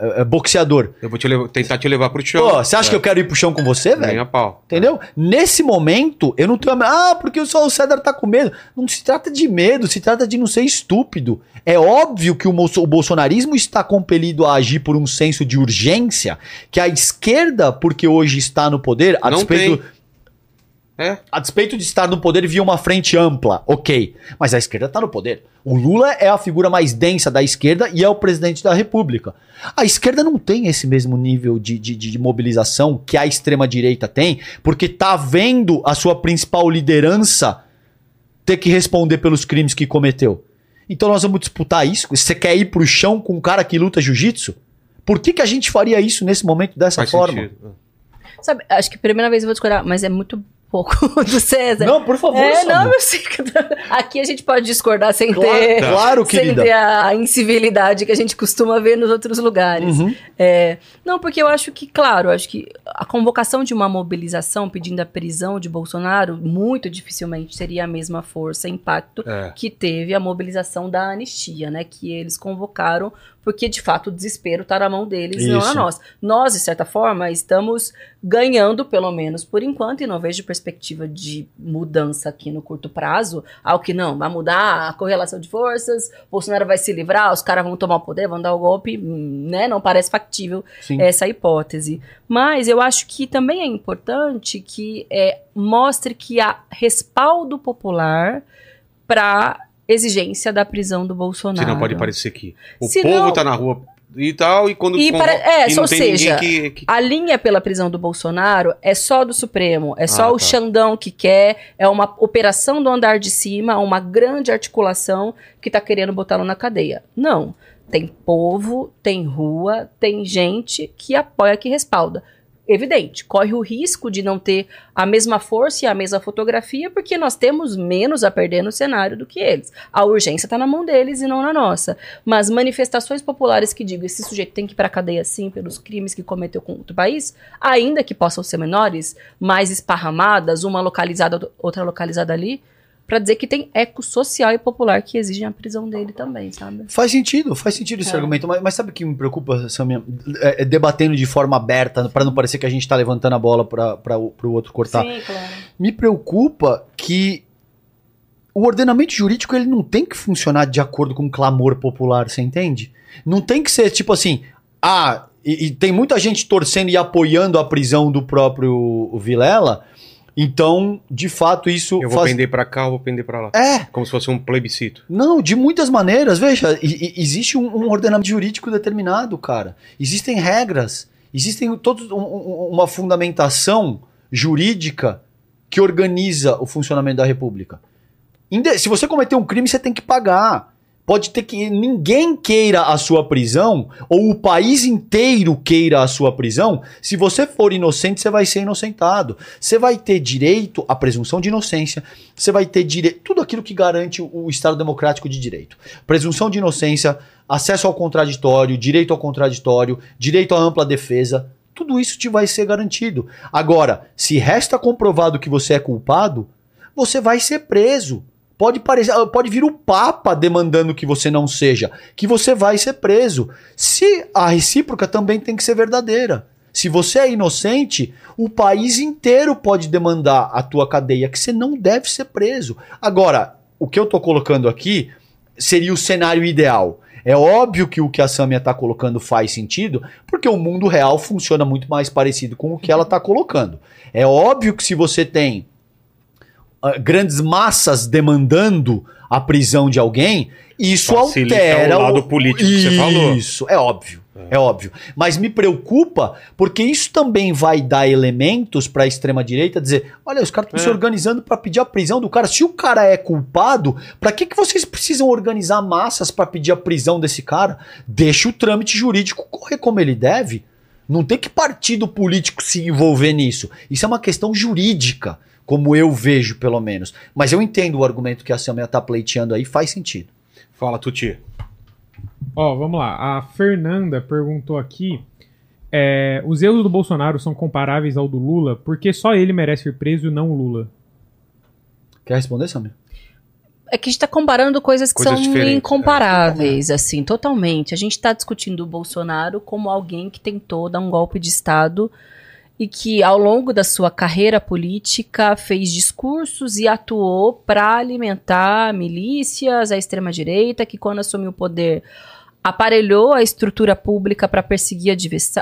[SPEAKER 4] é, é boxeador.
[SPEAKER 1] Eu vou te levar- tentar te levar pro chão.
[SPEAKER 4] Pô, você acha que eu quero ir pro chão com você,
[SPEAKER 1] Nem
[SPEAKER 4] velho?
[SPEAKER 1] a pau.
[SPEAKER 4] Entendeu? Nesse momento, eu não tenho. a- Ah, porque só o César tá com medo. Não se trata de medo, se trata de não ser estúpido. É óbvio que o, o bolsonarismo está compelido a agir por um senso de urgência que a esquerda, porque hoje está no poder, a
[SPEAKER 1] Não
[SPEAKER 4] despeito.
[SPEAKER 1] É?
[SPEAKER 4] A despeito de estar no poder via uma frente ampla, ok. Mas a esquerda está no poder. O Lula é a figura mais densa da esquerda e é o presidente da República. A esquerda não tem esse mesmo nível de, de, de mobilização que a extrema-direita tem, porque tá vendo a sua principal liderança ter que responder pelos crimes que cometeu. Então nós vamos disputar isso? Você quer ir pro chão com um cara que luta jiu-jitsu? Por que, que a gente faria isso nesse momento dessa
[SPEAKER 1] Faz
[SPEAKER 4] forma?
[SPEAKER 1] sentido.
[SPEAKER 3] Sabe, acho que a primeira vez eu vou discordar, mas é muito pouco do César.
[SPEAKER 4] Não, por favor,
[SPEAKER 3] é, não, eu sei que aqui a gente pode discordar sem
[SPEAKER 4] Claro,
[SPEAKER 3] ter,
[SPEAKER 4] claro,
[SPEAKER 3] sem ter a incivilidade que a gente costuma ver nos outros lugares.
[SPEAKER 4] Uhum.
[SPEAKER 3] É, não, porque eu acho que, claro, acho que a convocação de uma mobilização pedindo a prisão de Bolsonaro muito dificilmente seria a mesma força e impacto
[SPEAKER 1] É.
[SPEAKER 3] que teve a mobilização da anistia, né? Que eles convocaram, porque de fato o desespero está na mão deles, não na
[SPEAKER 4] Isso.
[SPEAKER 3] nossa. Nós, de certa forma, estamos ganhando, pelo menos por enquanto, e não vejo perspectiva de mudança aqui no curto prazo. Algo que não, vai mudar a correlação de forças, Bolsonaro vai se livrar, os caras vão tomar o poder, vão dar o golpe, hum, né? Não parece factível
[SPEAKER 4] Sim.
[SPEAKER 3] essa hipótese. Mas eu acho que também é importante que é, mostre que há respaldo popular para exigência da prisão do Bolsonaro.
[SPEAKER 1] Senão pode parecer que o
[SPEAKER 3] Se
[SPEAKER 1] povo
[SPEAKER 3] não-
[SPEAKER 1] tá na rua e tal, e quando
[SPEAKER 3] E para- é,
[SPEAKER 1] e não
[SPEAKER 3] ou
[SPEAKER 1] tem
[SPEAKER 3] seja,
[SPEAKER 1] que, que-
[SPEAKER 3] A linha pela prisão do Bolsonaro é só do Supremo, é só
[SPEAKER 1] Ah,
[SPEAKER 3] o
[SPEAKER 1] tá.
[SPEAKER 3] Xandão que quer, é uma operação do andar de cima, uma grande articulação que tá querendo botá-lo na cadeia. Não. Tem povo, tem rua, tem gente que apoia, que respalda. Evidente, corre o risco de não ter a mesma força e a mesma fotografia, porque nós temos menos a perder no cenário do que eles. A urgência está na mão deles e não na nossa. Mas manifestações populares que digam esse sujeito tem que ir para a cadeia sim pelos crimes que cometeu com outro país, ainda que possam ser menores, mais esparramadas, uma localizada, outra localizada ali, para dizer que tem eco social e popular que exigem a prisão dele também, sabe?
[SPEAKER 4] Faz sentido, faz sentido esse
[SPEAKER 3] É.
[SPEAKER 4] argumento. Mas, mas sabe o que me preocupa, Samia? É, é debatendo de forma aberta, para não parecer que a gente tá levantando a bola para o outro cortar.
[SPEAKER 3] Sim, claro.
[SPEAKER 4] Me preocupa que o ordenamento jurídico ele não tem que funcionar de acordo com o clamor popular, você entende? Não tem que ser tipo assim, ah, e, e tem muita gente torcendo e apoiando a prisão do próprio Vilela, então, de fato, isso
[SPEAKER 1] eu vou
[SPEAKER 4] faz...
[SPEAKER 1] pender pra cá, eu vou pender pra lá.
[SPEAKER 4] É,
[SPEAKER 1] Como se fosse um plebiscito.
[SPEAKER 4] não, de muitas maneiras. Veja, existe um, ordenamento jurídico determinado, cara. Existem regras, existem todos um- um- uma fundamentação jurídica que organiza o funcionamento da República. Se você cometer um crime, você tem que pagar. Pode ter que ninguém queira a sua prisão ou o país inteiro queira a sua prisão. Se você for inocente, você vai ser inocentado. Você vai ter direito à presunção de inocência. Você vai ter direito tudo aquilo que garante o Estado democrático de direito. Presunção de inocência, acesso ao contraditório, direito ao contraditório, direito à ampla defesa. Tudo isso te vai ser garantido. Agora, se resta comprovado que você é culpado, você vai ser preso. Pode parecer, ah, pode vir o Papa demandando que você não seja, que você vai ser preso. Se a recíproca também tem que ser verdadeira. Se você é inocente, o país inteiro pode demandar a tua cadeia, que você não deve ser preso. Agora, o que eu tô colocando aqui seria o cenário ideal. É óbvio que o que a Samia está colocando faz sentido, porque o mundo real funciona muito mais parecido com o que ela está colocando. É óbvio que se você tem uh, grandes massas demandando a prisão de alguém, isso
[SPEAKER 1] Facilita
[SPEAKER 4] altera
[SPEAKER 1] o lado político que você falou.
[SPEAKER 4] Isso, é óbvio. É. óbvio. Mas me preocupa porque isso também vai dar elementos para a extrema-direita dizer: olha, os caras estão
[SPEAKER 1] É.
[SPEAKER 4] se organizando para pedir a prisão do cara. Se o cara é culpado, para que, que vocês precisam organizar massas para pedir a prisão desse cara? Deixa o trâmite jurídico correr como ele deve. Não tem que partido político se envolver nisso. Isso é uma questão jurídica, como eu vejo, pelo menos. Mas eu entendo o argumento que a Samia tá pleiteando aí, faz sentido.
[SPEAKER 1] Fala, Tuti.
[SPEAKER 5] Ó, vamos lá. A Fernanda perguntou aqui: é, os erros do Bolsonaro são comparáveis ao do Lula, porque só ele merece ser preso e não o Lula.
[SPEAKER 4] Quer responder, Samia?
[SPEAKER 3] É que a gente está comparando coisas que
[SPEAKER 1] Coisas
[SPEAKER 3] são
[SPEAKER 1] diferentes,
[SPEAKER 3] incomparáveis, assim, totalmente. A gente está discutindo o Bolsonaro como alguém que tentou dar um golpe de Estado e que, ao longo da sua carreira política, fez discursos e atuou para alimentar milícias, a extrema-direita, que, quando assumiu o poder, aparelhou a estrutura pública para perseguir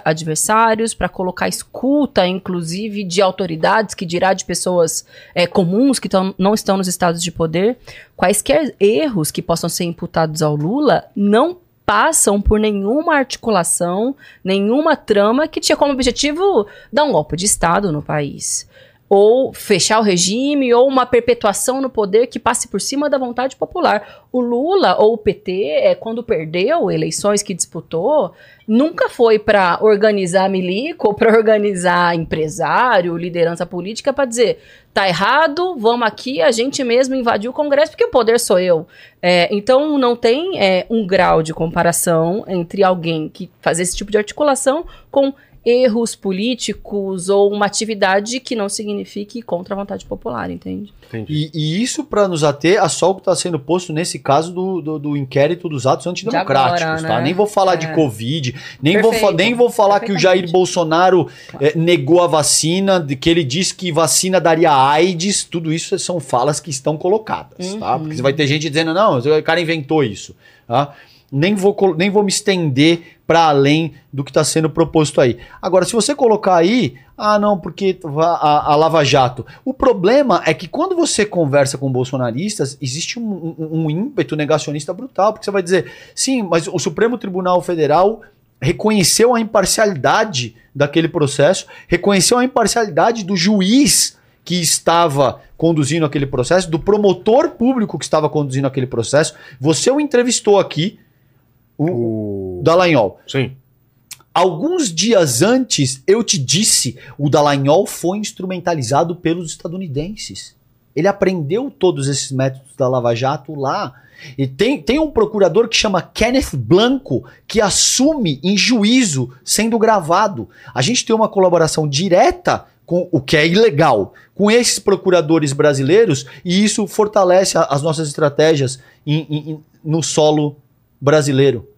[SPEAKER 3] adversários, para colocar escuta, inclusive, de autoridades, que dirá de pessoas é, comuns que tão- não estão nos estados de poder. Quaisquer erros que possam ser imputados ao Lula não passam por nenhuma articulação, nenhuma trama que tinha como objetivo dar um golpe de Estado no país. Ou fechar o regime, ou uma perpetuação no poder que passe por cima da vontade popular. O Lula ou o PT, é, quando perdeu eleições que disputou, nunca foi para organizar milico para organizar empresário, liderança política, para dizer tá errado, vamos aqui, a gente mesmo invadiu o Congresso, porque o poder sou eu. É, então não tem é, um grau de comparação entre alguém que faz esse tipo de articulação com erros políticos ou uma atividade que não signifique contra a vontade popular, entende?
[SPEAKER 4] E, e isso para nos ater a só o que está sendo posto nesse caso do, do, do inquérito dos atos antidemocráticos,
[SPEAKER 3] agora,
[SPEAKER 4] tá?
[SPEAKER 3] né?
[SPEAKER 4] Nem vou falar de
[SPEAKER 3] É.
[SPEAKER 4] Covid, nem vou, nem vou falar que o Jair. Bolsonaro eh, negou a vacina, de que ele disse que vacina daria AIDS, tudo isso são falas que estão colocadas, tá?
[SPEAKER 3] Uhum.
[SPEAKER 4] Porque você vai ter gente dizendo, não, o cara inventou isso, tá? Nem vou, nem vou me estender para além do que está sendo proposto aí. Agora, se você colocar aí, ah, não, porque a, a Lava Jato. O problema é que quando você conversa com bolsonaristas, existe um, um- um ímpeto negacionista brutal, porque você vai dizer, sim, mas o Supremo Tribunal Federal reconheceu a imparcialidade daquele processo, reconheceu a imparcialidade do juiz que estava conduzindo aquele processo, do promotor público que estava conduzindo aquele processo. Você o entrevistou aqui, o,
[SPEAKER 1] O...
[SPEAKER 4] Dallagnol.
[SPEAKER 1] Sim.
[SPEAKER 4] Alguns dias antes, eu te disse, o Dallagnol foi instrumentalizado pelos estadunidenses. Ele aprendeu todos esses métodos da Lava Jato lá. E tem, tem um procurador que chama Kenneth Blanco, que assume em juízo sendo gravado. A gente tem uma colaboração direta com o que é ilegal com esses procuradores brasileiros e isso fortalece a- as nossas estratégias em- em- no solo brasileiro.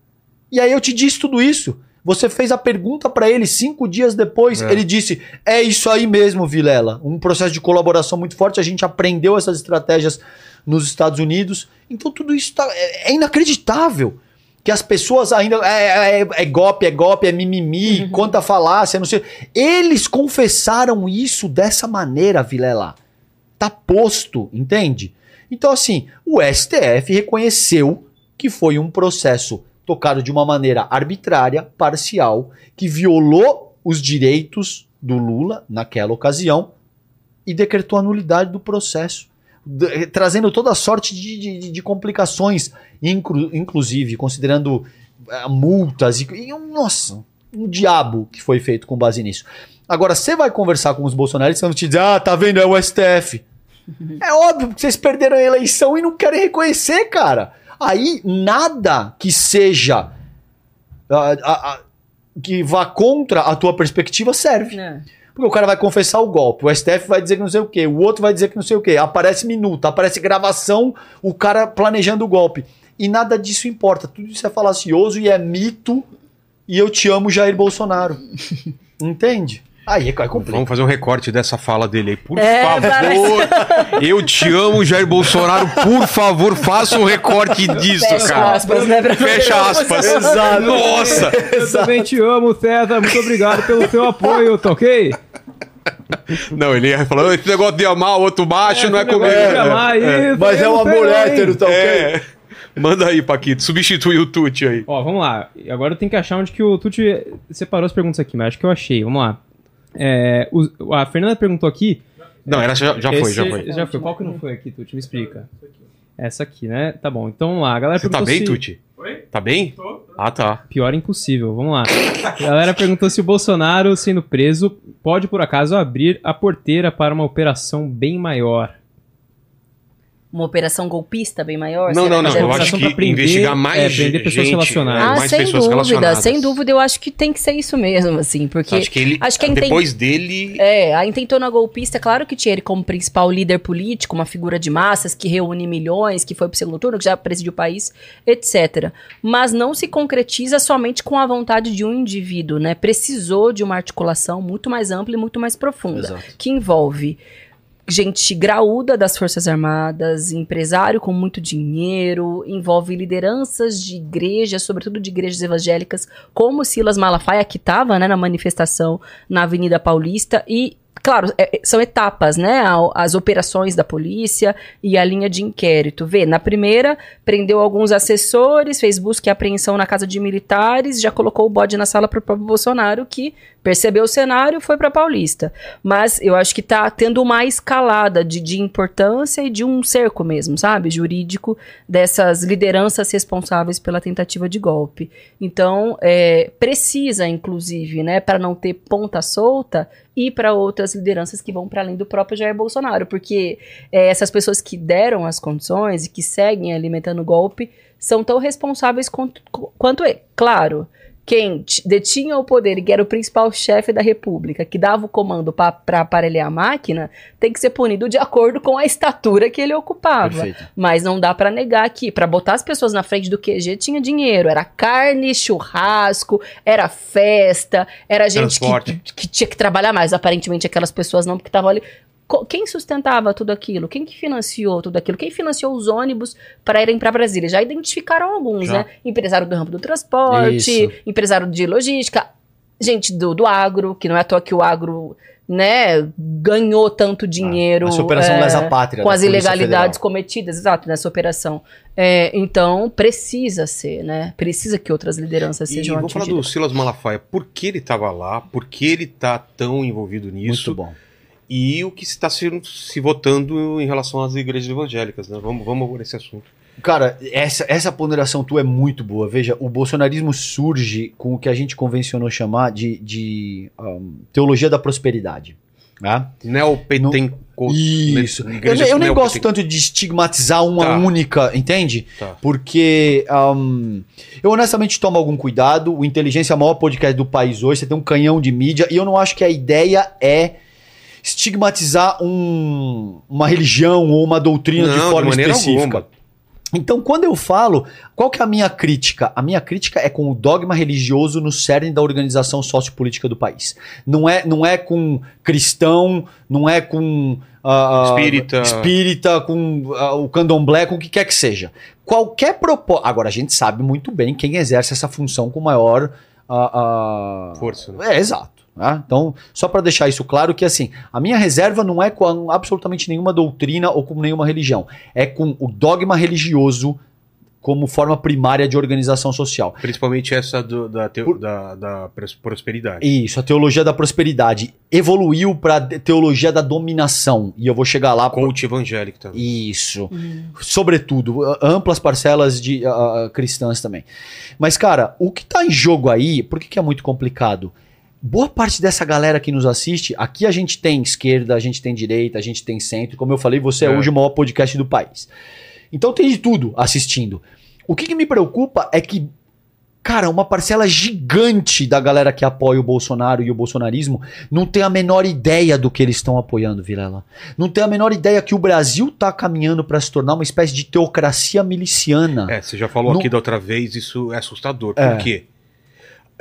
[SPEAKER 4] E aí eu te disse tudo isso. Você fez a pergunta pra ele cinco dias depois.
[SPEAKER 1] É.
[SPEAKER 4] Ele disse: É isso aí mesmo, Vilela. Um processo de colaboração muito forte. A gente aprendeu essas estratégias nos Estados Unidos. Então tudo isso tá- é, é inacreditável. Que as pessoas ainda. É, é- é golpe, é golpe, é mimimi, conta falácia, não sei. Eles confessaram isso dessa maneira, Vilela. Tá posto, entende? Então, assim, o STF reconheceu que foi um processo tocado de uma maneira arbitrária, parcial, que violou os direitos do Lula naquela ocasião e decretou a nulidade do processo, trazendo toda sorte de, de- de complicações, inclu- inclusive considerando ah, multas e, e um- nossa, um diabo que foi feito com base nisso. Agora, você vai conversar com os bolsonaristas, eles vão te dizer, ah, tá vendo, é o STF. É óbvio que vocês perderam a eleição e não querem reconhecer, cara. Aí nada que seja ah, ah, ah, que vá contra a tua perspectiva serve. Porque o cara vai confessar o golpe, o STF vai dizer que não sei o quê, o outro vai dizer que não sei o quê. Aparece minuto, aparece gravação, o cara planejando o golpe. E nada disso importa. Tudo isso é falacioso e é mito. E eu te amo, Jair Bolsonaro. Entende? Aí é complicado.
[SPEAKER 1] Vamos fazer um recorte dessa fala dele aí, por
[SPEAKER 3] É,
[SPEAKER 1] favor. Eu te amo, Jair Bolsonaro. Por favor, faça um recorte disso,
[SPEAKER 3] Fecha
[SPEAKER 1] cara.
[SPEAKER 3] aspas, né? pra-
[SPEAKER 1] Fecha aspas.
[SPEAKER 4] Exato.
[SPEAKER 1] Nossa!
[SPEAKER 2] Eu também te amo, César. Muito obrigado pelo seu apoio, tá ok?
[SPEAKER 1] Não, ele ia falar, esse negócio de amar o outro macho não é
[SPEAKER 2] Esse negócio
[SPEAKER 1] comigo.
[SPEAKER 2] amar
[SPEAKER 1] É,
[SPEAKER 2] isso,
[SPEAKER 4] Mas é um
[SPEAKER 2] não não, hein?
[SPEAKER 4] hétero, tá ok?
[SPEAKER 1] é. Manda aí, Paquito. Substitui o Tuti aí.
[SPEAKER 2] Ó, vamos lá. Agora eu tenho que achar onde que o Tuti separou as perguntas aqui, mas acho que eu achei. Vamos lá. É, o- a Fernanda perguntou aqui.
[SPEAKER 1] Não, era, já, já foi, já foi.
[SPEAKER 2] Já foi. Qual que não foi aqui, Tuti? Me explica. Essa aqui, né? Tá bom. Então vamos lá. A galera
[SPEAKER 1] Você tá bem,
[SPEAKER 2] se...
[SPEAKER 1] Tuti? Tá bem? Ah, tá.
[SPEAKER 2] Pior impossível. Vamos lá. A galera perguntou se o Bolsonaro, sendo preso, pode por acaso abrir a porteira para uma operação bem maior.
[SPEAKER 3] Uma operação golpista bem maior?
[SPEAKER 1] Não, não, não. Eu
[SPEAKER 2] operação
[SPEAKER 1] acho que
[SPEAKER 2] prender-
[SPEAKER 1] investigar mais
[SPEAKER 2] é, prender pessoas
[SPEAKER 1] gente,
[SPEAKER 2] relacionadas.
[SPEAKER 1] é,
[SPEAKER 3] Ah,
[SPEAKER 1] mais
[SPEAKER 3] sem
[SPEAKER 1] pessoas
[SPEAKER 3] dúvida,
[SPEAKER 1] relacionadas.
[SPEAKER 3] sem dúvida, eu acho que tem que ser isso mesmo, assim, porque
[SPEAKER 1] Acho que ele,
[SPEAKER 3] acho que
[SPEAKER 1] depois dele,
[SPEAKER 3] É, a intentona golpista, claro que tinha ele como principal líder político, uma figura de massas que reúne milhões, que foi pro segundo turno, que já presidiu o país, etc. Mas não se concretiza somente com a vontade de um indivíduo, né? Precisou de uma articulação muito mais ampla e muito mais profunda,
[SPEAKER 4] Exato.
[SPEAKER 3] que envolve gente graúda das Forças Armadas, empresário com muito dinheiro, envolve lideranças de igrejas, sobretudo de igrejas evangélicas, como Silas Malafaia, que estava né, na manifestação na Avenida Paulista, e, claro, é- é- são etapas, né? As operações da polícia e a linha de inquérito. Vê, na primeira, prendeu alguns assessores, fez busca e apreensão na casa de militares, já colocou o bode na sala para o próprio Bolsonaro, que percebeu o cenário foi para Paulista. Mas eu acho que tá tendo uma escalada de, de importância e de um cerco mesmo, sabe? Jurídico dessas lideranças responsáveis pela tentativa de golpe. Então, é, precisa, inclusive, né, para não ter ponta solta, ir para outras lideranças que vão para além do próprio Jair Bolsonaro, porque é, essas pessoas que deram as condições e que seguem alimentando o golpe são tão responsáveis quanto, quanto ele. Claro, quem detinha o poder e que era o principal chefe da república, que dava o comando para aparelhar a máquina, tem que ser punido de acordo com a estatura que ele ocupava.
[SPEAKER 4] Perfeito.
[SPEAKER 3] Mas não dá pra negar que para botar as pessoas na frente do QG tinha dinheiro, era carne, churrasco, era festa, era gente que, que tinha que trabalhar mais. Aparentemente aquelas pessoas não, porque estavam ali. Quem sustentava tudo aquilo? Quem que financiou tudo aquilo? Quem financiou os ônibus para irem para Brasília? Já identificaram alguns,
[SPEAKER 1] Já.
[SPEAKER 3] né? Empresário do ramo do transporte,
[SPEAKER 4] Isso.
[SPEAKER 3] empresário de logística, gente do, do agro, que não é à toa que o agro, né, ganhou tanto dinheiro.
[SPEAKER 4] Essa operação
[SPEAKER 3] é,
[SPEAKER 4] lesa pátria.
[SPEAKER 3] com as ilegalidades
[SPEAKER 4] Federal.
[SPEAKER 3] cometidas, exato, nessa operação. É, então, precisa ser, né? Precisa que outras lideranças
[SPEAKER 1] E
[SPEAKER 3] sejam
[SPEAKER 1] vamos falar do
[SPEAKER 3] atingidas.
[SPEAKER 1] Silas Malafaia. Por que ele estava lá? Por que ele tá tão envolvido nisso?
[SPEAKER 4] Muito bom.
[SPEAKER 1] E o que está se, se votando em relação às igrejas evangélicas, né? Vamos, vamos por esse assunto.
[SPEAKER 4] Cara, essa, essa ponderação tua é muito boa. Veja, o bolsonarismo surge com o que a gente convencionou chamar de, de ahn, teologia da prosperidade. Né?
[SPEAKER 1] Neopentencostal.
[SPEAKER 4] Isso. Eu, ne- eu nem gosto tanto de estigmatizar uma
[SPEAKER 1] Tá.
[SPEAKER 4] única, entende?
[SPEAKER 1] Tá.
[SPEAKER 4] Porque ahn, eu honestamente tomo algum cuidado. O Inteligência é o maior podcast do país hoje. Você tem um canhão de mídia. E eu não acho que a ideia é estigmatizar um- uma religião ou uma doutrina
[SPEAKER 1] Não,
[SPEAKER 4] de
[SPEAKER 1] de
[SPEAKER 4] forma
[SPEAKER 1] maneira
[SPEAKER 4] específica.
[SPEAKER 1] alguma.
[SPEAKER 4] Então, quando eu falo, qual que é a minha crítica? A minha crítica é com o dogma religioso no cerne da organização sociopolítica do país. Não é, não é com cristão, não é com ah,
[SPEAKER 1] Espírita.
[SPEAKER 4] espírita, com ah, o candomblé, com o que quer que seja. Qualquer propósito. Agora, a gente sabe muito bem quem exerce essa função com maior. ah,
[SPEAKER 1] Força, né?
[SPEAKER 4] É, exato. Né? Então, só para deixar isso claro que assim, a minha reserva não é com absolutamente nenhuma doutrina ou com nenhuma religião, é com o dogma religioso como forma primária de organização social.
[SPEAKER 1] Principalmente essa do- da, teo-
[SPEAKER 4] Por-
[SPEAKER 1] da, da pros- prosperidade.
[SPEAKER 4] Isso, a teologia da prosperidade evoluiu para teologia da dominação e eu vou chegar lá.
[SPEAKER 1] Coach evangélico também.
[SPEAKER 4] Isso. Sobretudo, a- amplas parcelas de ah, cristãs também. Mas, cara, o que tá em jogo aí, por que, que é muito complicado? Boa parte dessa galera que nos assiste, aqui a gente tem esquerda, a gente tem direita, a gente tem centro. Como eu falei, você é,
[SPEAKER 1] É.
[SPEAKER 4] hoje o maior podcast do país. Então tem de tudo assistindo. O que, que me preocupa é que, cara, uma parcela gigante da galera que apoia o Bolsonaro e o bolsonarismo não tem a menor ideia do que eles estão apoiando, Vilela. Não tem a menor ideia que o Brasil tá caminhando para se tornar uma espécie de teocracia miliciana.
[SPEAKER 1] É, você já falou
[SPEAKER 4] Não-
[SPEAKER 1] aqui da outra vez, isso é assustador.
[SPEAKER 4] É.
[SPEAKER 1] Por quê?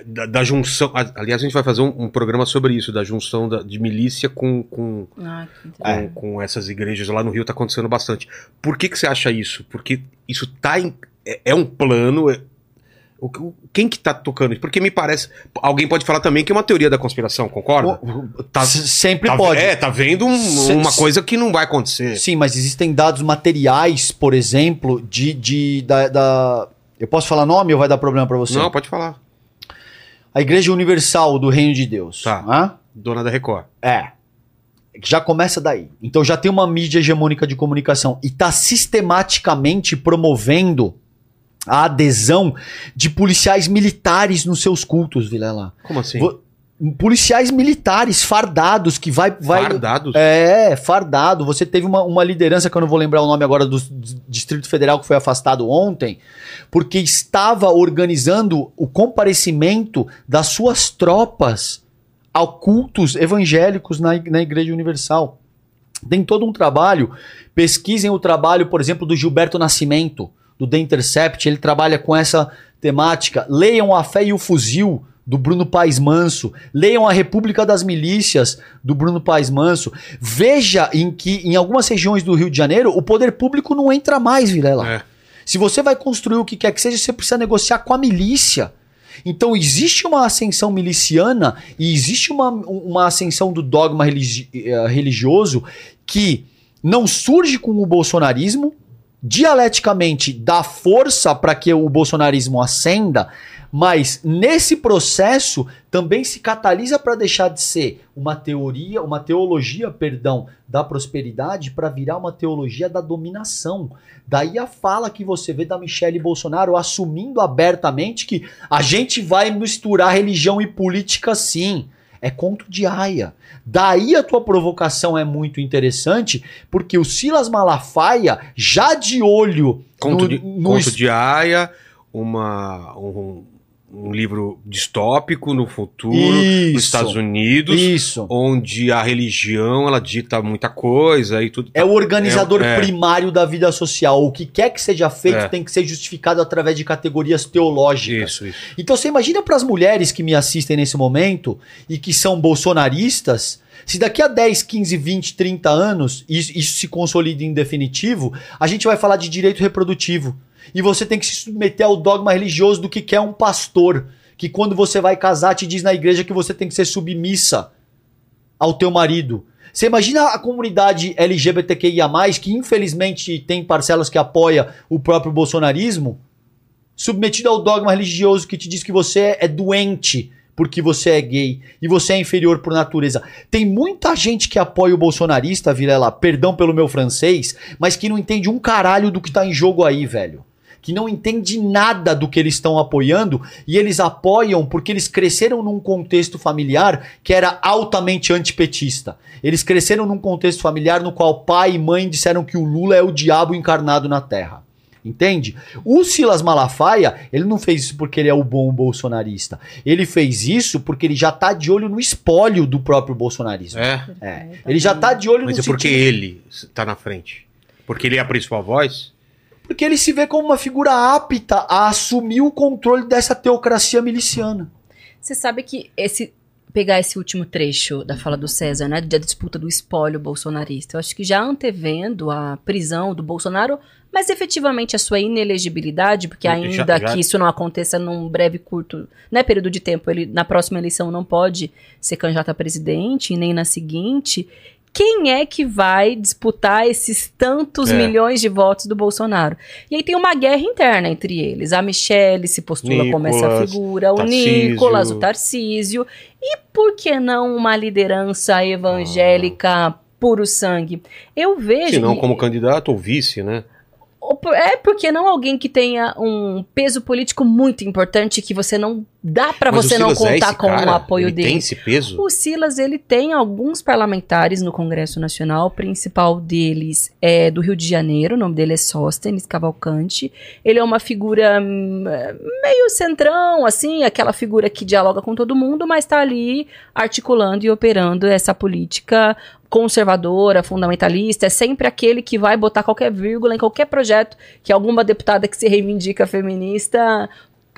[SPEAKER 1] Da, da junção. Aliás, a gente vai fazer um, um programa sobre isso, da junção da- de milícia com, com,
[SPEAKER 3] Ah,
[SPEAKER 1] com,
[SPEAKER 4] É.
[SPEAKER 1] com essas igrejas lá no Rio tá acontecendo bastante. Por que, que você acha isso? Porque isso tá em, é, é um plano. é- o, o- quem que tá tocando isso? Porque me parece. Alguém pode falar também que é uma teoria da conspiração, concorda? Tá-
[SPEAKER 4] S- Sempre
[SPEAKER 1] Tá-
[SPEAKER 4] pode.
[SPEAKER 1] É, tá vendo um-
[SPEAKER 4] Se-
[SPEAKER 1] uma coisa que não vai acontecer.
[SPEAKER 4] Sim, mas existem dados materiais, por exemplo, de. de da, da- Eu posso falar nome ou vai dar problema pra você?
[SPEAKER 1] Não, pode falar.
[SPEAKER 4] A Igreja Universal do Reino de Deus.
[SPEAKER 1] Tá.
[SPEAKER 4] Hã?
[SPEAKER 1] Dona da Record.
[SPEAKER 4] É. Já começa daí. Então já tem uma mídia hegemônica de comunicação e está sistematicamente promovendo a adesão de policiais militares nos seus cultos, Vilela.
[SPEAKER 1] Como assim?
[SPEAKER 4] Vo- Policiais militares fardados que vai. vai
[SPEAKER 1] Fardados?
[SPEAKER 4] É, fardado. Você teve uma, uma liderança, que eu não vou lembrar o nome agora, do Distrito Federal, que foi afastado ontem, porque estava organizando o comparecimento das suas tropas a cultos evangélicos na, na Igreja Universal. Tem todo um trabalho. Pesquisem o trabalho, por exemplo, do Gilberto Nascimento, do The Intercept. Ele trabalha com essa temática. Leiam A Fé e o Fuzil, do Bruno Paes Manso. Leiam A República das Milícias, do Bruno Paes Manso. Veja em que, em algumas regiões do Rio de Janeiro, o poder público não entra mais, Vilela.
[SPEAKER 1] É.
[SPEAKER 4] Se você vai construir o que quer que seja, você precisa negociar com a milícia. Então existe uma ascensão miliciana e existe uma, uma ascensão do dogma religi- eh, religioso que não surge com o bolsonarismo, dialeticamente dá força para que o bolsonarismo ascenda, mas nesse processo também se catalisa para deixar de ser uma teoria, uma teologia, perdão, da prosperidade para virar uma teologia da dominação. Daí a fala que você vê da Michelle Bolsonaro assumindo abertamente que a gente vai misturar religião e política sim. É conto de aia. Daí a tua provocação é muito interessante, porque o Silas Malafaia, já de olho
[SPEAKER 1] Conto,
[SPEAKER 4] no,
[SPEAKER 1] de,
[SPEAKER 4] no
[SPEAKER 1] conto de Aya, uma, um, um livro distópico no futuro,
[SPEAKER 4] Isso.
[SPEAKER 1] nos Estados Unidos,
[SPEAKER 4] Isso.
[SPEAKER 1] onde a religião ela dita muita coisa e tudo.
[SPEAKER 4] É o organizador
[SPEAKER 1] É, é.
[SPEAKER 4] primário da vida social. O que quer que seja feito
[SPEAKER 1] É.
[SPEAKER 4] tem que ser justificado através de categorias teológicas.
[SPEAKER 1] Isso, isso.
[SPEAKER 4] Então você imagina para as mulheres que me assistem nesse momento e que são bolsonaristas, se daqui a 10, 15, 20, 30 anos isso, isso se consolida em definitivo, a gente vai falar de direito reprodutivo. E você tem que se submeter ao dogma religioso do que que é um pastor, que quando você vai casar te diz na igreja que você tem que ser submissa ao teu marido. Você imagina a comunidade LGBTQIA+, que infelizmente tem parcelas que apoia o próprio bolsonarismo, submetido ao dogma religioso que te diz que você é doente porque você é gay e você é inferior por natureza. Tem muita gente que apoia o bolsonarista, Vilela, perdão pelo meu francês, mas que não entende um caralho do que tá em jogo aí, velho. Que não entende nada do que eles estão apoiando e eles apoiam porque eles cresceram num contexto familiar que era altamente antipetista. Eles cresceram num contexto familiar no qual pai e mãe disseram que o Lula é o diabo encarnado na terra. Entende? O Silas Malafaia, ele não fez isso porque ele é o bom bolsonarista. Ele fez isso porque ele já tá de olho no espólio do próprio bolsonarismo.
[SPEAKER 1] É,
[SPEAKER 4] É. Ele já tá de olho
[SPEAKER 1] mas
[SPEAKER 4] no
[SPEAKER 1] é porque
[SPEAKER 4] sentido-
[SPEAKER 1] ele tá na frente. Porque ele é a principal voz?
[SPEAKER 4] Porque ele se vê como uma figura apta a assumir o controle dessa teocracia miliciana.
[SPEAKER 3] Você sabe que esse pegar esse último trecho da fala do César, né, da disputa do espólio bolsonarista, eu acho que já antevendo a prisão do Bolsonaro, mas efetivamente a sua inelegibilidade, porque
[SPEAKER 1] Já-
[SPEAKER 3] ainda
[SPEAKER 1] já-
[SPEAKER 3] que isso não aconteça num breve curto, né, período de tempo, ele na próxima eleição não pode ser candidato a presidente nem na seguinte. Quem é que vai disputar esses tantos
[SPEAKER 1] É.
[SPEAKER 3] milhões de votos do Bolsonaro? E aí tem uma guerra interna entre eles. A Michelle se postula como essa
[SPEAKER 1] Nicolas,
[SPEAKER 3] figura, o
[SPEAKER 1] Tarcísio.
[SPEAKER 3] Nicolas, o Tarcísio. E por que não uma liderança evangélica puro sangue? Eu vejo.
[SPEAKER 1] Se não como candidato ou vice, né?
[SPEAKER 3] É porque não alguém que tenha um peso político muito importante que você não dá
[SPEAKER 1] o
[SPEAKER 3] você não
[SPEAKER 1] é
[SPEAKER 3] contar
[SPEAKER 1] esse
[SPEAKER 3] com
[SPEAKER 1] cara?
[SPEAKER 3] o apoio
[SPEAKER 1] Ele
[SPEAKER 3] dele.
[SPEAKER 1] tem esse peso?
[SPEAKER 3] O Silas, ele tem alguns parlamentares no Congresso Nacional, o principal deles é do Rio de Janeiro, o nome dele é Sóstenes Cavalcante. Ele é uma figura hum, meio centrão, assim, aquela figura que dialoga com todo mundo, mas está ali articulando e operando essa política conservadora, fundamentalista, é sempre aquele que vai botar qualquer vírgula em qualquer projeto que alguma deputada que se reivindica feminista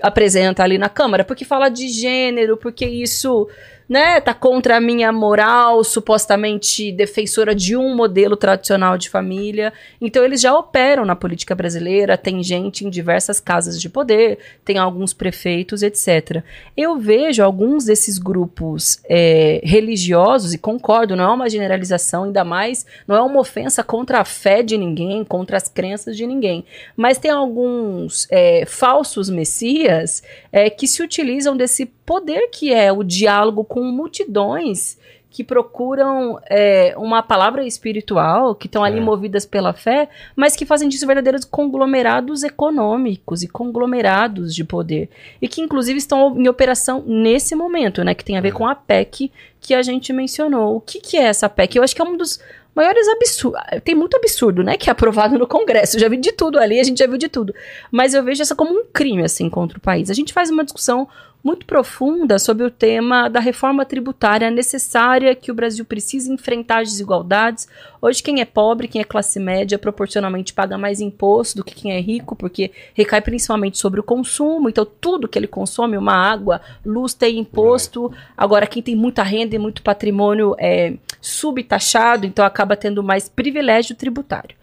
[SPEAKER 3] apresenta ali na Câmara, porque fala de gênero, porque isso né, tá contra a minha moral, supostamente defensora de um modelo tradicional de família. Então eles já operam na política brasileira, tem gente em diversas casas de poder, tem alguns prefeitos, etc. Eu vejo alguns desses grupos é, religiosos, e concordo, não é uma generalização, ainda mais, não é uma ofensa contra a fé de ninguém, contra as crenças de ninguém, mas tem alguns é, falsos messias é, que se utilizam desse poder que é o diálogo com multidões que procuram é, uma palavra espiritual, que estão ali
[SPEAKER 1] É.
[SPEAKER 3] movidas pela fé, mas que fazem disso verdadeiros conglomerados econômicos e conglomerados de poder. E que, inclusive, estão em operação nesse momento, né? Que tem a ver
[SPEAKER 1] É.
[SPEAKER 3] com a PEC que a gente mencionou. O que, que é essa PEC? Eu acho que é um dos maiores absurdos. Tem muito absurdo, né? Que é aprovado no Congresso. Eu já vi de tudo ali, a gente já viu de tudo. Mas eu vejo essa como um crime, assim, contra o país. A gente faz uma discussão muito profunda sobre o tema da reforma tributária necessária que o Brasil precisa enfrentar as desigualdades. Hoje, quem é pobre, quem é classe média, proporcionalmente paga mais imposto do que quem é rico, porque recai principalmente sobre o consumo. Então, tudo que ele consome, uma água, luz, tem imposto. Agora, quem tem muita renda e muito patrimônio é subtaxado, então acaba tendo mais privilégio tributário.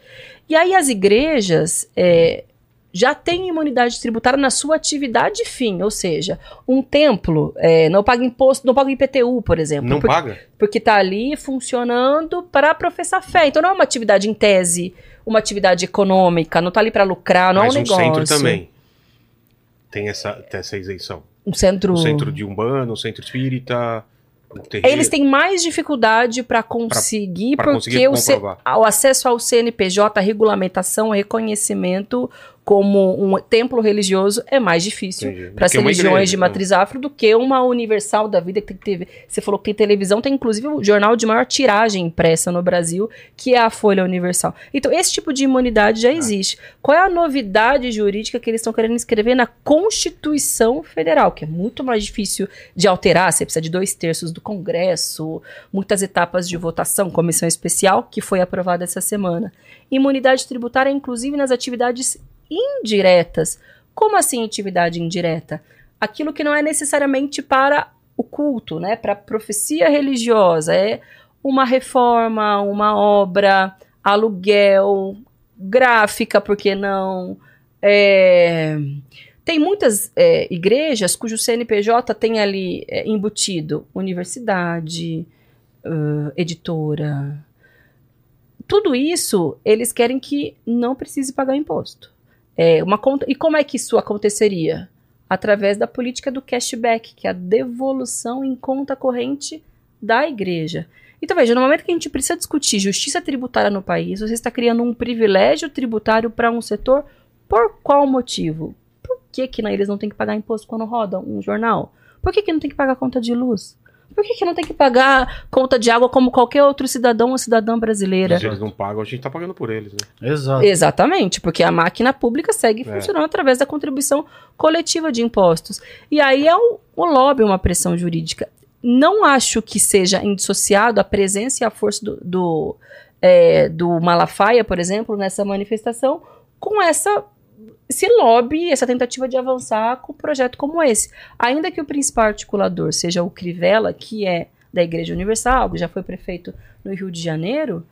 [SPEAKER 3] E aí, as igrejas. é, já tem imunidade tributária na sua atividade fim, ou seja, um templo é, não paga imposto, não paga IPTU, por exemplo,
[SPEAKER 1] Não
[SPEAKER 3] por-
[SPEAKER 1] paga?
[SPEAKER 3] porque está ali funcionando para professar fé. Então não é uma atividade em tese, uma atividade econômica, não está ali para lucrar, não
[SPEAKER 1] Mas
[SPEAKER 3] é um
[SPEAKER 1] o
[SPEAKER 3] negócio.
[SPEAKER 1] centro também tem essa, tem essa isenção.
[SPEAKER 3] Um centro.
[SPEAKER 1] O centro de Umbanda, o centro espírita.
[SPEAKER 3] Eles têm mais dificuldade para conseguir,
[SPEAKER 1] pra
[SPEAKER 3] porque
[SPEAKER 1] conseguir
[SPEAKER 3] o, o acesso ao CNPJ, regulamentação, reconhecimento como um templo religioso é mais difícil para as
[SPEAKER 1] Do que uma
[SPEAKER 3] religiões
[SPEAKER 1] igreja,
[SPEAKER 3] de
[SPEAKER 1] né?
[SPEAKER 3] matriz afro do que uma universal da vida que tem. Você falou que tem televisão, tem inclusive o jornal de maior tiragem impressa no Brasil, que é a Folha Universal. Então, esse tipo de imunidade
[SPEAKER 1] Ah.
[SPEAKER 3] já existe. Qual é a novidade jurídica que eles estão querendo escrever na Constituição Federal, que é muito mais difícil de alterar? Você precisa de dois terços do Congresso, muitas etapas de votação, comissão especial, que foi aprovada essa semana. Imunidade tributária, inclusive nas atividades indiretas. Como assim atividade indireta? Aquilo que não é necessariamente para o culto, né? Para a profecia religiosa. É uma reforma, uma obra, aluguel, gráfica, por que não? É, Tem muitas é, igrejas cujo CNPJ tem ali é, embutido universidade, ãh, editora. Tudo isso eles querem que não precise pagar imposto. É uma conta. E como é que isso aconteceria? Através da política do cashback, que é a devolução em conta corrente da igreja. Então, veja, no momento que a gente precisa discutir justiça tributária no país, você está criando um privilégio tributário para um setor por qual motivo? Por que, que não, eles não têm que pagar imposto quando rodam um jornal? Por que, que não tem que pagar conta de luz? Por que, que não tem que pagar conta de água como qualquer outro cidadão ou cidadã brasileira?
[SPEAKER 1] Se eles não pagam, a gente tá pagando por eles, né?
[SPEAKER 4] Exato.
[SPEAKER 3] Exatamente, porque a máquina pública segue
[SPEAKER 1] É.
[SPEAKER 3] funcionando através da contribuição coletiva de impostos. E aí é o, o lobby uma pressão jurídica. Não acho que seja indissociado a presença e a força do, do, é, do Malafaia, por exemplo, nessa manifestação, com essa esse lobby, essa tentativa de avançar com um projeto como esse. Ainda que o principal articulador seja o Crivella, que é da Igreja Universal, que já foi prefeito no Rio de Janeiro,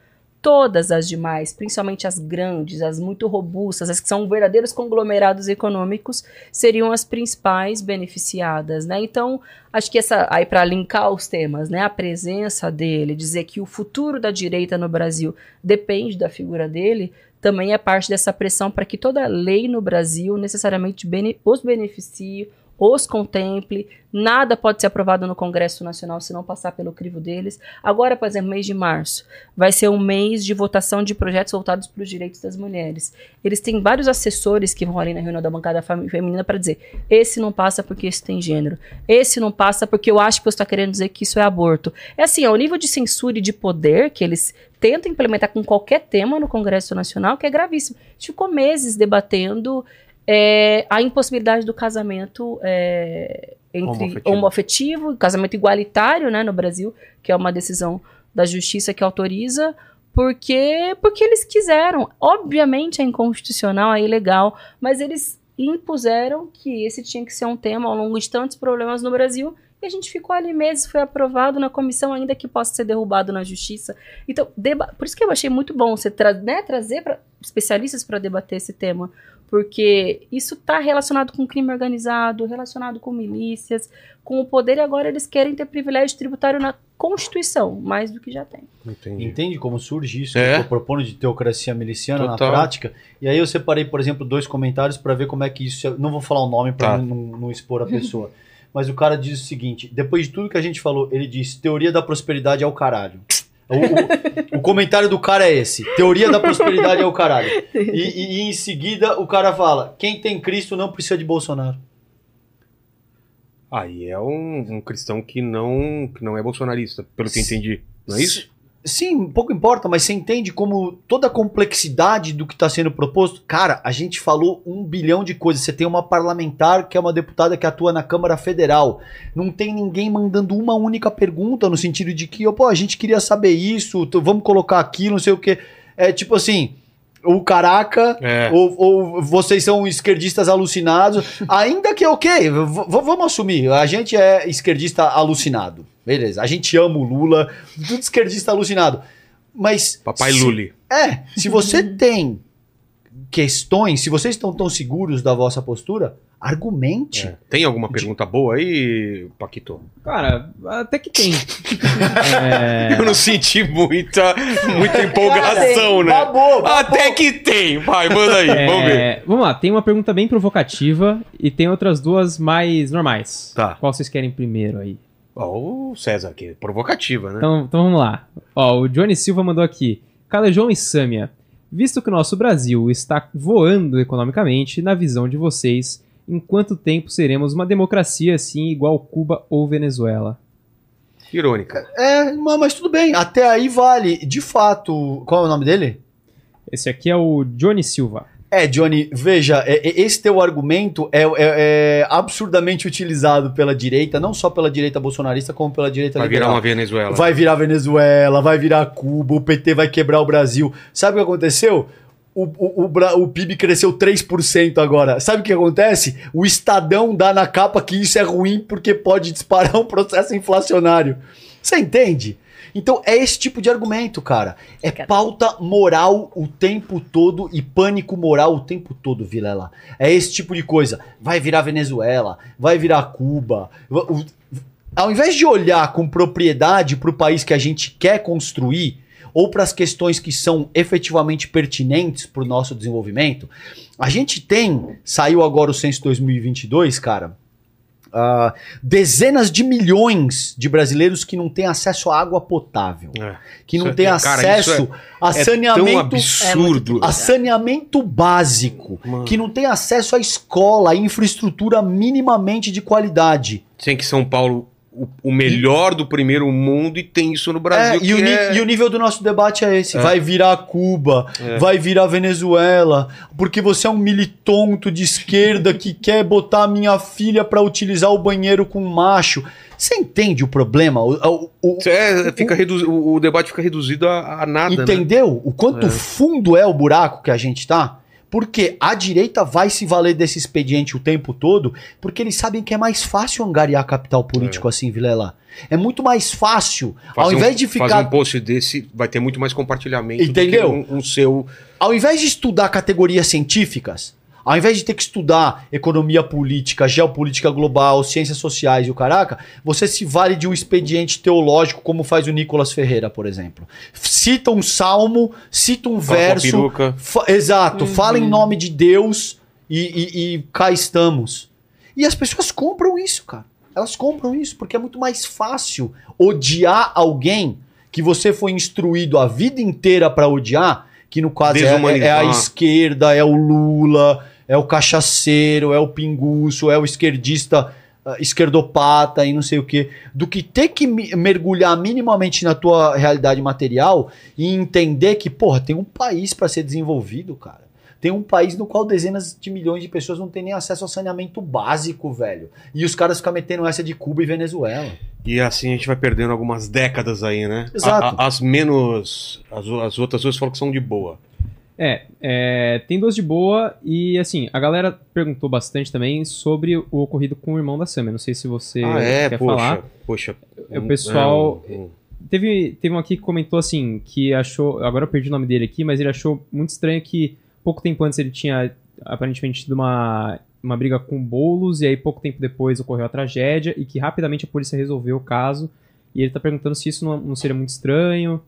[SPEAKER 3] todas as demais, principalmente as grandes, as muito robustas, as que são verdadeiros conglomerados econômicos, seriam as principais beneficiadas, né? Então, acho que essa aí para linkar os temas, né, a presença dele, dizer que o futuro da direita no Brasil depende da figura dele, também é parte dessa pressão para que toda lei no Brasil necessariamente bene os beneficie, os contemple, nada pode ser aprovado no Congresso Nacional se não passar pelo crivo deles. Agora, por exemplo, mês de março, vai ser um mês de votação de projetos voltados para os direitos das mulheres. Eles têm vários assessores que vão ali na reunião da bancada feminina para dizer: esse não passa porque isso tem gênero, esse não passa porque eu acho que você está querendo dizer que isso é aborto. É assim, é o nível de censura e de poder que eles tentam implementar com qualquer tema no Congresso Nacional, que é gravíssimo. A gente ficou meses debatendo é, a impossibilidade do casamento é, entre
[SPEAKER 1] Homoafetivo.
[SPEAKER 3] homoafetivo, casamento igualitário né, no Brasil, que é uma decisão da justiça que autoriza, porque, porque eles quiseram. Obviamente é inconstitucional, é ilegal, mas eles impuseram que esse tinha que ser um tema ao longo de tantos problemas no Brasil. E a gente ficou ali meses, foi aprovado na comissão, ainda que possa ser derrubado na justiça. Então, deba- por isso que eu achei muito bom você tra né, trazer pra, especialistas para debater esse tema. Porque isso está relacionado com crime organizado, relacionado com milícias, com o poder, e agora eles querem ter privilégio tributário na Constituição, mais do que já tem.
[SPEAKER 1] Entendi.
[SPEAKER 4] Entende como surge isso?
[SPEAKER 1] É.
[SPEAKER 4] que Eu propondo de teocracia miliciana
[SPEAKER 1] Total.
[SPEAKER 4] na prática. E aí eu separei, por exemplo, dois comentários para ver como é que isso. Não vou falar o nome para
[SPEAKER 1] Tá.
[SPEAKER 4] não, não expor a pessoa. Mas o cara diz o seguinte: depois de tudo que a gente falou, ele diz: teoria da prosperidade é o caralho. O, o- o comentário do cara é esse: teoria da prosperidade é o caralho. E, e- e em seguida o cara fala: quem tem Cristo não precisa de Bolsonaro.
[SPEAKER 1] Aí é um, um cristão que não, que não é bolsonarista, pelo que eu entendi. Não é isso?
[SPEAKER 4] Sim, pouco importa, mas você entende como toda a complexidade do que está sendo proposto? Cara, a gente falou um bilhão de coisas. Você tem uma parlamentar que é uma deputada que atua na Câmara Federal. Não tem ninguém mandando uma única pergunta no sentido de que, pô, a gente queria saber isso, vamos colocar aquilo, não sei o quê. É tipo assim, o caraca,
[SPEAKER 1] É.
[SPEAKER 4] ou, ou vocês são esquerdistas alucinados. Ainda que, ok, vamos assumir, a gente é esquerdista alucinado. Beleza, a gente ama o Lula, tudo esquerdista alucinado. Mas.
[SPEAKER 1] Papai
[SPEAKER 4] se-
[SPEAKER 1] Lully.
[SPEAKER 4] É, se você tem questões, se vocês estão tão seguros da vossa postura, argumente.
[SPEAKER 1] É. Tem alguma pergunta boa aí, Paquito?
[SPEAKER 2] Cara, até que tem. É,
[SPEAKER 1] Eu não senti muita, muita empolgação, né?
[SPEAKER 4] Babou, babou.
[SPEAKER 1] Até que tem. Vai, manda aí,
[SPEAKER 2] é,
[SPEAKER 1] vamos ver.
[SPEAKER 2] vamos lá, tem uma pergunta bem provocativa e tem outras duas mais normais.
[SPEAKER 1] Tá.
[SPEAKER 2] Qual vocês querem primeiro aí?
[SPEAKER 1] Ó, o César aqui, provocativa, né?
[SPEAKER 2] Então, então vamos lá. Ó, o Johnny Silva mandou aqui. Calejão e Sâmia, visto que o nosso Brasil está voando economicamente, na visão de vocês, em quanto tempo seremos uma democracia assim igual Cuba ou Venezuela?
[SPEAKER 1] Irônica.
[SPEAKER 4] É, mas tudo bem, até aí vale. De fato, qual é o nome dele?
[SPEAKER 2] Esse aqui é o Johnny Silva.
[SPEAKER 4] É, Johnny, veja, é- é- esse teu argumento é, é- é absurdamente utilizado pela direita, não só pela direita bolsonarista, como pela direita
[SPEAKER 1] Vai virar
[SPEAKER 4] liberal.
[SPEAKER 1] uma Venezuela.
[SPEAKER 4] Vai virar Venezuela, vai virar Cuba, o PT vai quebrar o Brasil. Sabe o que aconteceu? O, o, o, PIB cresceu 3% agora. Sabe o que acontece? O Estadão dá na capa que isso é ruim porque pode disparar um processo inflacionário. Você entende? Então é esse tipo de argumento, cara. É pauta moral o tempo todo e pânico moral o tempo todo, Vilela. É esse tipo de coisa. Vai virar Venezuela, vai virar Cuba. Ao invés de olhar com propriedade para o país que a gente quer construir, ou para as questões que são efetivamente pertinentes para o nosso desenvolvimento, a gente tem, saiu agora o censo 2022, cara, ah, dezenas de milhões de brasileiros que não têm acesso à água potável,
[SPEAKER 1] É.
[SPEAKER 4] que não
[SPEAKER 1] é-
[SPEAKER 4] têm
[SPEAKER 1] cara, isso
[SPEAKER 4] acesso a
[SPEAKER 1] É tão
[SPEAKER 4] saneamento
[SPEAKER 1] absurdo.
[SPEAKER 4] a saneamento básico,
[SPEAKER 1] Mano.
[SPEAKER 4] que não tem acesso à escola, à infraestrutura minimamente de qualidade.
[SPEAKER 1] Tem que São Paulo o, o melhor do primeiro mundo e tem isso no Brasil.
[SPEAKER 4] É, e, o
[SPEAKER 1] é-
[SPEAKER 4] e o nível do nosso debate é esse.
[SPEAKER 1] É.
[SPEAKER 4] Vai virar Cuba,
[SPEAKER 1] É.
[SPEAKER 4] vai virar Venezuela, porque você é um militonto de esquerda que quer botar minha filha pra utilizar o banheiro com macho. Você entende o problema? O- o-
[SPEAKER 1] É, fica o, o debate fica reduzido a, a nada, né?
[SPEAKER 4] entendeu? O quanto
[SPEAKER 1] É.
[SPEAKER 4] fundo é o buraco que a gente tá? Porque a direita vai se valer desse expediente o tempo todo, porque eles sabem que é mais fácil angariar capital político assim, Vilela. É muito mais fácil, ao
[SPEAKER 1] Fazer
[SPEAKER 4] invés
[SPEAKER 1] um,
[SPEAKER 4] de
[SPEAKER 1] Fazer
[SPEAKER 4] ficar
[SPEAKER 1] um post desse vai ter muito mais compartilhamento
[SPEAKER 4] Entendeu?
[SPEAKER 1] do que um, um seu...
[SPEAKER 4] ao invés de estudar categorias científicas, ao invés de ter que estudar economia política, geopolítica global, ciências sociais e o caraca, você se vale de um expediente teológico, como faz o Nicolas Ferreira, por exemplo. Cita um salmo, cita um
[SPEAKER 1] Fala com a
[SPEAKER 4] verso. fa- exato, fala em nome de Deus e, e- e cá estamos. E as pessoas compram isso, cara. Elas compram isso porque é muito mais fácil odiar alguém que você foi instruído a vida inteira pra odiar, que no caso é, é- é a esquerda, é o Lula, é o cachaceiro, é o pinguço, é o esquerdista ah, esquerdopata e não sei o quê, do que ter que mergulhar minimamente na tua realidade material e entender que, porra, tem um país pra ser desenvolvido, cara. Tem um país no qual dezenas de milhões de pessoas não têm nem acesso ao saneamento básico, velho. E os caras ficam metendo essa de Cuba e Venezuela.
[SPEAKER 1] E assim a gente vai perdendo algumas décadas aí, né?
[SPEAKER 4] Exato.
[SPEAKER 1] A- a- as menos... As, as outras duas falam que são de boa.
[SPEAKER 2] É, é, tem duas de boa e assim, a galera perguntou bastante também sobre o ocorrido com o irmão da Sam. Eu não sei se você
[SPEAKER 1] ah, é,
[SPEAKER 2] quer
[SPEAKER 1] poxa,
[SPEAKER 2] falar.
[SPEAKER 1] Poxa,
[SPEAKER 2] O pessoal. Teve, teve um aqui que comentou assim, que achou. Agora eu perdi o nome dele aqui, mas ele achou muito estranho que pouco tempo antes ele tinha aparentemente tido uma, uma briga com bolos, e aí pouco tempo depois ocorreu a tragédia, e que rapidamente a polícia resolveu o caso. E ele tá perguntando se isso não, não seria muito estranho.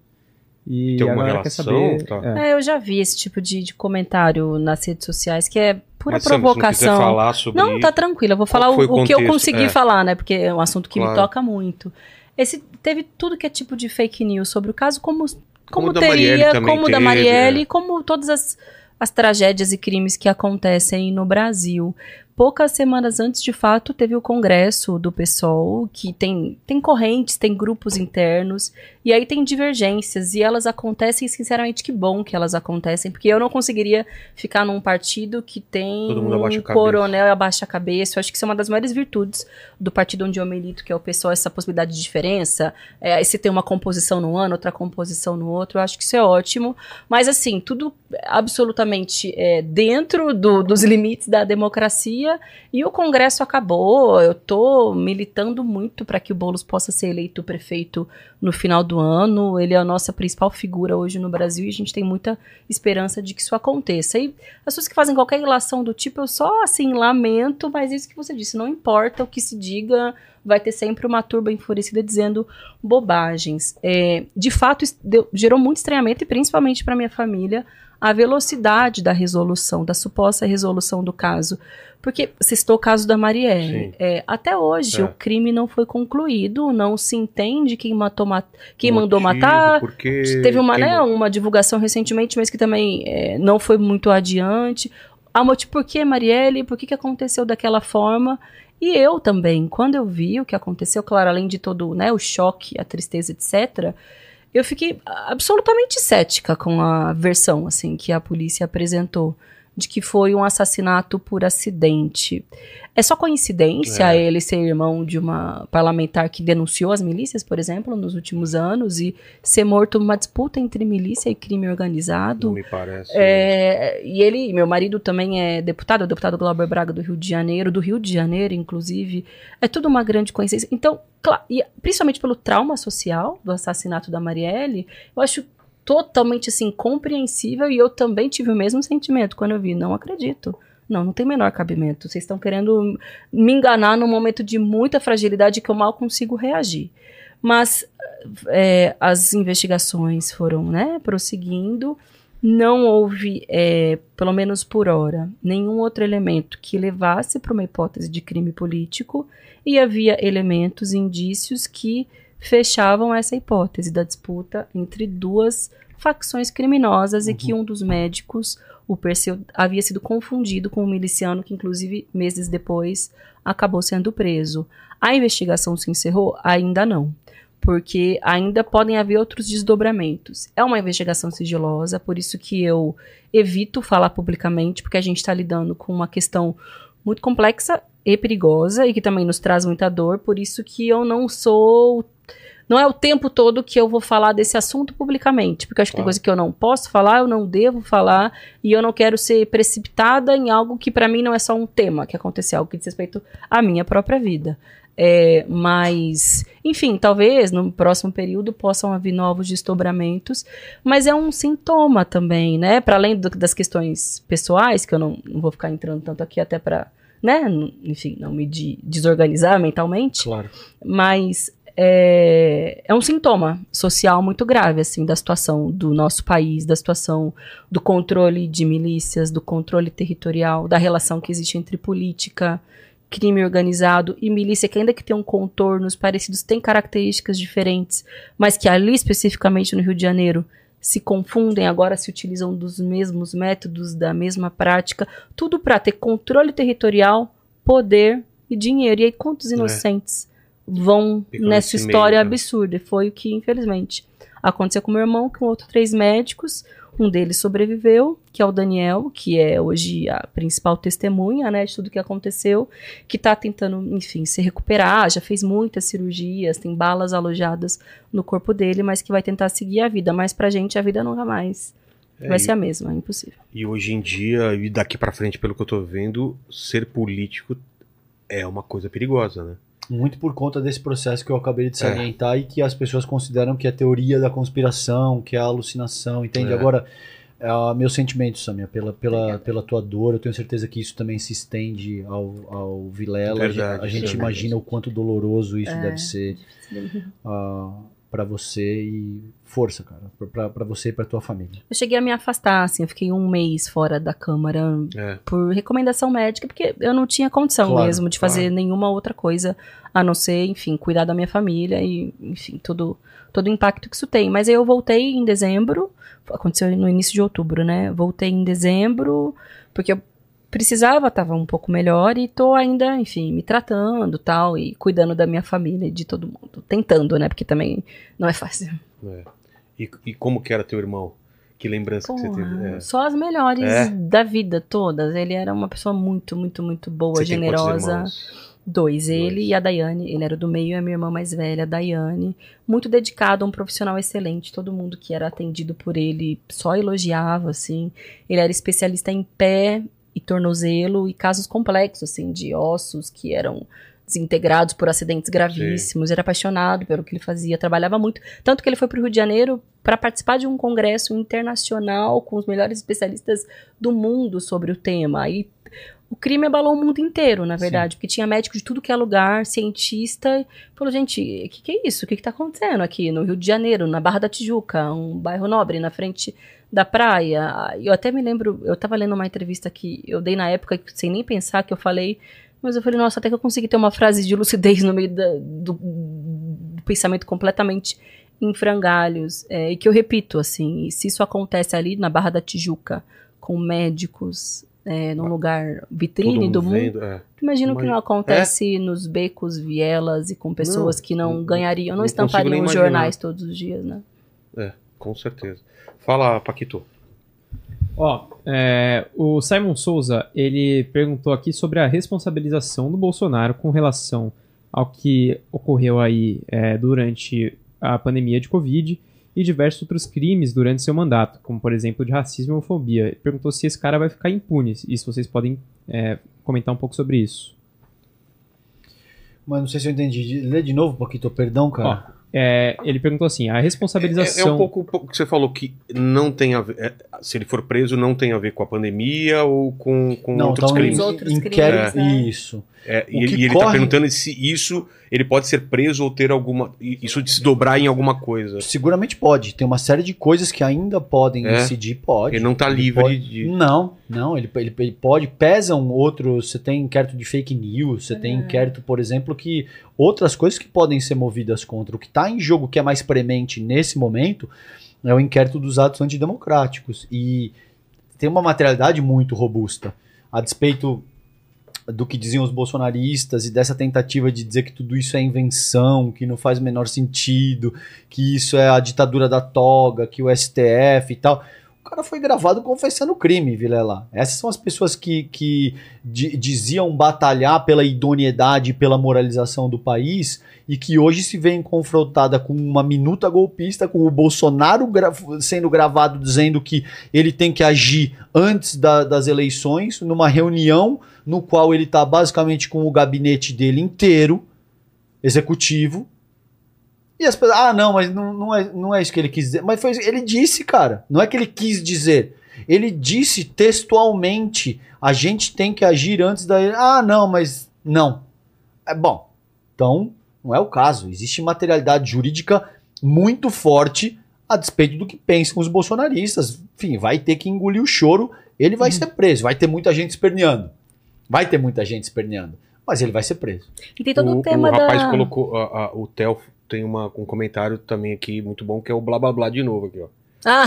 [SPEAKER 2] E
[SPEAKER 1] Tem
[SPEAKER 2] a
[SPEAKER 1] alguma relação?
[SPEAKER 2] saber.
[SPEAKER 1] Tá.
[SPEAKER 2] é.
[SPEAKER 3] É, eu já vi esse tipo de, de comentário nas redes sociais, que é pura
[SPEAKER 1] Mas, Sam, se não quiser
[SPEAKER 3] provocação.
[SPEAKER 1] falar sobre
[SPEAKER 3] Não, tá tranquilo. Eu vou falar o,
[SPEAKER 1] o
[SPEAKER 3] que eu consegui
[SPEAKER 1] É.
[SPEAKER 3] falar, né? Porque é um assunto que
[SPEAKER 1] Claro.
[SPEAKER 3] me toca muito. Esse teve tudo que é tipo de fake news sobre o caso, como, como,
[SPEAKER 1] Como o da Marielle
[SPEAKER 3] teria, como o da
[SPEAKER 1] teve,
[SPEAKER 3] Marielle,
[SPEAKER 1] é.
[SPEAKER 3] como todas as, as tragédias e crimes que acontecem no Brasil. Poucas semanas antes, de fato, teve o congresso do PSOL, que tem, tem correntes, tem grupos internos, e aí tem divergências, e elas acontecem, sinceramente, que bom que elas acontecem, porque eu não conseguiria ficar num partido que tem
[SPEAKER 1] Todo mundo abaixa a
[SPEAKER 3] um coronel abaixa a cabeça. Eu acho que isso é uma das maiores virtudes do partido onde eu milito, que é o PSOL, essa possibilidade de diferença. É, se tem uma composição num ano, outra composição no outro, eu acho que isso é ótimo. Mas, assim, tudo absolutamente é, dentro do- dos limites da democracia. E o Congresso acabou. Eu tô militando muito para que o Boulos possa ser eleito prefeito no final do ano. Ele é a nossa principal figura hoje no Brasil e a gente tem muita esperança de que isso aconteça. E as pessoas que fazem qualquer relação do tipo, eu só, assim, lamento, mas isso que você disse, não importa o que se diga, vai ter sempre uma turba enfurecida dizendo bobagens. É, de fato, deu- gerou muito estranhamento, e principalmente para minha família, a velocidade da resolução, da suposta resolução do caso. Porque você citou o caso da Marielle. É, até hoje,
[SPEAKER 1] É.
[SPEAKER 3] o crime não foi concluído, não se entende quem, matou, ma- quem
[SPEAKER 1] motivo,
[SPEAKER 3] mandou matar,
[SPEAKER 1] Porque
[SPEAKER 3] Teve uma,
[SPEAKER 1] quem
[SPEAKER 3] né, uma divulgação recentemente, mas que também é, não foi muito adiante. Ah, motivo por que, Marielle? Por que, que aconteceu daquela forma? E eu também, quando eu vi o que aconteceu, claro, além de todo né, o choque, a tristeza, etc., eu fiquei absolutamente cética com a versão assim que a polícia apresentou de que foi um assassinato por acidente. É só coincidência
[SPEAKER 1] É.
[SPEAKER 3] ele ser irmão de uma parlamentar que denunciou as milícias, por exemplo, nos últimos anos e ser morto numa disputa entre milícia e crime organizado?
[SPEAKER 1] Não me parece.
[SPEAKER 3] É, e ele, meu marido também é deputado, é o deputado Glauber Braga do Rio de Janeiro, do Rio de Janeiro, inclusive. É tudo uma grande coincidência. Então, cla- e principalmente pelo trauma social do assassinato da Marielle, eu acho totalmente assim compreensível e eu também tive o mesmo sentimento quando eu vi. Não acredito. Não, não tem o menor cabimento. Vocês estão querendo me enganar num momento de muita fragilidade que eu mal consigo reagir. Mas é, as investigações foram né, prosseguindo. Não houve, é, pelo menos por hora, nenhum outro elemento que levasse para uma hipótese de crime político e havia elementos, indícios que fechavam essa hipótese da disputa entre duas facções criminosas e que um dos médicos, o Perseu, havia sido confundido com um miliciano que, inclusive, meses depois, acabou sendo preso. A investigação se encerrou? Ainda não porque ainda podem haver outros desdobramentos. É uma investigação sigilosa, por isso que eu evito falar publicamente, porque a gente está lidando com uma questão muito complexa e perigosa e que também nos traz muita dor, por isso que eu não sou. Não é o tempo todo que eu vou falar desse assunto publicamente, porque acho que tem
[SPEAKER 1] Claro.
[SPEAKER 3] coisa que eu não posso falar, eu não devo falar, e eu não quero ser precipitada em algo que para mim não é só um tema que aconteceu, algo que diz respeito à minha própria vida. É, mas, enfim, talvez no próximo período possam haver novos desdobramentos, mas é um sintoma também, né? Para além do- das questões pessoais, que eu não, não vou ficar entrando tanto aqui até para, né? Enfim, não me de- desorganizar mentalmente,
[SPEAKER 1] Claro.
[SPEAKER 3] mas é, é um sintoma social muito grave, assim, da situação do nosso país, da situação do controle de milícias, do controle territorial, da relação que existe entre política, crime organizado e milícia, que ainda que tenham contornos parecidos, tem características diferentes, mas que ali, especificamente no Rio de Janeiro, se confundem, agora se utilizam dos mesmos métodos, da mesma prática, tudo para ter controle territorial, poder e dinheiro. E aí, quantos inocentes vão
[SPEAKER 1] Ficam
[SPEAKER 3] nessa história
[SPEAKER 1] meio, né?
[SPEAKER 3] absurda? Foi o que, infelizmente, aconteceu com meu irmão, com outros três médicos. Um deles sobreviveu, que é o Daniel, que é hoje a principal testemunha, né, de tudo que aconteceu, que tá tentando, enfim, se recuperar, já fez muitas cirurgias, tem balas alojadas no corpo dele, mas que vai tentar seguir a vida. Mas pra gente, a vida nunca mais
[SPEAKER 1] É,
[SPEAKER 3] vai ser a mesma, é impossível.
[SPEAKER 1] E hoje em dia, e daqui pra frente, pelo que eu tô vendo, ser político é uma coisa perigosa, né?
[SPEAKER 4] Muito por conta desse processo que eu acabei de
[SPEAKER 1] É.
[SPEAKER 4] salientar e que as pessoas consideram que é teoria da conspiração, que é alucinação, entende?
[SPEAKER 1] É.
[SPEAKER 4] Agora, é, meu sentimento, Samia, pela, pela, pela tua dor, eu tenho certeza que isso também se estende ao, ao Vilela. A gente-
[SPEAKER 1] Verdade,
[SPEAKER 4] a gente
[SPEAKER 1] sim.
[SPEAKER 4] imagina o quanto doloroso isso
[SPEAKER 3] É.
[SPEAKER 4] deve ser ah, pra você e força, cara, pra você e pra tua família.
[SPEAKER 3] Eu cheguei a me afastar, assim, eu fiquei um mês fora da Câmara
[SPEAKER 1] É.
[SPEAKER 3] por recomendação médica, porque eu não tinha condição
[SPEAKER 4] Claro,
[SPEAKER 3] mesmo de fazer
[SPEAKER 1] claro.
[SPEAKER 3] nenhuma outra coisa a não ser, enfim, cuidar da minha família e, enfim, todo, todo o impacto que isso tem. Mas aí eu voltei em dezembro, aconteceu no início de outubro, né? Voltei em dezembro, porque eu precisava, tava um pouco melhor e tô ainda, enfim, me tratando tal, e cuidando da minha família e de todo mundo. Tentando, né? Porque também não é fácil.
[SPEAKER 1] é. E, e como que era teu irmão? Que lembrança que você teve?
[SPEAKER 3] Porra,
[SPEAKER 1] É.
[SPEAKER 3] Só as melhores
[SPEAKER 1] É?
[SPEAKER 3] da vida todas. Ele era uma pessoa muito, muito, muito boa,
[SPEAKER 1] Você
[SPEAKER 3] generosa. Dois, ele
[SPEAKER 1] Dois.
[SPEAKER 3] e a Daiane. Ele era do meio e a minha irmã mais velha, a Daiane. Muito dedicado, um profissional excelente. Todo mundo que era atendido por ele só elogiava, assim. Ele era especialista em pé e tornozelo e casos complexos, assim, de ossos que eram desintegrados por acidentes gravíssimos. Era apaixonado pelo que ele fazia, trabalhava muito. Tanto que ele foi para o Rio de Janeiro para participar de um congresso internacional com os melhores especialistas do mundo sobre o tema. E o crime abalou o mundo inteiro, na verdade, porque tinha médico de tudo que é lugar, cientista. Falou, gente, o que, que é isso? O que, que tá acontecendo aqui no Rio de Janeiro, na Barra da Tijuca, um bairro nobre na frente da praia? Eu até me lembro, eu tava lendo uma entrevista que eu dei na época, sem nem pensar, que eu falei. Mas eu falei, nossa, até que eu consegui ter uma frase de lucidez no meio da- do, do pensamento completamente em frangalhos. é, e que eu repito, assim, se isso acontece ali na Barra da Tijuca, com médicos, é, num lugar vitrine do mundo,
[SPEAKER 1] vendo, é.
[SPEAKER 3] imagino que não acontece nos becos, vielas e com pessoas
[SPEAKER 1] Não,
[SPEAKER 3] que não,
[SPEAKER 1] não-
[SPEAKER 3] ganhariam, não,
[SPEAKER 1] não
[SPEAKER 3] estampariam os jornais todos os dias, né?
[SPEAKER 1] Com certeza. Fala, Paquito.
[SPEAKER 2] Ó, é, o Simon Souza, ele perguntou aqui sobre a responsabilização do Bolsonaro com relação ao que ocorreu aí é, durante a pandemia de Covid e diversos outros crimes durante seu mandato, como por exemplo de racismo e homofobia. Ele perguntou se esse cara vai ficar impune e se vocês podem é, comentar um pouco sobre isso.
[SPEAKER 4] Mas não sei se eu entendi. Lê de novo, Paquito, perdão, cara.
[SPEAKER 2] É, ele perguntou assim, a
[SPEAKER 1] É,
[SPEAKER 2] responsabilização...
[SPEAKER 1] é um pouco o que você falou que não tem a ver. é, se ele for preso, não tem a ver com a pandemia ou com, com
[SPEAKER 4] não,
[SPEAKER 1] outros
[SPEAKER 4] então
[SPEAKER 1] crimes.
[SPEAKER 3] Os outros
[SPEAKER 4] inquérito,
[SPEAKER 3] crimes, né?
[SPEAKER 4] isso.
[SPEAKER 1] É,
[SPEAKER 4] O
[SPEAKER 1] e ele,
[SPEAKER 4] que
[SPEAKER 1] e ele tá
[SPEAKER 4] corre-
[SPEAKER 1] perguntando se isso ele pode ser preso ou ter alguma. Isso de se dobrar em alguma coisa.
[SPEAKER 4] Seguramente pode. Tem uma série de coisas que ainda podem
[SPEAKER 1] É?
[SPEAKER 4] incidir, pode.
[SPEAKER 1] Ele não tá
[SPEAKER 4] Ele
[SPEAKER 1] livre
[SPEAKER 4] pode-
[SPEAKER 1] de.
[SPEAKER 4] Não, não, ele, ele, ele pode. Pesam outros. Você tem inquérito de fake news, você tem inquérito, por exemplo, que outras coisas que podem ser movidas contra. O que está em jogo, que é mais premente nesse momento, é o inquérito dos atos antidemocráticos. E tem uma materialidade muito robusta. A despeito do que diziam os bolsonaristas e dessa tentativa de dizer que tudo isso é invenção, que não faz o menor sentido, que isso é a ditadura da toga, que o STF e tal. O cara foi gravado confessando crime, Vilela. Essas são as pessoas que, que di- diziam batalhar pela idoneidade e pela moralização do país e que hoje se veem confrontada com uma minuta golpista, com o Bolsonaro gra- sendo gravado dizendo que ele tem que agir antes da- das eleições, numa reunião no qual ele está basicamente com o gabinete dele inteiro, executivo, e as pessoas, ah, não, mas não, não, é, não é isso que ele quis dizer. Mas foi, ele disse, cara. Não é que ele quis dizer. Ele disse textualmente: a gente tem que agir antes da. Ah, não, mas não. É bom. Então, não é o caso. Existe materialidade jurídica muito forte a despeito do que pensam os bolsonaristas. Enfim, vai ter que engolir o choro. Ele vai ser preso. Vai ter muita gente esperneando. Vai ter muita gente esperneando. Mas ele vai ser preso.
[SPEAKER 3] E tem todo o,
[SPEAKER 1] o,
[SPEAKER 3] tema
[SPEAKER 1] o rapaz
[SPEAKER 3] da...
[SPEAKER 1] colocou. a- a- o Theo tem uma, um comentário também aqui muito bom, que é o blá blá blá de novo aqui, ó.
[SPEAKER 3] Ah,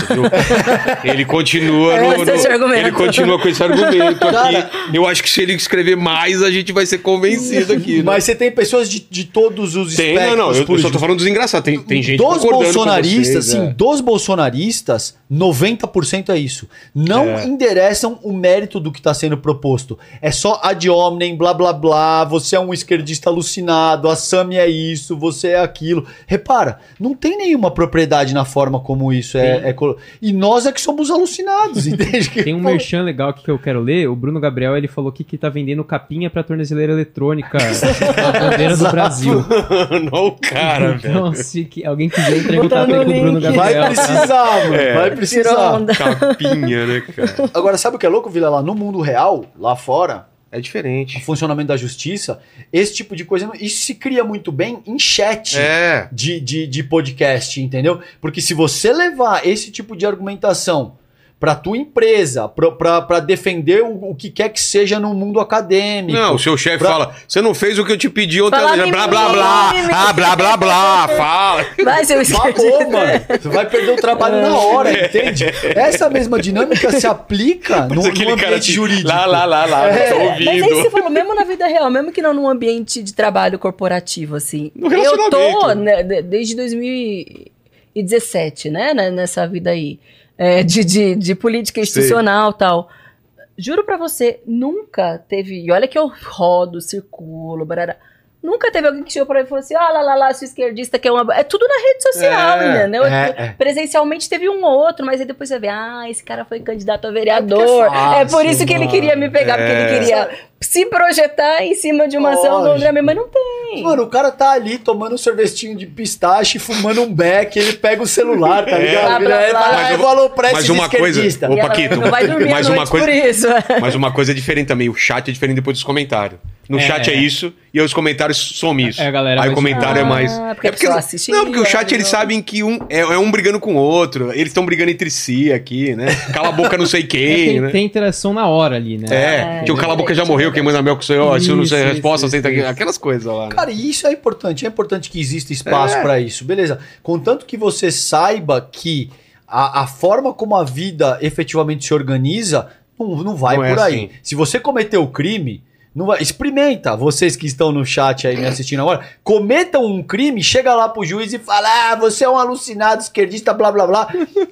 [SPEAKER 1] ele continua
[SPEAKER 3] É,
[SPEAKER 1] no,
[SPEAKER 3] é
[SPEAKER 1] no- ele continua com esse argumento
[SPEAKER 4] Cara-
[SPEAKER 1] aqui. Eu acho que se ele escrever mais, a gente vai ser convencido aqui. né?
[SPEAKER 4] Mas você tem pessoas de, de todos os
[SPEAKER 1] Tem, não, não, eu, eu só tô falando dos engraçados. Tem, tem gente
[SPEAKER 4] dos bolsonaristas,
[SPEAKER 1] vocês,
[SPEAKER 4] sim,
[SPEAKER 1] é.
[SPEAKER 4] dos bolsonaristas, 90% é isso. Não
[SPEAKER 1] É.
[SPEAKER 4] endereçam o mérito do que está sendo proposto. É só ad hominem, blá blá blá, você é um esquerdista alucinado, a Sami é isso, você é aquilo. Repara, não tem nenhuma propriedade na forma como isso é, é colo- E nós é que somos alucinados, entende?
[SPEAKER 2] Tem um merchan legal aqui que eu quero ler. O Bruno Gabriel ele falou aqui que tá vendendo capinha pra tornezeleira eletrônica. a bandeira do Brasil.
[SPEAKER 1] Não, o cara, velho.
[SPEAKER 2] Então, se que- alguém quiser entrar em
[SPEAKER 3] Botar
[SPEAKER 2] contato
[SPEAKER 3] no
[SPEAKER 2] aí com o Bruno.
[SPEAKER 4] Vai
[SPEAKER 2] Gabriel. tá?
[SPEAKER 4] precisar, mano.
[SPEAKER 1] É.
[SPEAKER 4] Vai precisar.
[SPEAKER 1] Capinha, né, cara?
[SPEAKER 4] Agora, sabe o que é louco, Vila? Lá no mundo real, lá fora,
[SPEAKER 1] É
[SPEAKER 4] o
[SPEAKER 1] diferente.
[SPEAKER 4] funcionamento da justiça, esse tipo de coisa, isso se cria muito bem em chat.
[SPEAKER 1] É.
[SPEAKER 4] de, de, de podcast, entendeu? Porque se você levar esse tipo de argumentação pra tua empresa, pra defender o, o que quer que seja no mundo acadêmico.
[SPEAKER 1] Não, o seu chefe
[SPEAKER 4] Pra-
[SPEAKER 1] fala, você não fez o que eu te pedi ontem,
[SPEAKER 3] Fala
[SPEAKER 1] blá, blá, blá,
[SPEAKER 3] mimimi.
[SPEAKER 1] ah, blá, blá, blá, fala.
[SPEAKER 3] Vai, seu
[SPEAKER 4] Acabou, mano. Você vai perder o trabalho na hora, entende? Essa mesma dinâmica se aplica no, no
[SPEAKER 1] aquele
[SPEAKER 4] ambiente
[SPEAKER 1] cara te-
[SPEAKER 4] jurídico.
[SPEAKER 1] Lá, lá, lá, lá,
[SPEAKER 4] É,
[SPEAKER 1] tô
[SPEAKER 3] Mas aí você
[SPEAKER 1] ouvindo.
[SPEAKER 3] falou, mesmo na vida real, mesmo que não num ambiente de trabalho corporativo, assim.
[SPEAKER 1] No
[SPEAKER 3] eu tô né, de- desde 2017, né, né, nessa vida aí, é, de, de, de política institucional e tal. Juro pra você, nunca teve. E olha que eu rodo, circulo, barará. Nunca teve alguém que chegou pra mim e falou assim: ah, lá, lá, lá, sua esquerdista que é uma. É tudo na rede social,
[SPEAKER 1] É,
[SPEAKER 3] entendeu?
[SPEAKER 4] é, é.
[SPEAKER 3] Presencialmente teve um ou outro, mas aí depois você vê, ah, esse cara foi candidato a vereador.
[SPEAKER 4] É porque é
[SPEAKER 3] É, por isso que ele
[SPEAKER 4] fácil,
[SPEAKER 3] queria me pegar, porque
[SPEAKER 1] É.
[SPEAKER 3] ele queria se projetar em cima de uma ação do
[SPEAKER 4] Lógico.
[SPEAKER 3] André, mas não tem.
[SPEAKER 4] Mano, o cara tá ali tomando um sorvetinho de pistache, fumando um beck, ele pega o celular, tá
[SPEAKER 1] É.
[SPEAKER 4] ligado?
[SPEAKER 3] Blá, blá,
[SPEAKER 4] Ele
[SPEAKER 3] blá.
[SPEAKER 4] fala,
[SPEAKER 1] Mas
[SPEAKER 4] "Ah, eu
[SPEAKER 1] eu- mas uma coisa-
[SPEAKER 4] esquerdista."
[SPEAKER 1] Ô, Paquito,
[SPEAKER 3] à
[SPEAKER 1] uma coisa-. Mas uma coisa é diferente também, o chat é diferente depois dos comentários. No
[SPEAKER 2] É.
[SPEAKER 1] chat é isso, e os comentários some isso.
[SPEAKER 2] É, galera
[SPEAKER 1] Aí o comentário é
[SPEAKER 3] Ah,
[SPEAKER 1] mais...
[SPEAKER 3] porque
[SPEAKER 1] é porque,
[SPEAKER 3] assiste
[SPEAKER 1] não, porque o chat eles
[SPEAKER 3] ó.
[SPEAKER 1] sabem que um é, é um brigando com o outro, eles estão brigando entre si aqui, né? Cala a boca não sei
[SPEAKER 2] É,
[SPEAKER 1] quem,
[SPEAKER 2] tem,
[SPEAKER 1] tem,
[SPEAKER 2] tem interação na hora ali, né?
[SPEAKER 1] É,
[SPEAKER 3] É,
[SPEAKER 1] que o cala a boca já morreu,
[SPEAKER 3] né?
[SPEAKER 1] quem manda mel com o senhor, ó, se eu não sei a resposta,
[SPEAKER 2] isso,
[SPEAKER 1] senta aqui, aquelas coisas lá. né?
[SPEAKER 4] Cara, e isso é importante, é importante que exista espaço
[SPEAKER 1] É.
[SPEAKER 4] pra isso, beleza. Contanto que você saiba que a, a forma como a vida efetivamente se organiza não, não vai
[SPEAKER 1] Não é
[SPEAKER 4] por aí.
[SPEAKER 1] assim.
[SPEAKER 4] Se você cometeu o crime, vai, experimenta, vocês que estão no chat aí me assistindo agora, cometam um crime, chega lá pro juiz e fala: Ah, você é um alucinado, esquerdista, blá blá blá.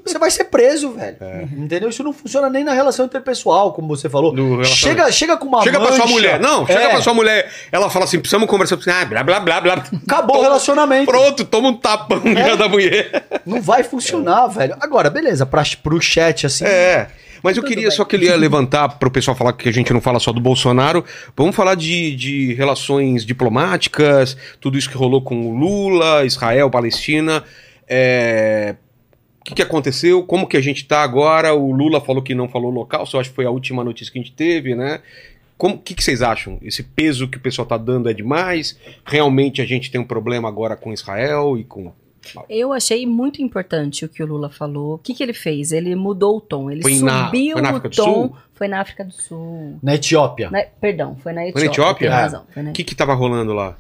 [SPEAKER 4] Você vai ser preso, velho. Entendeu? Isso não funciona nem na relação interpessoal, como você falou. Chega, chega com uma
[SPEAKER 1] Chega pra sua
[SPEAKER 4] mancha.
[SPEAKER 1] mulher. Não, chega
[SPEAKER 4] É,
[SPEAKER 1] pra sua mulher. Ela fala assim: precisamos conversar. Ah, blá, blá, blá, blá.
[SPEAKER 4] Acabou o relacionamento.
[SPEAKER 1] Pronto, toma um tapão
[SPEAKER 4] É.
[SPEAKER 1] da mulher.
[SPEAKER 4] Não vai funcionar, velho. Agora, beleza, pra, pro chat, assim.
[SPEAKER 1] É. Mas eu
[SPEAKER 3] Tudo
[SPEAKER 1] queria
[SPEAKER 3] bem.
[SPEAKER 1] só que ele ia levantar para o pessoal falar que a gente não fala só do Bolsonaro. Vamos falar de, de relações diplomáticas, tudo isso que rolou com o Lula, Israel, Palestina. É, O que, que aconteceu? Como que a gente está agora? O Lula falou que não falou local, só acho que foi a última notícia que a gente teve, né? Como- O que, que vocês acham? Esse peso que o pessoal está dando é demais? Realmente a gente tem um problema agora com Israel e com.
[SPEAKER 3] Eu achei muito importante o que o Lula falou. O que, que ele fez? Ele mudou o tom. Ele
[SPEAKER 1] Foi na-
[SPEAKER 3] subiu
[SPEAKER 1] foi na
[SPEAKER 3] o
[SPEAKER 1] África do
[SPEAKER 3] tom.
[SPEAKER 1] Sul?
[SPEAKER 3] Foi na África do Sul.
[SPEAKER 4] Na Etiópia.
[SPEAKER 3] Na- perdão, foi na Etiópia.
[SPEAKER 1] Foi na Etiópia?
[SPEAKER 3] Tem razão. Na
[SPEAKER 1] O que estava rolando lá?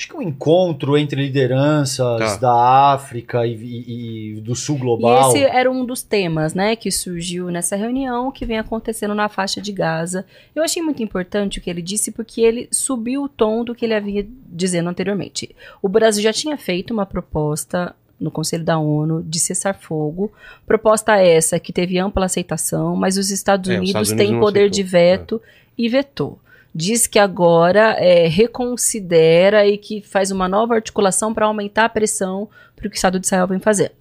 [SPEAKER 4] Acho que um encontro entre lideranças
[SPEAKER 1] Tá.
[SPEAKER 4] da África e, e- e do sul global.
[SPEAKER 3] E esse era um dos temas, né, que surgiu nessa reunião que vem acontecendo na faixa de Gaza. Eu achei muito importante o que ele disse porque ele subiu o tom do que ele havia dizendo anteriormente. O Brasil já tinha feito uma proposta no Conselho da ONU de cessar fogo, proposta essa que teve ampla aceitação, mas os Estados
[SPEAKER 1] É, os
[SPEAKER 3] Unidos
[SPEAKER 1] Estados Unidos
[SPEAKER 3] têm poder
[SPEAKER 1] aceitou.
[SPEAKER 3] de veto e vetou. Diz que agora é, reconsidera e que faz uma nova articulação para aumentar a pressão para o que o Estado de Israel vem fazer.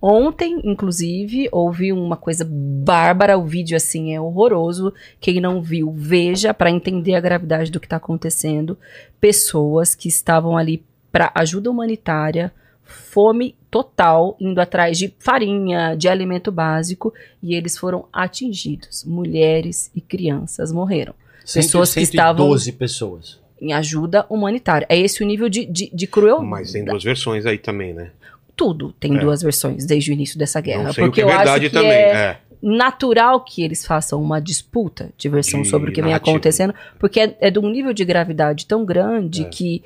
[SPEAKER 3] Ontem, inclusive, houve uma coisa bárbara, o vídeo assim é horroroso. Quem não viu, veja para entender a gravidade do que está acontecendo. Pessoas que estavam ali para ajuda humanitária, fome total, indo atrás de farinha, de alimento básico, e eles foram atingidos. Mulheres e crianças morreram pessoas que estavam-
[SPEAKER 4] 112 pessoas.
[SPEAKER 3] em ajuda humanitária. É esse o nível de, de, de crueldade.
[SPEAKER 1] Mas tem duas versões aí também, né?
[SPEAKER 3] Tudo tem
[SPEAKER 1] É.
[SPEAKER 3] duas versões desde o início dessa guerra.
[SPEAKER 1] Não sei o
[SPEAKER 3] porque
[SPEAKER 1] que é
[SPEAKER 3] eu
[SPEAKER 1] verdade
[SPEAKER 3] acho que
[SPEAKER 1] também.
[SPEAKER 3] é
[SPEAKER 1] é.
[SPEAKER 3] natural que eles façam uma disputa de versão
[SPEAKER 1] De
[SPEAKER 3] sobre o que vem
[SPEAKER 1] narrativa.
[SPEAKER 3] acontecendo, porque é, é de um nível de gravidade tão grande
[SPEAKER 1] É.
[SPEAKER 3] que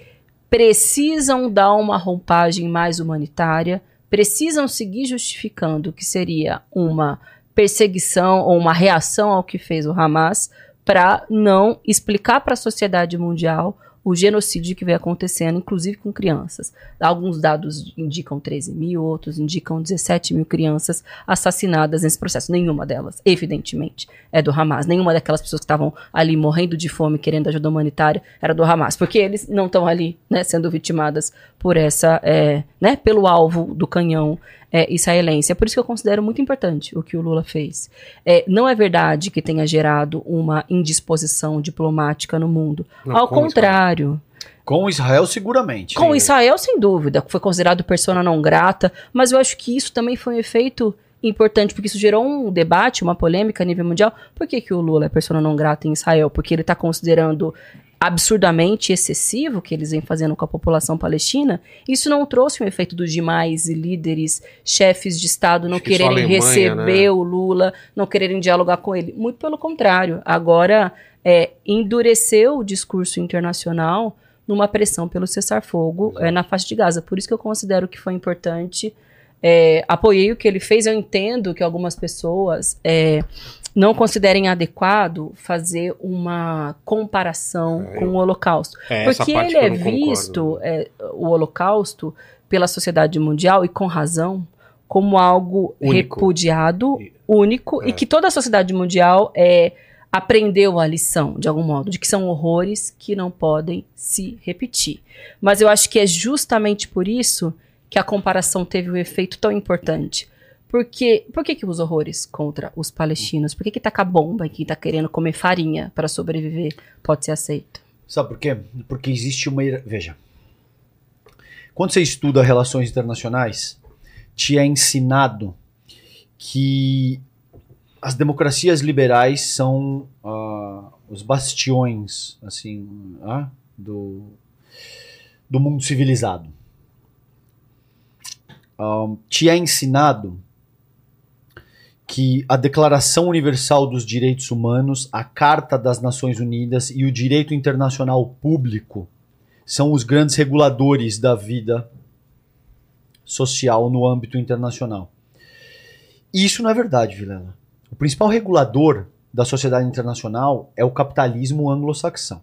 [SPEAKER 3] precisam dar uma roupagem mais humanitária, precisam seguir justificando que seria uma perseguição ou uma reação ao que fez o Hamas para não explicar para a sociedade mundial o genocídio que vem acontecendo, inclusive com crianças. Alguns dados indicam 13 mil, outros indicam 17 mil crianças assassinadas nesse processo. Nenhuma delas, evidentemente, é do Hamas. Nenhuma daquelas pessoas que estavam ali morrendo de fome, querendo ajuda humanitária, era do Hamas. Porque eles não estão ali, né, sendo vitimadas por essa, é, né, pelo alvo do canhão é, israelense. É por isso que eu considero muito importante o que o Lula fez. É, não é verdade que tenha gerado uma indisposição diplomática no mundo.
[SPEAKER 1] Não,
[SPEAKER 3] Ao contrário.
[SPEAKER 4] Com Israel, seguramente.
[SPEAKER 3] Com Israel, sem dúvida, foi considerado persona não grata, mas eu acho que isso também foi um efeito importante, porque isso gerou um debate, uma polêmica a nível mundial. Por que, que o Lula é persona não grata em Israel? Porque ele está considerando absurdamente excessivo que eles vêm fazendo com a população palestina, isso não trouxe um efeito dos demais líderes, chefes de Estado não
[SPEAKER 1] Acho
[SPEAKER 3] quererem
[SPEAKER 1] Alemanha,
[SPEAKER 3] receber
[SPEAKER 1] né?
[SPEAKER 3] o Lula, não quererem dialogar com ele. Muito pelo contrário. Agora, é, endureceu o discurso internacional numa pressão pelo cessar-fogo é, na faixa de Gaza. Por isso que eu considero que foi importante. É, apoiei o que ele fez. Eu entendo que algumas pessoas é, não considerem adequado fazer uma comparação
[SPEAKER 1] É,
[SPEAKER 3] com o Holocausto.
[SPEAKER 1] É,
[SPEAKER 3] Porque ele é visto, é, o Holocausto, pela sociedade mundial, e com razão, como algo
[SPEAKER 1] Único.
[SPEAKER 3] repudiado,
[SPEAKER 1] E-
[SPEAKER 3] único,
[SPEAKER 1] É.
[SPEAKER 3] e que toda a sociedade mundial é, aprendeu a lição, de algum modo, de que são horrores que não podem se repetir. Mas eu acho que é justamente por isso que a comparação teve um efeito tão importante. Porque, por que, que os horrores contra os palestinos? Por que, que tacar bomba e que tá querendo comer farinha para sobreviver pode ser aceito?
[SPEAKER 4] Sabe por quê? Porque existe uma. Veja. Quando você estuda relações internacionais, te é ensinado que as democracias liberais são ah, os bastiões assim ah, do, do mundo civilizado. Ah, te é ensinado que a Declaração Universal dos Direitos Humanos, a Carta das Nações Unidas e o direito internacional público são os grandes reguladores da vida social no âmbito internacional. E isso não é verdade, Vilela. O principal regulador da sociedade internacional é o capitalismo anglo-saxão.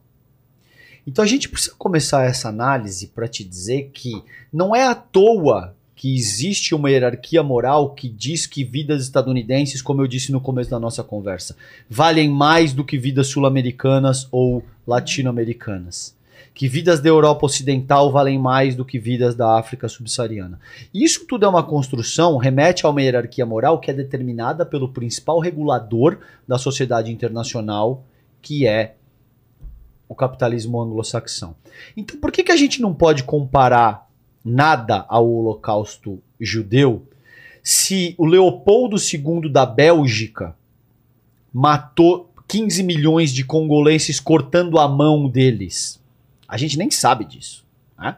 [SPEAKER 4] Então a gente precisa começar essa análise para te dizer que não é à toa que existe uma hierarquia moral que diz que vidas estadunidenses, como eu disse no começo da nossa conversa, valem mais do que vidas sul-americanas ou latino-americanas. Que vidas da Europa Ocidental valem mais do que vidas da África subsaariana. Isso tudo é uma construção, remete a uma hierarquia moral que é determinada pelo principal regulador da sociedade internacional, que é o capitalismo anglo-saxão. Então, por que, que a gente não pode comparar nada ao Holocausto judeu se o Leopoldo II da Bélgica matou 15 milhões de congolenses cortando a mão deles? A gente nem sabe disso. Né?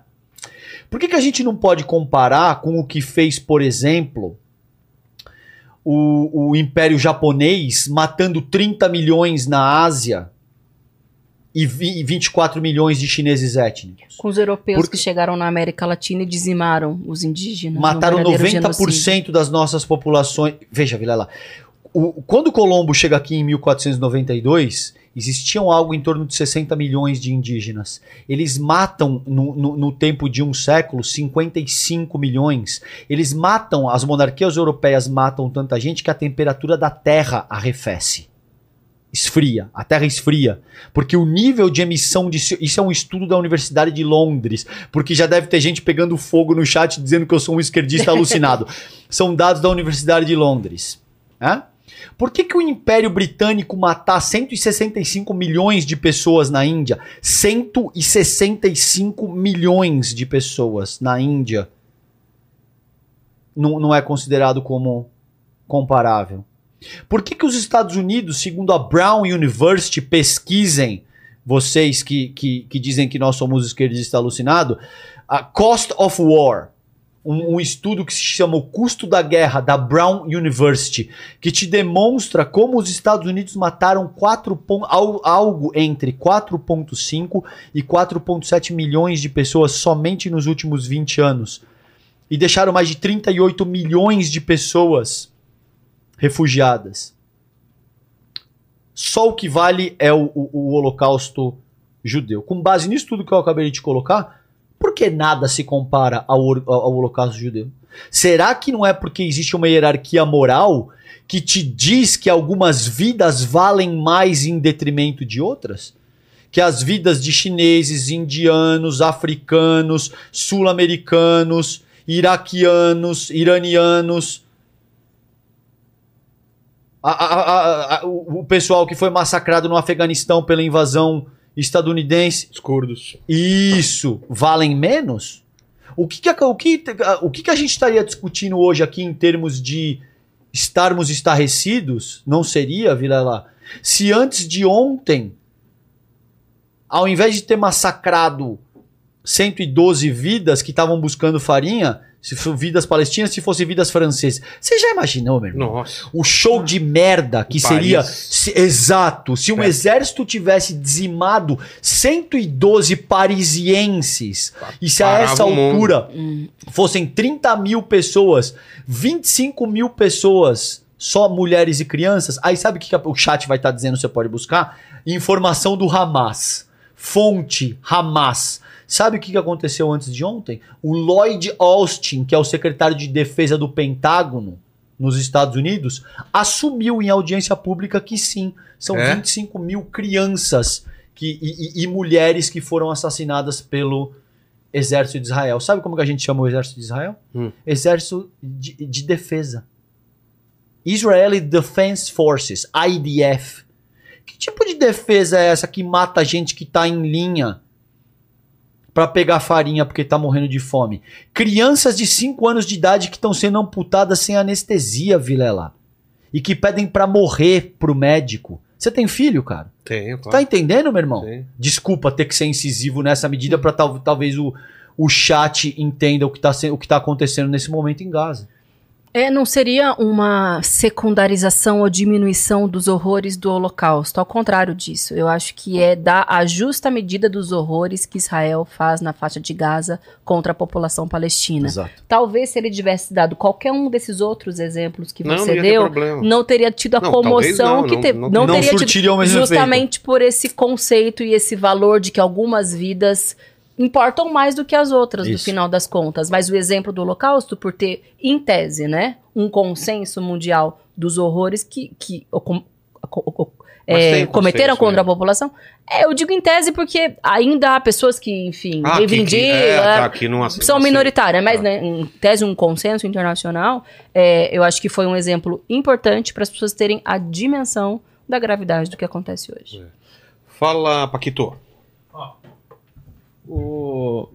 [SPEAKER 4] Por que, que a gente não pode comparar com o que fez, por exemplo, o, o Império Japonês matando 30 milhões na Ásia e 24 milhões de chineses étnicos?
[SPEAKER 3] Com os europeus
[SPEAKER 4] Porque-
[SPEAKER 3] que chegaram na América Latina e dizimaram os indígenas.
[SPEAKER 4] Mataram
[SPEAKER 3] um verdadeiro genocídio.
[SPEAKER 4] 90% das nossas populações. Veja, Vilela, o- quando Colombo chega aqui em 1492, existiam algo em torno de 60 milhões de indígenas. Eles matam, no, no- no tempo de um século, 55 milhões. Eles matam, as monarquias europeias matam tanta gente que a temperatura da terra arrefece. Esfria, a terra esfria. Porque o nível de emissão de. Isso é um estudo da Universidade de Londres. Porque já deve ter gente pegando fogo no chat dizendo que eu sou um esquerdista alucinado. São dados da Universidade de Londres. Hã? Por que, que o Império Britânico matar 165 milhões de pessoas na Índia? 165 milhões de pessoas na Índia não, não é considerado como comparável? Por que, que os Estados Unidos, segundo a Brown University, pesquisem, vocês que, que, que dizem que nós somos esquerdistas alucinados, a Cost of War, um, um estudo que se chama O Custo da Guerra, da Brown University, que te demonstra como os Estados Unidos mataram 4 pon- al- algo entre 4,5 e 4,7 milhões de pessoas somente nos últimos 20 anos. E deixaram mais de 38 milhões de pessoas refugiadas. Só o que vale é o, o- o holocausto judeu. Com base nisso tudo que eu acabei de colocar, por que nada se compara ao- ao holocausto judeu? Será que não é porque existe uma hierarquia moral que te diz que algumas vidas valem mais em detrimento de outras? Que as vidas de chineses, indianos, africanos, sul-americanos iraquianos, iranianos, a- a- a- o pessoal que foi massacrado no Afeganistão pela invasão estadunidense.
[SPEAKER 1] Os curdos.
[SPEAKER 4] Isso valem menos? O que, que, a- o que, o que, que a gente estaria discutindo hoje aqui em termos de estarmos estarrecidos? Não seria, Vilela? Se antes de ontem, ao invés de ter massacrado 112 vidas que estavam buscando farinha, se for vidas palestinas, se fossem vidas francesas. Você já imaginou, meu irmão?
[SPEAKER 1] Nossa.
[SPEAKER 4] O show de merda que
[SPEAKER 1] Em
[SPEAKER 4] seria. Se- exato. Se um
[SPEAKER 1] É.
[SPEAKER 4] exército tivesse dizimado 112 parisienses e se a essa
[SPEAKER 1] o mundo.
[SPEAKER 4] altura
[SPEAKER 3] Hum.
[SPEAKER 4] fossem 30 mil pessoas, 25 mil pessoas, só mulheres e crianças, aí sabe o que que o chat vai estar dizendo? Você pode buscar? Informação do Hamas. Fonte Hamas. Sabe o que aconteceu antes de ontem? O Lloyd Austin, que é o secretário de defesa do Pentágono nos Estados Unidos, assumiu em audiência pública que sim, são
[SPEAKER 1] É?
[SPEAKER 4] 25 mil crianças que, e, e- e mulheres que foram assassinadas pelo exército de Israel. Sabe como que a gente chama o exército de Israel?
[SPEAKER 1] Hum.
[SPEAKER 4] Exército de, de defesa. Israeli Defense Forces, IDF. Que tipo de defesa é essa que mata gente que tá em linha pra pegar farinha porque tá morrendo de fome? Crianças de 5 anos de idade que estão sendo amputadas sem anestesia, Vilela. E que pedem pra morrer pro médico. Você tem filho, cara?
[SPEAKER 1] Tenho,
[SPEAKER 4] Tá
[SPEAKER 1] claro.
[SPEAKER 4] entendendo, meu irmão?
[SPEAKER 1] Sim.
[SPEAKER 4] Desculpa ter que ser incisivo nessa medida pra tal, talvez o, o chat entenda o que, tá, que tá acontecendo nesse momento em Gaza.
[SPEAKER 3] É, não seria uma secundarização ou diminuição dos horrores do Holocausto. Ao contrário disso, eu acho que é dar a justa medida dos horrores que Israel faz na faixa de Gaza contra a população palestina.
[SPEAKER 4] Exato.
[SPEAKER 3] Talvez se ele tivesse dado qualquer um desses outros exemplos que
[SPEAKER 1] Não,
[SPEAKER 3] você
[SPEAKER 1] não ter
[SPEAKER 3] deu, não teria tido a
[SPEAKER 1] Não,
[SPEAKER 3] comoção
[SPEAKER 1] não,
[SPEAKER 3] que
[SPEAKER 1] não-
[SPEAKER 3] teve.
[SPEAKER 1] não-
[SPEAKER 3] Não,
[SPEAKER 4] não
[SPEAKER 3] teria tido justamente por esse conceito e esse valor de que algumas vidas importam mais do que as outras, no
[SPEAKER 4] Isso.
[SPEAKER 3] final das contas. Mas o exemplo do Holocausto, por ter, em tese, né, um consenso mundial dos horrores que, que é, cometeram contra
[SPEAKER 1] né?
[SPEAKER 3] a população. É, eu digo em tese porque ainda há pessoas que, enfim,
[SPEAKER 1] Ah, que- que-
[SPEAKER 3] reivindicam,
[SPEAKER 1] é,
[SPEAKER 3] é,
[SPEAKER 1] tá, que não
[SPEAKER 3] são minoritárias, mas
[SPEAKER 1] Tá.
[SPEAKER 3] né, em tese um consenso internacional, é, eu acho que foi um exemplo importante para as pessoas terem a dimensão da gravidade do que acontece hoje.
[SPEAKER 1] Fala, Paquito.
[SPEAKER 2] O,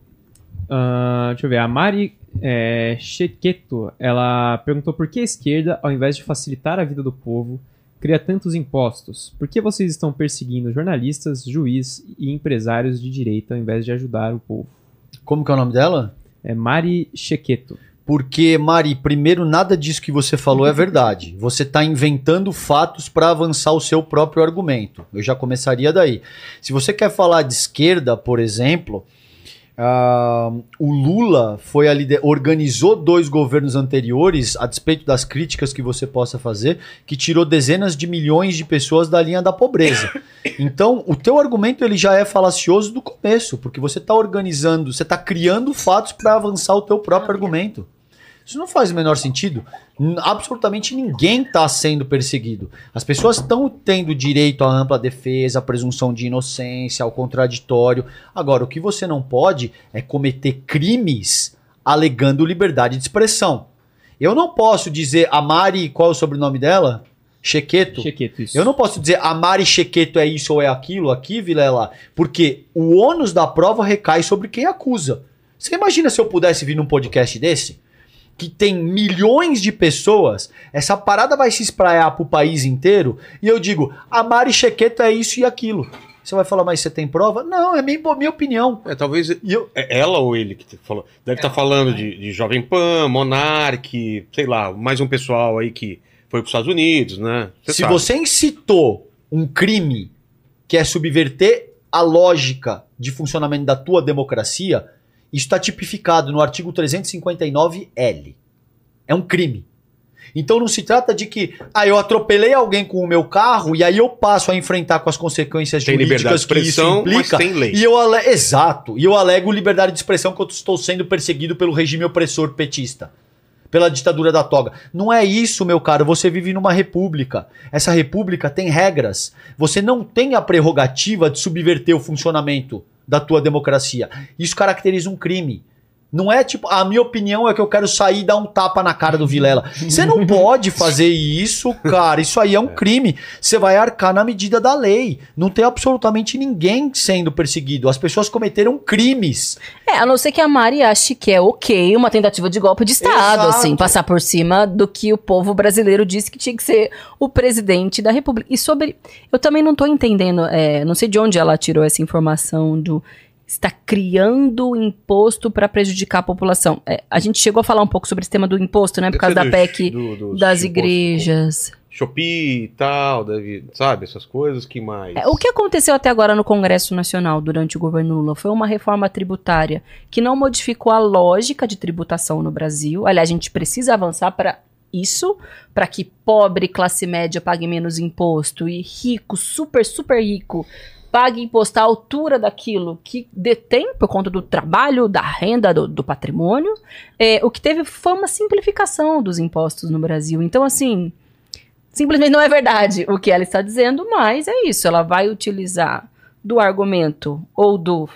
[SPEAKER 2] ah, deixa eu ver, a Mari é, Chequeto, ela perguntou por que a esquerda, ao invés de facilitar a vida do povo, cria tantos impostos? Por que vocês estão perseguindo jornalistas, juízes e empresários de direita ao invés de ajudar o povo?
[SPEAKER 4] Como que é o nome dela?
[SPEAKER 2] É Mari Chequeto.
[SPEAKER 4] Porque, Mari, primeiro, nada disso que você falou é verdade. Você está inventando fatos para avançar o seu próprio argumento. Eu já começaria daí. Se você quer falar de esquerda, por exemplo, ah, o Lula foi a lider- organizou dois governos anteriores, a despeito das críticas que você possa fazer, que tirou dezenas de milhões de pessoas da linha da pobreza. Então, o teu argumento ele já é falacioso do começo, porque você está organizando, você está criando fatos para avançar o teu próprio argumento. Isso não faz o menor sentido. Absolutamente ninguém está sendo perseguido. As pessoas estão tendo direito à ampla defesa, à presunção de inocência, ao contraditório. Agora, o que você não pode é cometer crimes alegando liberdade de expressão. Eu não posso dizer a Mari, qual é o sobrenome dela? Chequeto.
[SPEAKER 2] Chequeto, isso.
[SPEAKER 4] Eu não posso dizer a Mari Chequeto é isso ou é aquilo aqui, Vilela, porque o ônus da prova recai sobre quem acusa. Você imagina se eu pudesse vir num podcast desse? Que tem milhões de pessoas, essa parada vai se espraiar pro país inteiro, e eu digo, a Mari Chequeto é isso e aquilo. Você vai falar, mas você tem prova? Não, é minha, minha opinião.
[SPEAKER 1] É, talvez.
[SPEAKER 4] E eu,
[SPEAKER 1] É ela ou ele que te falou? Deve estar falando de, de Jovem Pan, Monark, sei lá, mais um pessoal aí que foi para os Estados Unidos, né? Você
[SPEAKER 4] se
[SPEAKER 1] sabe.
[SPEAKER 4] você incitou um crime que é subverter a lógica de funcionamento da tua democracia, isso está tipificado no artigo 359L. É um crime. Então não se trata de que, ah, eu atropelei alguém com o meu carro e aí eu passo a enfrentar com as consequências
[SPEAKER 1] Tem liberdade de
[SPEAKER 4] jurídicas que isso implica.
[SPEAKER 1] tem lei.
[SPEAKER 4] E eu ale... Exato. E eu alego liberdade de expressão que eu estou sendo perseguido pelo regime opressor petista. Pela ditadura da toga. Não é isso, meu caro. Você vive numa república. Essa república tem regras. Você não tem a prerrogativa de subverter o funcionamento da tua democracia. Isso caracteriza um crime. Não é tipo, a minha opinião é que eu quero sair e dar um tapa na cara do Vilela. Você não pode fazer isso, cara. Isso aí é um crime. Você vai arcar na medida da lei. Não tem absolutamente ninguém sendo perseguido. As pessoas cometeram crimes.
[SPEAKER 3] É, a não ser que a Mari ache que é ok uma tentativa de golpe de Estado,
[SPEAKER 4] Exato.
[SPEAKER 3] assim, passar por cima do que o povo brasileiro disse que tinha que ser o presidente da República. E sobre. Eu também não tô entendendo, é, não sei de onde ela tirou essa informação do. Está criando imposto para prejudicar a população. É, a gente chegou a falar um pouco sobre esse tema do imposto, né? Por causa da PEC
[SPEAKER 1] do-
[SPEAKER 3] das igrejas.
[SPEAKER 1] Shopee e tal, deve, sabe? Essas coisas que mais.
[SPEAKER 3] É, o que aconteceu até agora no Congresso Nacional durante o governo Lula foi uma reforma tributária que não modificou a lógica de tributação no Brasil. Aliás, a gente precisa avançar para isso, para que pobre, classe média pague menos imposto e rico, super, super rico, pague imposto à altura daquilo que detém por conta do trabalho, da renda, do, do patrimônio. É, o que teve foi uma simplificação dos impostos no Brasil. Então, assim, simplesmente não é verdade o que ela está dizendo, mas é isso. Ela vai utilizar do argumento ou do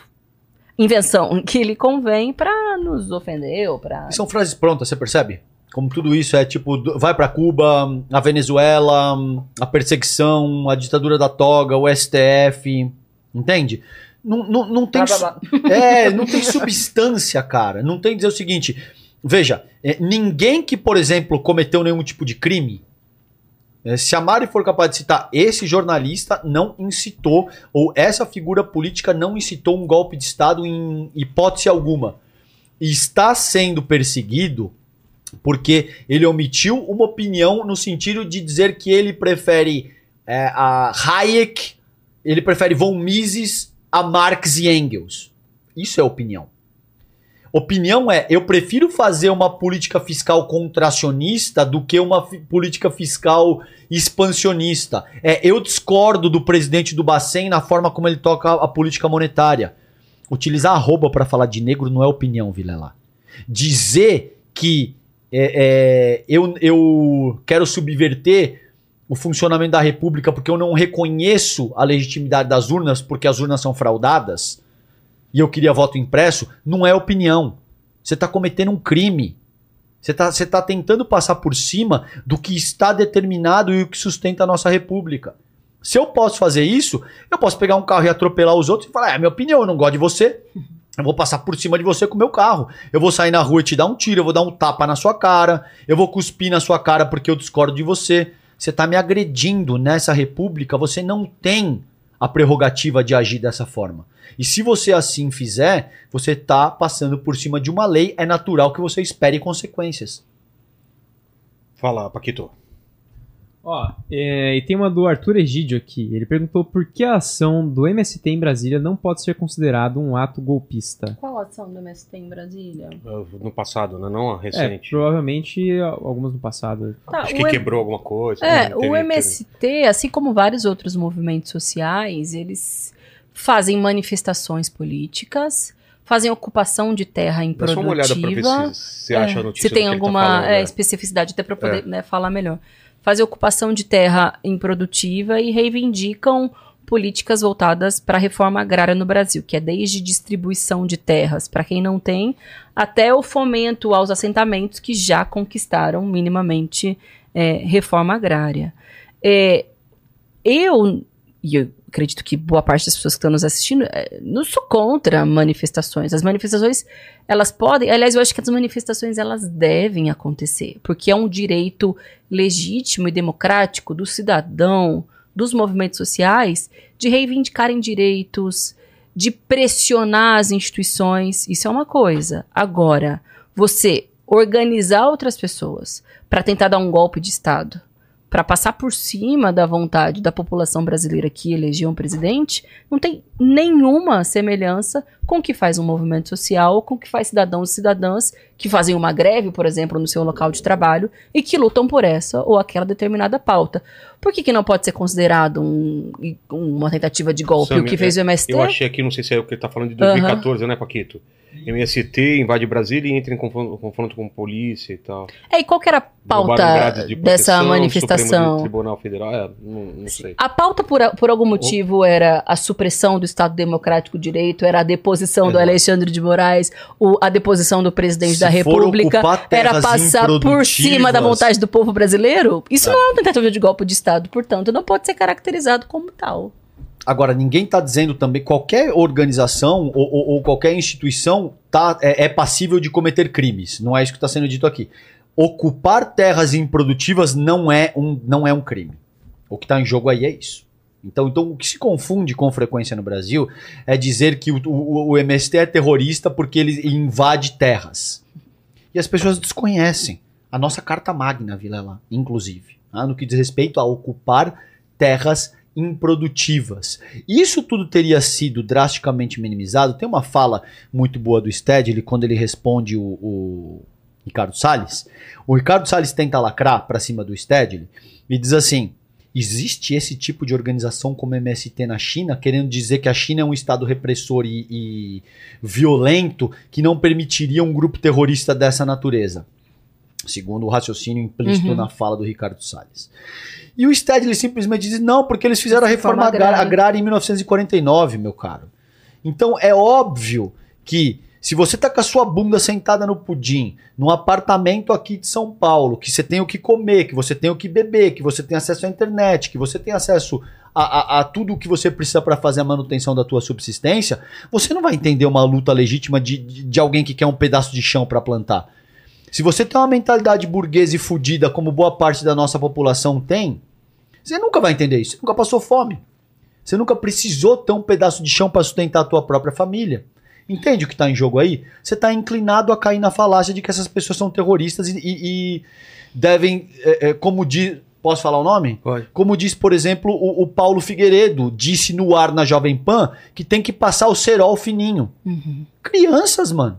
[SPEAKER 3] invenção que lhe convém para nos ofender ou para.
[SPEAKER 4] São frases prontas, você percebe? Como tudo isso é tipo, vai pra Cuba, a Venezuela, a perseguição, a ditadura da toga, o STF, entende? Não, não, não tem.
[SPEAKER 3] Blá, blá,
[SPEAKER 4] É, não tem substância, cara. Não tem dizer o seguinte. Veja, é, ninguém que, por exemplo, cometeu nenhum tipo de crime. é, se a Mari for capaz de citar esse jornalista não incitou, ou essa figura política não incitou um golpe de Estado em hipótese alguma. E está sendo perseguido porque ele omitiu uma opinião no sentido de dizer que ele prefere é, a Hayek, ele prefere von Mises a Marx e Engels. Isso é opinião. Opinião é, eu prefiro fazer uma política fiscal contracionista do que uma política fiscal expansionista. É, eu discordo do presidente do Bacen na forma como ele toca a, a política monetária. Utilizar arroba para falar de negro não é opinião, Vilela. Dizer que é, é, eu, eu quero subverter o funcionamento da República porque eu não reconheço a legitimidade das urnas porque as urnas são fraudadas e eu queria voto impresso, não é opinião. Você está cometendo um crime. Você está você tá tentando passar por cima do que está determinado e o que sustenta a nossa República. Se eu posso fazer isso, eu posso pegar um carro e atropelar os outros e falar: é minha opinião, eu não gosto de você. Eu vou passar por cima de você com o meu carro. Eu vou sair na rua e te dar um tiro, eu vou dar um tapa na sua cara, eu vou cuspir na sua cara porque eu discordo de você. Você está me agredindo nessa república, você não tem a prerrogativa de agir dessa forma. E se você assim fizer, você está passando por cima de uma lei, é natural que você espere consequências.
[SPEAKER 1] Fala, Paquito.
[SPEAKER 2] Ó, é, e tem uma do Arthur Egídio aqui. Ele perguntou por que a ação do MST em Brasília não pode ser considerado um ato golpista.
[SPEAKER 3] Qual ação do MST em Brasília?
[SPEAKER 1] No passado, né? Não a
[SPEAKER 2] É,
[SPEAKER 1] recente.
[SPEAKER 2] provavelmente algumas no passado.
[SPEAKER 3] Tá,
[SPEAKER 1] Acho que
[SPEAKER 3] M-
[SPEAKER 1] quebrou alguma coisa.
[SPEAKER 3] É,
[SPEAKER 1] né?
[SPEAKER 3] o
[SPEAKER 1] Teve-
[SPEAKER 3] MST, assim como vários outros movimentos sociais, eles fazem manifestações políticas, fazem ocupação de terra
[SPEAKER 1] teve- Dá só uma olhada pra ver
[SPEAKER 3] improdutiva.
[SPEAKER 1] se você acha a
[SPEAKER 3] É,
[SPEAKER 1] notícia
[SPEAKER 3] se tem
[SPEAKER 1] do que ele tá
[SPEAKER 3] alguma
[SPEAKER 1] falando,
[SPEAKER 3] é,
[SPEAKER 1] é.
[SPEAKER 3] especificidade, até para poder né, falar melhor. Fazem ocupação de terra improdutiva e reivindicam políticas voltadas para a reforma agrária no Brasil, que é desde distribuição de terras para quem não tem, até o fomento aos assentamentos que já conquistaram minimamente é, reforma agrária. É, eu, e eu acredito que boa parte das pessoas que estão nos assistindo, é, não sou contra manifestações. As manifestações, elas podem, aliás, eu acho que as manifestações elas devem acontecer, porque é um direito legítimo e democrático do cidadão, dos movimentos sociais, de reivindicarem direitos, de pressionar as instituições. Isso é uma coisa. Agora, você organizar outras pessoas para tentar dar um golpe de Estado, para passar por cima da vontade da população brasileira que elegeu um presidente, não tem nenhuma semelhança com o que faz um movimento social ou com o que faz cidadãos e cidadãs que fazem uma greve, por exemplo, no seu local de trabalho e que lutam por essa ou aquela determinada pauta. Por que, que não pode ser considerado um- uma tentativa de golpe?
[SPEAKER 1] Sam,
[SPEAKER 3] o que fez o MST?
[SPEAKER 1] Eu achei aqui, não sei se é o que ele tá falando de 2014, né, Paquito? MST invade Brasília e entra em confronto, confronto com polícia e tal.
[SPEAKER 3] É, e qual que era a pauta
[SPEAKER 1] de
[SPEAKER 3] dessa
[SPEAKER 1] proteção, Supremo
[SPEAKER 3] manifestação?
[SPEAKER 1] Tribunal Federal, é, não, não sei.
[SPEAKER 3] A pauta, por, por algum motivo, era a supressão do Estado Democrático de Direito, era a deposição do
[SPEAKER 1] Exato.
[SPEAKER 3] Alexandre de Moraes, o- a deposição do presidente
[SPEAKER 4] Se
[SPEAKER 3] da República, era passar por cima da vontade do povo brasileiro? Isso não é uma tentativa de golpe de Estado, portanto, não pode ser caracterizado como tal.
[SPEAKER 4] Agora, ninguém está dizendo também qualquer organização ou, ou- ou qualquer instituição tá, é, é passível de cometer crimes. Não é isso que está sendo dito aqui. Ocupar terras improdutivas não é um, não é um crime. O que está em jogo aí é isso. Então, então, o que se confunde com frequência no Brasil é dizer que o, o- o MST é terrorista porque ele invade terras. E as pessoas desconhecem a nossa carta magna, Vilela, inclusive, tá? no que diz respeito a ocupar terras improdutivas. Isso tudo teria sido drasticamente minimizado. Tem uma fala muito boa do Stedley quando ele responde o, o Ricardo Salles. O Ricardo Salles tenta lacrar para cima do Stedley e diz assim: existe esse tipo de organização como MST na China, querendo dizer que a China é um estado repressor e, e violento que não permitiria um grupo terrorista dessa natureza. Segundo o raciocínio implícito
[SPEAKER 3] Uhum.
[SPEAKER 4] na fala do Ricardo Salles. E o Stedley simplesmente diz: não, porque eles fizeram a reforma agrária.
[SPEAKER 3] agrária
[SPEAKER 4] em 1949, meu caro. Então é óbvio que se você tá com a sua bunda sentada no pudim, num apartamento aqui de São Paulo, que você tem o que comer, que você tem o que beber, que você tem acesso à internet, que você tem acesso a, a- a tudo o que você precisa para fazer a manutenção da tua subsistência, você não vai entender uma luta legítima de, de, de alguém que quer um pedaço de chão para plantar. Se você tem uma mentalidade burguesa e fudida, como boa parte da nossa população tem, você nunca vai entender isso. Você nunca passou fome. Você nunca precisou ter um pedaço de chão para sustentar a tua própria família. Entende o que está em jogo aí? Você está inclinado a cair na falácia de que essas pessoas são terroristas e, e- e devem, é, é, como diz. Posso falar o nome?
[SPEAKER 1] Pode.
[SPEAKER 4] Como diz, por exemplo, o, o Paulo Figueiredo, disse no ar na Jovem Pan que tem que passar o cerol fininho. Crianças, mano.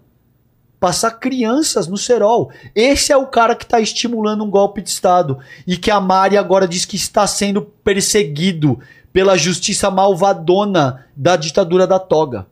[SPEAKER 4] Passar crianças no cerol. Esse é o cara que tá estimulando um golpe de Estado. E que a Mari agora diz que está sendo perseguido pela justiça malvadona da ditadura da toga.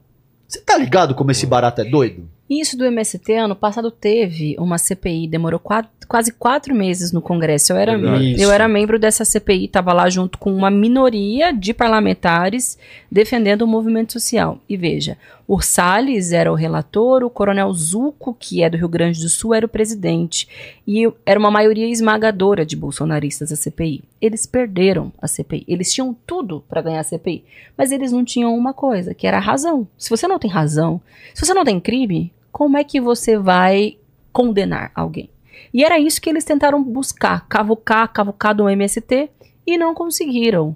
[SPEAKER 4] Você tá ligado como esse barato é doido?
[SPEAKER 3] Isso do MST, ano passado teve uma CPI, demorou quatro- quase quatro meses no Congresso. Eu era,
[SPEAKER 4] Verdade.
[SPEAKER 3] eu era membro dessa CPI, estava lá junto com uma minoria de parlamentares defendendo o movimento social. E veja, o Salles era o relator, o coronel Zuco, que é do Rio Grande do Sul, era o presidente. E era uma maioria esmagadora de bolsonaristas a CPI. Eles perderam a CPI. Eles tinham tudo para ganhar a CPI. Mas eles não tinham uma coisa, que era a razão. Se você não tem razão, se você não tem crime, como é que você vai condenar alguém? E era isso que eles tentaram buscar, cavucar, cavucar do MST e não conseguiram.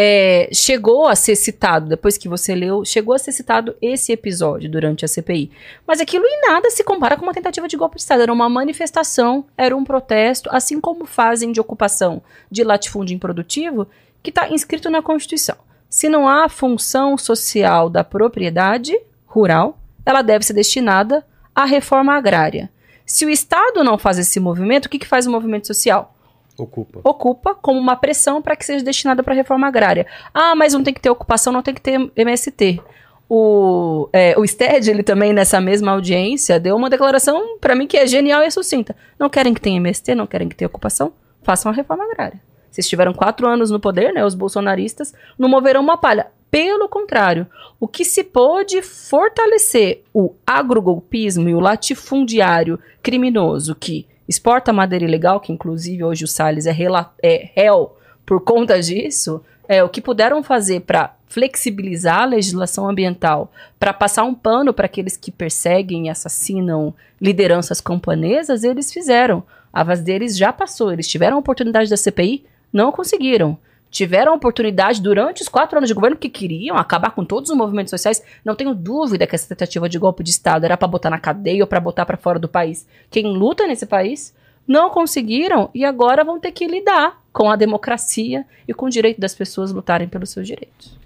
[SPEAKER 3] É, chegou a ser citado, depois que você leu, chegou a ser citado esse episódio durante a CPI. Mas aquilo em nada se compara com uma tentativa de golpe de Estado. Era uma manifestação, era um protesto, assim como fazem de ocupação de latifúndio improdutivo, que está inscrito na Constituição. Se não há função social da propriedade rural, ela deve ser destinada à reforma agrária. Se o Estado não faz esse movimento, o que, que faz o movimento social?
[SPEAKER 1] Ocupa.
[SPEAKER 3] Ocupa como uma pressão para que seja destinada para a reforma agrária. Ah, mas não tem que ter ocupação, não tem que ter MST. O, é, o Sted, ele também, nessa mesma audiência, deu uma declaração, para mim, que é genial e sucinta. Não querem que tenha MST, não querem que tenha ocupação? Façam a reforma agrária. Vocês tiveram quatro anos no poder, né? Os bolsonaristas não moverão uma palha. Pelo contrário, o que se pôde fortalecer o agrogolpismo e o latifundiário criminoso que exporta madeira ilegal, que inclusive hoje o Salles é, é réu por conta disso, é o que puderam fazer para flexibilizar a legislação ambiental, para passar um pano para aqueles que perseguem e assassinam lideranças camponesas, eles fizeram. A vez deles já passou. Eles tiveram a oportunidade da CPI, não conseguiram. Tiveram a oportunidade durante os quatro anos de governo que queriam acabar com todos os movimentos sociais. Não tenho dúvida que essa tentativa de golpe de Estado era para botar na cadeia ou para botar para fora do país. Quem luta nesse país não conseguiram e agora vão ter que lidar com a democracia e com o direito das pessoas lutarem pelos seus direitos.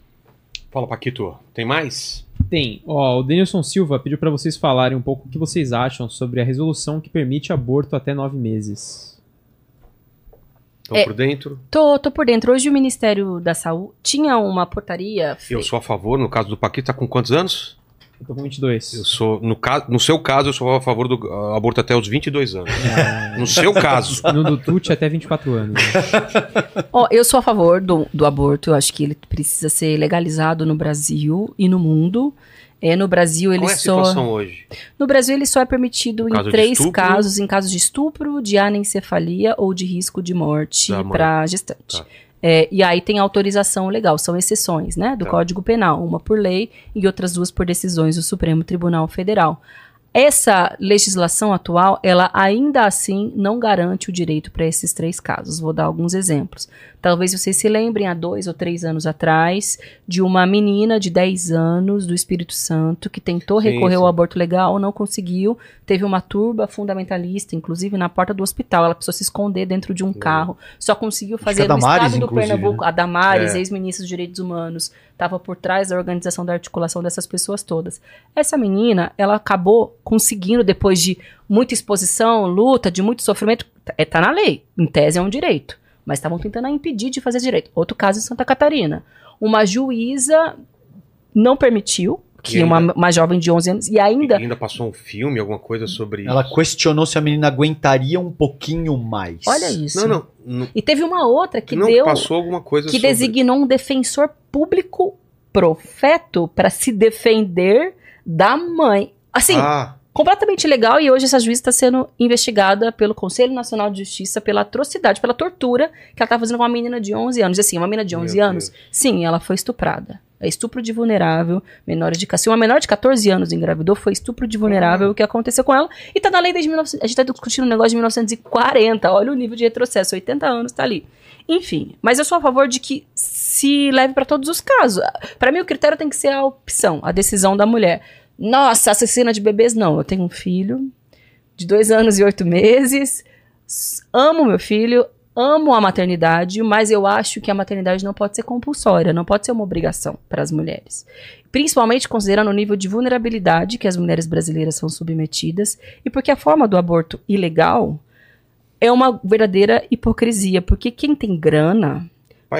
[SPEAKER 1] Fala, Paquito. Tem mais?
[SPEAKER 2] Tem. Ó, o Denilson Silva pediu pra vocês falarem um pouco o que vocês acham sobre a resolução que permite aborto até nove meses.
[SPEAKER 1] Estão
[SPEAKER 3] É.
[SPEAKER 1] por dentro.
[SPEAKER 3] Tô, tô por dentro. Hoje o Ministério da Saúde tinha uma portaria.
[SPEAKER 1] Eu sou a favor, no caso do Paquito, tá com quantos anos?
[SPEAKER 2] Eu tô com 22.
[SPEAKER 1] Eu sou, no, caso, no seu caso, eu sou a favor do ah, aborto até os 22 anos. No seu caso.
[SPEAKER 2] No do Tuti até 24 anos.
[SPEAKER 3] Ó, eu sou a favor do, do aborto. Eu acho que ele precisa ser legalizado no Brasil e no mundo. É, no Brasil ele
[SPEAKER 1] Qual é a
[SPEAKER 3] só
[SPEAKER 1] situação hoje?
[SPEAKER 3] no Brasil ele só é permitido
[SPEAKER 1] Caso
[SPEAKER 3] em três casos, em caso de estupro, de anencefalia ou de risco de morte para gestante.
[SPEAKER 1] Tá.
[SPEAKER 3] É, e aí tem autorização legal, são exceções, né, do
[SPEAKER 1] Tá.
[SPEAKER 3] Código Penal, uma por lei e outras duas por decisões do Supremo Tribunal Federal. Essa legislação atual, ela ainda assim não garante o direito para esses três casos. Vou dar alguns exemplos. Talvez vocês se lembrem, há dois ou três anos atrás, de uma menina de 10 anos do Espírito Santo que tentou
[SPEAKER 1] Sim,
[SPEAKER 3] recorrer
[SPEAKER 1] sim.
[SPEAKER 3] ao aborto legal, não conseguiu. Teve uma turba fundamentalista, inclusive na porta do hospital. Ela precisou se esconder dentro de um carro. Só conseguiu fazer no
[SPEAKER 4] Damares,
[SPEAKER 3] estado do
[SPEAKER 4] inclusive,
[SPEAKER 3] Pernambuco. A Damares,
[SPEAKER 1] É.
[SPEAKER 3] ex-ministra dos Direitos Humanos, estava por trás da organização da articulação dessas pessoas todas. Essa menina, ela acabou conseguindo, depois de muita exposição, luta, de muito sofrimento, é, tá na lei. Em tese é um direito. Mas estavam tentando a impedir de fazer direito. Outro caso em Santa Catarina. Uma juíza não permitiu que
[SPEAKER 1] E
[SPEAKER 3] uma,
[SPEAKER 1] ainda-
[SPEAKER 3] uma jovem de 11 anos, e
[SPEAKER 1] E
[SPEAKER 3] ainda
[SPEAKER 1] ainda passou um filme, alguma coisa sobre
[SPEAKER 4] Ela
[SPEAKER 1] isso?
[SPEAKER 4] questionou se a menina aguentaria um pouquinho mais.
[SPEAKER 3] Olha isso.
[SPEAKER 1] Não, não. Não,
[SPEAKER 3] E teve uma outra que
[SPEAKER 1] não
[SPEAKER 3] deu.
[SPEAKER 1] passou alguma coisa
[SPEAKER 3] que
[SPEAKER 1] sobre...
[SPEAKER 3] designou um defensor público profeto para se defender da mãe. Assim,
[SPEAKER 1] Ah,
[SPEAKER 3] completamente legal e hoje essa juíza está sendo investigada pelo Conselho Nacional de Justiça pela atrocidade, pela tortura que ela estava fazendo com uma menina de 11 anos. Assim, uma menina de 11
[SPEAKER 1] Meu
[SPEAKER 3] anos, sim, ela foi estuprada. É estupro de vulnerável, menores de... Se uma menor de 14 anos engravidou, foi estupro de vulnerável o que aconteceu com ela. E tá na lei desde 19... A gente tá discutindo um negócio de 1940. Olha o nível de retrocesso. 80 anos tá ali. Enfim, mas eu sou a favor de que se leve para todos os casos. Para mim, o critério tem que ser a opção, a decisão da mulher. Nossa, assassina de bebês, não. Eu tenho um filho de dois anos e oito meses. Amo meu filho, amo a maternidade, mas eu acho que a maternidade não pode ser compulsória, não pode ser uma obrigação para as mulheres. Principalmente considerando o nível de vulnerabilidade que as mulheres brasileiras são submetidas e porque a forma do aborto ilegal é uma verdadeira hipocrisia, porque quem tem grana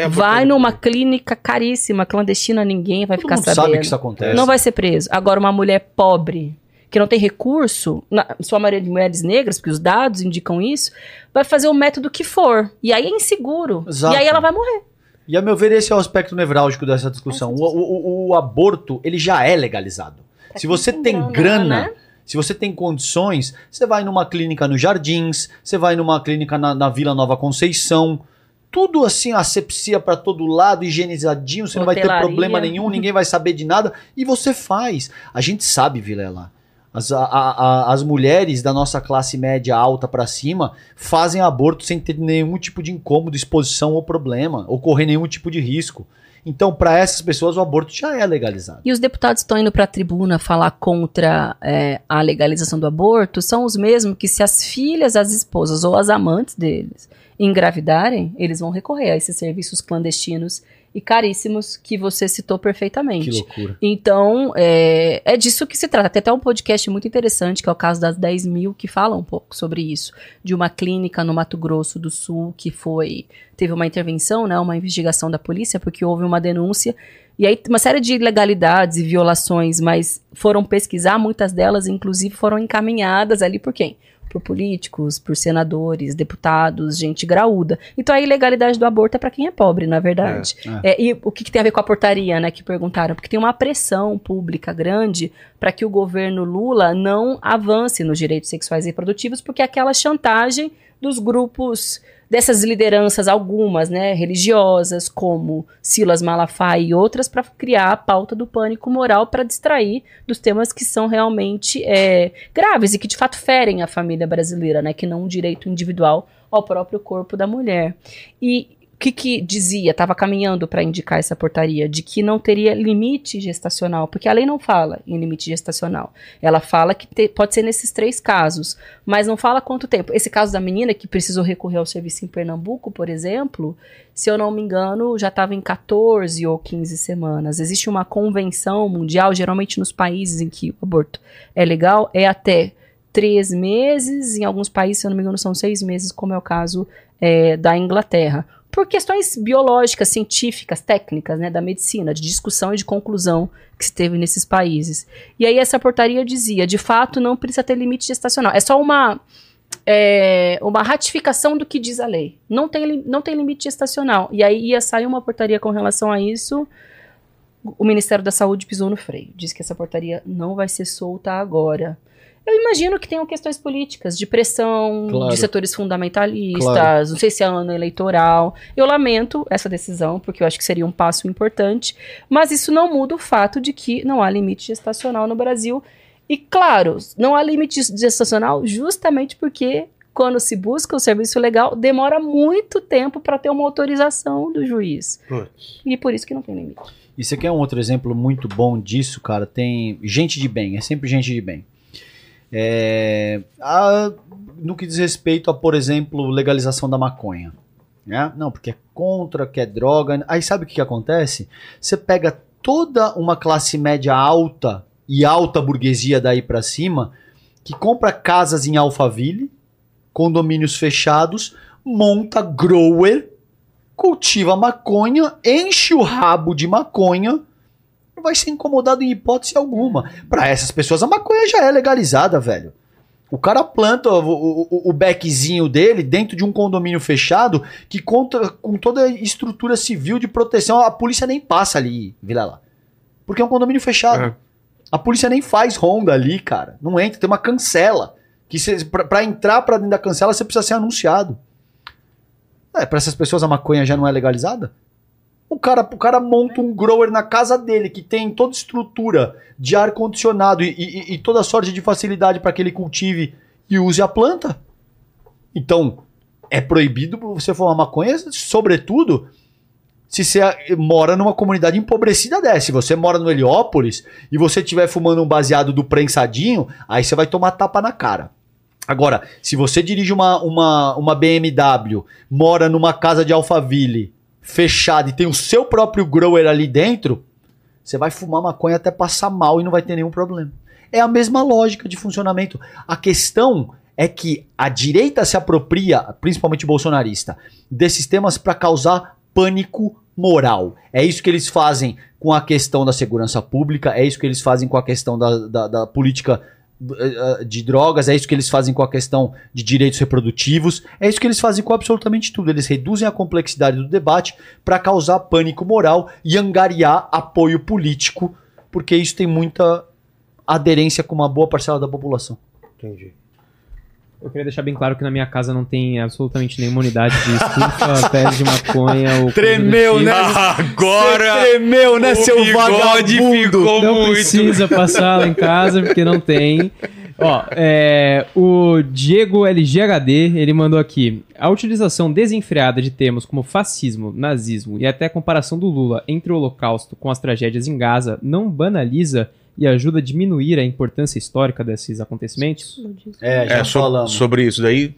[SPEAKER 1] vai
[SPEAKER 3] vai numa clínica caríssima, clandestina, ninguém vai
[SPEAKER 4] Todo
[SPEAKER 3] ficar
[SPEAKER 4] mundo
[SPEAKER 3] sabendo.
[SPEAKER 4] sabe que isso acontece.
[SPEAKER 3] Não vai ser preso. Agora, uma mulher pobre, que não tem recurso, na sua maioria de mulheres negras, porque os dados indicam isso, vai fazer o método que for. E aí é inseguro.
[SPEAKER 4] Exato.
[SPEAKER 3] E aí ela vai morrer.
[SPEAKER 4] E a meu ver, esse é o aspecto nevrálgico dessa discussão. O, o- o- aborto, ele já é legalizado.
[SPEAKER 3] Pra
[SPEAKER 4] Se você
[SPEAKER 3] tem grana,
[SPEAKER 4] grana,
[SPEAKER 3] né?
[SPEAKER 4] se você tem condições, você vai numa clínica no Jardins, você vai numa clínica na, na Vila Nova Conceição, tudo assim, asepsia pra todo lado, higienizadinho, você não vai ter
[SPEAKER 3] Hotelaria.
[SPEAKER 4] problema nenhum, ninguém vai saber de nada, e você faz. A gente sabe, Vilela. As, a- a- as mulheres da nossa classe média alta pra cima fazem aborto sem ter nenhum tipo de incômodo, exposição ou problema, ou correr nenhum tipo de risco. Então, pra essas pessoas, o aborto já é legalizado.
[SPEAKER 3] E os deputados estão indo para a tribuna falar contra é, a legalização do aborto, são os mesmos que, se as filhas, as esposas ou as amantes deles engravidarem, eles vão recorrer a esses serviços clandestinos e caríssimos que você citou perfeitamente.
[SPEAKER 4] Que loucura.
[SPEAKER 3] Então, é, é disso que se trata. Tem até um podcast muito interessante, que é o caso das 10 mil, que fala um pouco sobre isso. De uma clínica no Mato Grosso do Sul que foi. Teve uma intervenção, né, uma investigação da polícia, porque houve uma denúncia. E aí, uma série de ilegalidades e violações, mas foram pesquisar, muitas delas, inclusive, foram encaminhadas ali por quem? Por políticos, por senadores, deputados, gente graúda. Então a ilegalidade do aborto é para quem é pobre, na verdade. É, e o que, que tem a ver com a portaria, né, que perguntaram? Porque tem uma pressão pública grande para que o governo Lula não avance nos direitos sexuais e reprodutivos, porque é aquela chantagem dos grupos dessas lideranças, algumas, né, religiosas, como Silas Malafaia e outras, para criar a pauta do pânico moral para distrair dos temas que são realmente é, graves e que de fato ferem a família brasileira, né, que não um direito individual ao próprio corpo da mulher. E que, que dizia, estava caminhando para indicar essa portaria, de que não teria limite gestacional, porque a lei não fala em limite gestacional. Ela fala que te, pode ser nesses três casos, mas não fala quanto tempo. Esse caso da menina que precisou recorrer ao serviço em Pernambuco, por exemplo, se eu não me engano, já estava em 14 ou 15 semanas. Existe uma convenção mundial, geralmente nos países em que o aborto é legal, é até três meses, em alguns países, se eu não me engano, são seis meses, como é o caso é, da Inglaterra por questões biológicas, científicas, técnicas, né, da medicina, de discussão e de conclusão que se teve nesses países. E aí essa portaria dizia, de fato, não precisa ter limite gestacional. É só uma é, uma ratificação do que diz a lei. Não tem, não tem limite gestacional. E aí ia sair uma portaria com relação a isso. O Ministério da Saúde pisou no freio. Diz que essa portaria não vai ser solta agora. Eu imagino que tenham questões políticas, de pressão,
[SPEAKER 4] Claro.
[SPEAKER 3] de setores fundamentalistas,
[SPEAKER 4] Claro.
[SPEAKER 3] não sei se é ano eleitoral. Eu lamento essa decisão, porque eu acho que seria um passo importante, mas isso não muda o fato de que não há limite gestacional no Brasil. E, claro, não há limite gestacional justamente porque, quando se busca o serviço legal, demora muito tempo para ter uma autorização do juiz.
[SPEAKER 1] Putz.
[SPEAKER 3] E por isso que não tem limite.
[SPEAKER 4] Isso aqui é um outro exemplo muito bom disso, cara. Tem gente de bem, é sempre gente de bem. É, a- no que diz respeito a, por exemplo, legalização da maconha. né? Não, porque é contra, que é droga. Aí sabe o que, que acontece? Você pega toda uma classe média alta e alta burguesia daí pra cima que compra casas em Alphaville, condomínios fechados, monta grower, cultiva maconha, enche o rabo de maconha, não vai ser incomodado em hipótese alguma. Pra essas pessoas a maconha já é legalizada, velho. O cara planta o, o, o beckzinho dele dentro de um condomínio fechado que conta com toda a estrutura civil de proteção. A polícia nem passa ali, Vila lá. Porque é um condomínio fechado.
[SPEAKER 1] É.
[SPEAKER 4] A polícia nem faz ronda ali, cara. Não entra, tem uma cancela. Que cê, pra, pra entrar pra dentro da cancela, você precisa ser anunciado. É, pra essas pessoas a maconha já não é legalizada? O cara, o cara monta um grower na casa dele que tem toda estrutura de ar-condicionado e, e- e toda sorte de facilidade para que ele cultive e use a planta. Então, é proibido você fumar maconha, sobretudo se você mora numa comunidade empobrecida dessa. Se você mora no Heliópolis e você estiver fumando um baseado do prensadinho, aí você vai tomar tapa na cara. Agora, se você dirige uma, uma, uma BMW, mora numa casa de Alphaville, fechada e tem o seu próprio grower ali dentro, você vai fumar maconha até passar mal e não vai ter nenhum problema. É a mesma lógica de funcionamento. A questão é que a direita se apropria, principalmente bolsonarista, desses temas para causar pânico moral. É isso que eles fazem com a questão da segurança pública, é isso que eles fazem com a questão da, da, da política de drogas, é isso que eles fazem com a questão de direitos reprodutivos, é isso que eles fazem com absolutamente tudo. Eles reduzem a complexidade do debate para causar pânico moral e angariar apoio político, porque isso tem muita aderência com uma boa parcela da população.
[SPEAKER 1] Entendi.
[SPEAKER 2] Eu queria deixar bem claro que na minha casa não tem absolutamente nenhuma unidade de estufa, pé de maconha ou
[SPEAKER 4] Tremeu,
[SPEAKER 2] tipo.
[SPEAKER 4] né?
[SPEAKER 1] Agora
[SPEAKER 4] Você tremeu, né,
[SPEAKER 1] o
[SPEAKER 4] seu vagabundo?
[SPEAKER 1] ficou
[SPEAKER 2] Não
[SPEAKER 1] muito.
[SPEAKER 2] precisa passar lá em casa, porque não tem. Ó, é, o Diego LGHD, ele mandou aqui. A utilização desenfreada de termos como fascismo, nazismo e até a comparação do Lula entre o holocausto com as tragédias em Gaza não banaliza e ajuda a diminuir a importância histórica desses acontecimentos?
[SPEAKER 4] É, já
[SPEAKER 1] É, so-
[SPEAKER 4] falamos.
[SPEAKER 1] sobre isso daí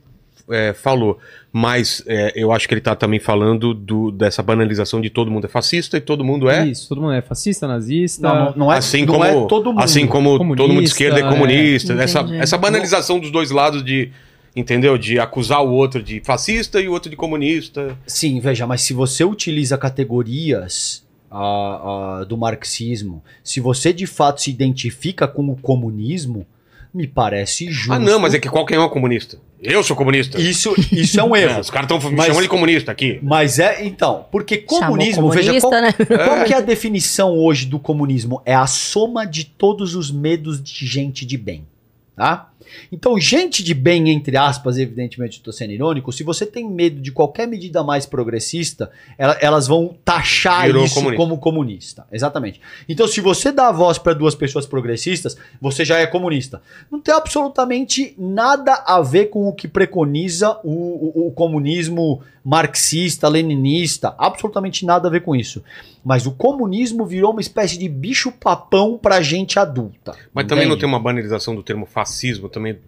[SPEAKER 1] é, falou. Mas é, eu acho que ele tá também falando do, dessa banalização de todo mundo é fascista e todo mundo é.
[SPEAKER 2] Isso, todo mundo é fascista, nazista.
[SPEAKER 4] Não, não, não é,
[SPEAKER 1] assim
[SPEAKER 4] não
[SPEAKER 1] como,
[SPEAKER 4] é todo mundo.
[SPEAKER 1] assim como
[SPEAKER 2] Comunista,
[SPEAKER 1] todo mundo de esquerda é
[SPEAKER 2] é.
[SPEAKER 1] comunista. Essa,
[SPEAKER 3] Entendi.
[SPEAKER 1] essa banalização dos dois lados de. Entendeu? De acusar o outro de fascista e o outro de comunista.
[SPEAKER 4] Sim, veja, mas se você utiliza categorias ah, ah, do marxismo, se você de fato se identifica com o comunismo, me parece justo.
[SPEAKER 1] Ah, não, mas é que qualquer um é comunista. Eu sou comunista.
[SPEAKER 4] Isso, isso é um
[SPEAKER 1] É,
[SPEAKER 4] erro.
[SPEAKER 1] os caras estão me chamando de comunista aqui.
[SPEAKER 4] Mas é, então, porque comunismo, veja, qual,
[SPEAKER 3] comunista, né?
[SPEAKER 4] qual que é a definição hoje do comunismo? É a soma de todos os medos de gente de bem, tá? Então, gente de bem, entre aspas, evidentemente estou sendo irônico, se você tem medo de qualquer medida mais progressista, ela- elas vão taxar
[SPEAKER 1] Virou
[SPEAKER 4] isso
[SPEAKER 1] comunista.
[SPEAKER 4] como comunista. Exatamente. Então, se você dá a voz para duas pessoas progressistas, você já é comunista. Não tem absolutamente nada a ver com o que preconiza o, o- o comunismo marxista, leninista. Absolutamente nada a ver com isso. Mas o comunismo virou uma espécie de bicho-papão pra gente adulta.
[SPEAKER 1] Mas também não tem uma banalização do termo fascismo também.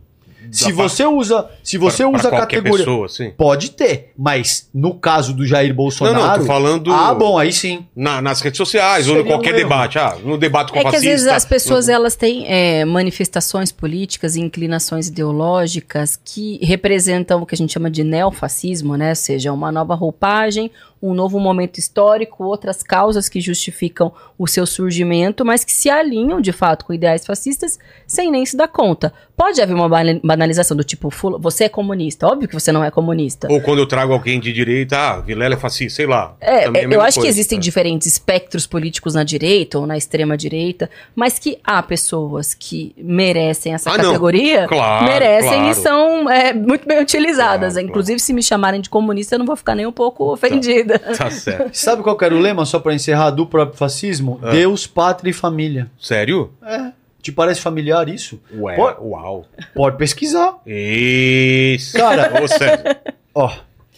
[SPEAKER 4] Se você usa, se você
[SPEAKER 1] pra- pra
[SPEAKER 4] usa a
[SPEAKER 1] qualquer
[SPEAKER 4] categoria,
[SPEAKER 1] pessoa, assim.
[SPEAKER 4] pode ter, mas no caso do Jair
[SPEAKER 1] Não,
[SPEAKER 4] Bolsonaro,
[SPEAKER 1] não, tô falando
[SPEAKER 4] ah, bom, aí sim.
[SPEAKER 1] na- nas redes sociais ou em
[SPEAKER 4] Seria
[SPEAKER 1] qualquer
[SPEAKER 4] um
[SPEAKER 1] debate. Ah, no debate com
[SPEAKER 3] É que às
[SPEAKER 1] fascista.
[SPEAKER 3] vezes as pessoas
[SPEAKER 1] no-
[SPEAKER 3] elas têm é, manifestações políticas e inclinações ideológicas que representam o que a gente chama de neofascismo, né? Ou seja, uma nova roupagem, um novo momento histórico, outras causas que justificam o seu surgimento, mas que se alinham de fato com ideais fascistas sem nem se dar conta. Pode haver uma bana- banalização do tipo, "Fula- você é comunista. Óbvio que você não é comunista.
[SPEAKER 1] Ou quando eu trago alguém de direita, ah, Vilela é fascista, sei lá.
[SPEAKER 3] É,
[SPEAKER 1] a
[SPEAKER 3] eu acho que
[SPEAKER 1] coisa.
[SPEAKER 3] existem
[SPEAKER 1] É.
[SPEAKER 3] diferentes espectros políticos na direita ou na extrema direita, mas que há pessoas que merecem essa
[SPEAKER 1] Ah,
[SPEAKER 3] categoria,
[SPEAKER 1] Claro,
[SPEAKER 3] merecem
[SPEAKER 1] claro.
[SPEAKER 3] e são é, muito bem utilizadas.
[SPEAKER 1] Claro,
[SPEAKER 3] Inclusive, se me chamarem de comunista, eu não vou ficar nem um pouco ofendida.
[SPEAKER 1] Tá certo.
[SPEAKER 4] Sabe qual era o lema, só pra encerrar, do próprio fascismo?
[SPEAKER 1] Ah.
[SPEAKER 4] Deus, pátria e família.
[SPEAKER 1] Sério?
[SPEAKER 4] É. Te parece familiar isso?
[SPEAKER 1] Ué, uau.
[SPEAKER 4] Pode pesquisar.
[SPEAKER 1] Isso.
[SPEAKER 4] Cara-
[SPEAKER 1] Ô, César,
[SPEAKER 4] Ó,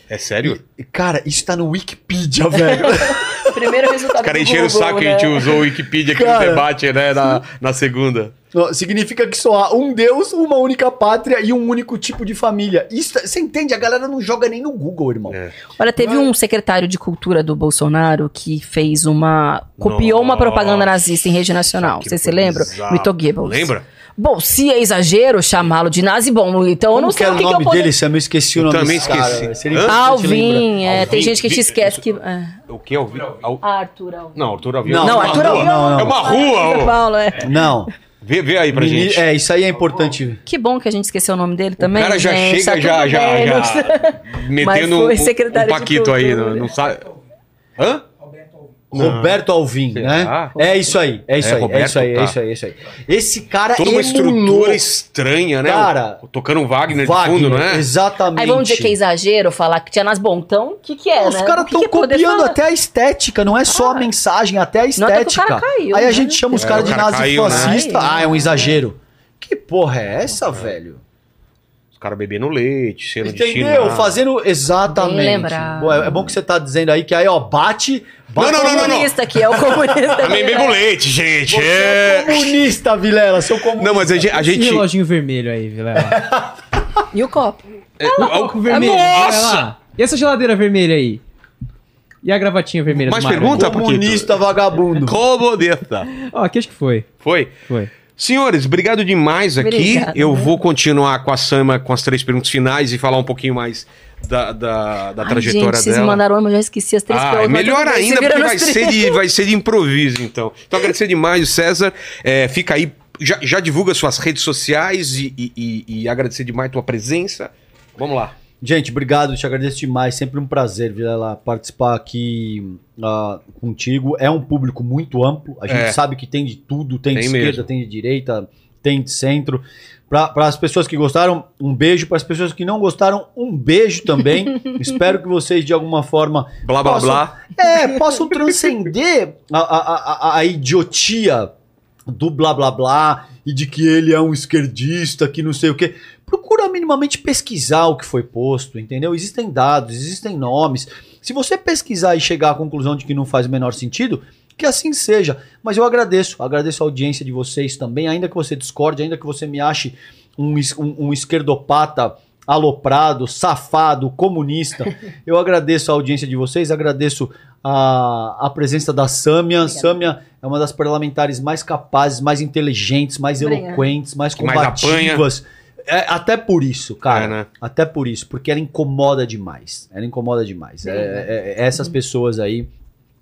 [SPEAKER 1] é sério?
[SPEAKER 4] e- cara, isso tá no Wikipedia, velho.
[SPEAKER 3] Primeiro resultado
[SPEAKER 1] Os caras encheram o saco que
[SPEAKER 3] né?
[SPEAKER 1] a gente usou o Wikipedia aqui
[SPEAKER 4] Cara.
[SPEAKER 1] no debate, né, na, na segunda.
[SPEAKER 4] Significa que só há um Deus, uma única pátria e um único tipo de família. Isso, você entende? A galera não joga nem no Google, irmão.
[SPEAKER 1] É.
[SPEAKER 3] Olha, teve um secretário de cultura do Bolsonaro que fez uma. copiou uma
[SPEAKER 1] Nossa,
[SPEAKER 3] propaganda nazista em rede nacional.
[SPEAKER 1] que
[SPEAKER 3] Você se lembra? Mito Goebbels.
[SPEAKER 1] Lembra?
[SPEAKER 3] Bom, se é exagero chamá-lo de nazi, bom, então eu não
[SPEAKER 4] que
[SPEAKER 3] sei o
[SPEAKER 4] o
[SPEAKER 3] que, que
[SPEAKER 4] nome
[SPEAKER 3] eu poderia.
[SPEAKER 4] dele, Sam? Eu esqueci o
[SPEAKER 1] Eu
[SPEAKER 4] nome
[SPEAKER 1] também
[SPEAKER 4] desse cara,
[SPEAKER 1] esqueci.
[SPEAKER 4] lembrar.
[SPEAKER 3] Alvin, é, tem
[SPEAKER 1] Alvin,
[SPEAKER 3] gente que te esquece que. é.
[SPEAKER 1] O que é o... Al-
[SPEAKER 3] Arthur Alvin.
[SPEAKER 1] Não, Arthur Alvim.
[SPEAKER 4] Não,
[SPEAKER 1] é
[SPEAKER 3] Não,
[SPEAKER 1] uma
[SPEAKER 3] Arthur
[SPEAKER 4] não, não.
[SPEAKER 1] É uma rua,
[SPEAKER 3] São
[SPEAKER 1] ô.
[SPEAKER 3] Paulo, é.
[SPEAKER 4] Não.
[SPEAKER 1] Vê, vê aí pra
[SPEAKER 4] Meni-
[SPEAKER 1] gente.
[SPEAKER 4] É, isso aí é importante.
[SPEAKER 3] Que bom que a gente esqueceu o nome dele
[SPEAKER 1] o
[SPEAKER 3] também.
[SPEAKER 1] cara já
[SPEAKER 3] gente,
[SPEAKER 1] chega já, já, já
[SPEAKER 3] não-
[SPEAKER 1] metendo um, um paquito aí, não, não sabe... Hã?
[SPEAKER 4] Roberto Alvim, né? É isso aí, é isso
[SPEAKER 1] É,
[SPEAKER 4] aí, é
[SPEAKER 1] Roberto,
[SPEAKER 4] isso aí, é
[SPEAKER 1] tá.
[SPEAKER 4] isso aí, é isso aí. Esse cara
[SPEAKER 1] Toda uma estrutura estranha, né?
[SPEAKER 4] Cara,
[SPEAKER 1] Tocando um Wagner,
[SPEAKER 4] Wagner,
[SPEAKER 1] de fundo, não é?
[SPEAKER 4] exatamente.
[SPEAKER 3] Aí vamos dizer que é exagero falar que tinha nas bom, então o que, que é,
[SPEAKER 4] Os
[SPEAKER 3] né?
[SPEAKER 4] caras
[SPEAKER 3] O
[SPEAKER 4] estão
[SPEAKER 3] poder
[SPEAKER 4] copiando até a estética, não é só a mensagem, até a
[SPEAKER 3] Não, o
[SPEAKER 4] estética.
[SPEAKER 3] cara caiu,
[SPEAKER 4] Aí a
[SPEAKER 3] né?
[SPEAKER 4] gente chama os
[SPEAKER 1] É,
[SPEAKER 4] caras
[SPEAKER 1] o
[SPEAKER 4] de
[SPEAKER 1] cara caiu, né?
[SPEAKER 4] Ah, é um exagero. Que porra é essa, velho?
[SPEAKER 1] Os caras bebendo leite, sendo de
[SPEAKER 4] Entendeu?
[SPEAKER 1] China.
[SPEAKER 4] Fazendo exatamente.
[SPEAKER 3] Bem lembrado.
[SPEAKER 4] Boa, é bom que você tá dizendo aí que aí, ó, bate. bate
[SPEAKER 1] Não, não, não,
[SPEAKER 3] comunista aqui, é o comunista.
[SPEAKER 1] Também bebo
[SPEAKER 3] né?
[SPEAKER 1] leite, gente.
[SPEAKER 4] Você é
[SPEAKER 1] É...
[SPEAKER 4] comunista, Vilela, seu comunista.
[SPEAKER 1] Não, mas a gente... A
[SPEAKER 2] Esse
[SPEAKER 1] gente...
[SPEAKER 2] reloginho vermelho aí, Vilela.
[SPEAKER 3] E o copo?
[SPEAKER 1] é, o- o-
[SPEAKER 2] Copo vermelho,
[SPEAKER 1] Nossa!
[SPEAKER 2] E essa geladeira vermelha aí? E a gravatinha vermelha
[SPEAKER 1] Mais
[SPEAKER 2] do Mário?
[SPEAKER 1] pergunta?
[SPEAKER 4] Comunista vagabundo.
[SPEAKER 1] Comunista.
[SPEAKER 2] Ó, aqui acho que foi.
[SPEAKER 1] Foi?
[SPEAKER 2] Foi.
[SPEAKER 1] Senhores, obrigado demais aqui.
[SPEAKER 3] Obrigada.
[SPEAKER 1] Eu vou continuar com a Sama com as três perguntas finais e falar um pouquinho mais da, da, da
[SPEAKER 3] Ai,
[SPEAKER 1] trajetória
[SPEAKER 3] gente, vocês
[SPEAKER 1] dela.
[SPEAKER 3] me mandaram uma, eu já esqueci as três
[SPEAKER 1] Ah,
[SPEAKER 3] perguntas, mas
[SPEAKER 1] melhor ainda, porque vai ser, de, vai ser de improviso, então. Então, agradecer demais o César. É, fica aí, já, já divulga suas redes sociais e, e- e- e agradecer demais a tua presença. Vamos lá.
[SPEAKER 4] Gente, obrigado, te agradeço demais. Sempre um prazer, Vilela, participar aqui ah, contigo. É um público muito amplo. A gente
[SPEAKER 1] É.
[SPEAKER 4] sabe que tem de tudo: tem, de
[SPEAKER 1] Tem
[SPEAKER 4] esquerda,
[SPEAKER 1] mesmo.
[SPEAKER 4] tem de direita, tem de centro. Para as pessoas que gostaram, um beijo. Para as pessoas que não gostaram, um beijo também. Espero que vocês, de alguma forma,
[SPEAKER 1] Blá, blá,
[SPEAKER 4] Posso-
[SPEAKER 1] blá.
[SPEAKER 4] é, possam transcender a, a, a, a idiotia do blá blá blá e de que ele é um esquerdista, que não sei o quê. Procura minimamente pesquisar o que foi posto, entendeu? Existem dados, existem nomes. Se você pesquisar e chegar à conclusão de que não faz o menor sentido, que assim seja. Mas eu agradeço, agradeço a audiência de vocês também, ainda que você discorde, ainda que você me ache um, um, um esquerdopata aloprado, safado, comunista. Eu agradeço a audiência de vocês, agradeço a, a presença da Sâmia.
[SPEAKER 3] Obrigada.
[SPEAKER 4] Sâmia é uma das parlamentares mais capazes, mais inteligentes, mais
[SPEAKER 3] Obrigada.
[SPEAKER 4] eloquentes, mais
[SPEAKER 1] Que mais
[SPEAKER 4] combativas. É, até por isso, cara.
[SPEAKER 1] É, né?
[SPEAKER 4] Até por isso, porque ela incomoda demais. Ela incomoda demais. É, é- é- essas pessoas aí.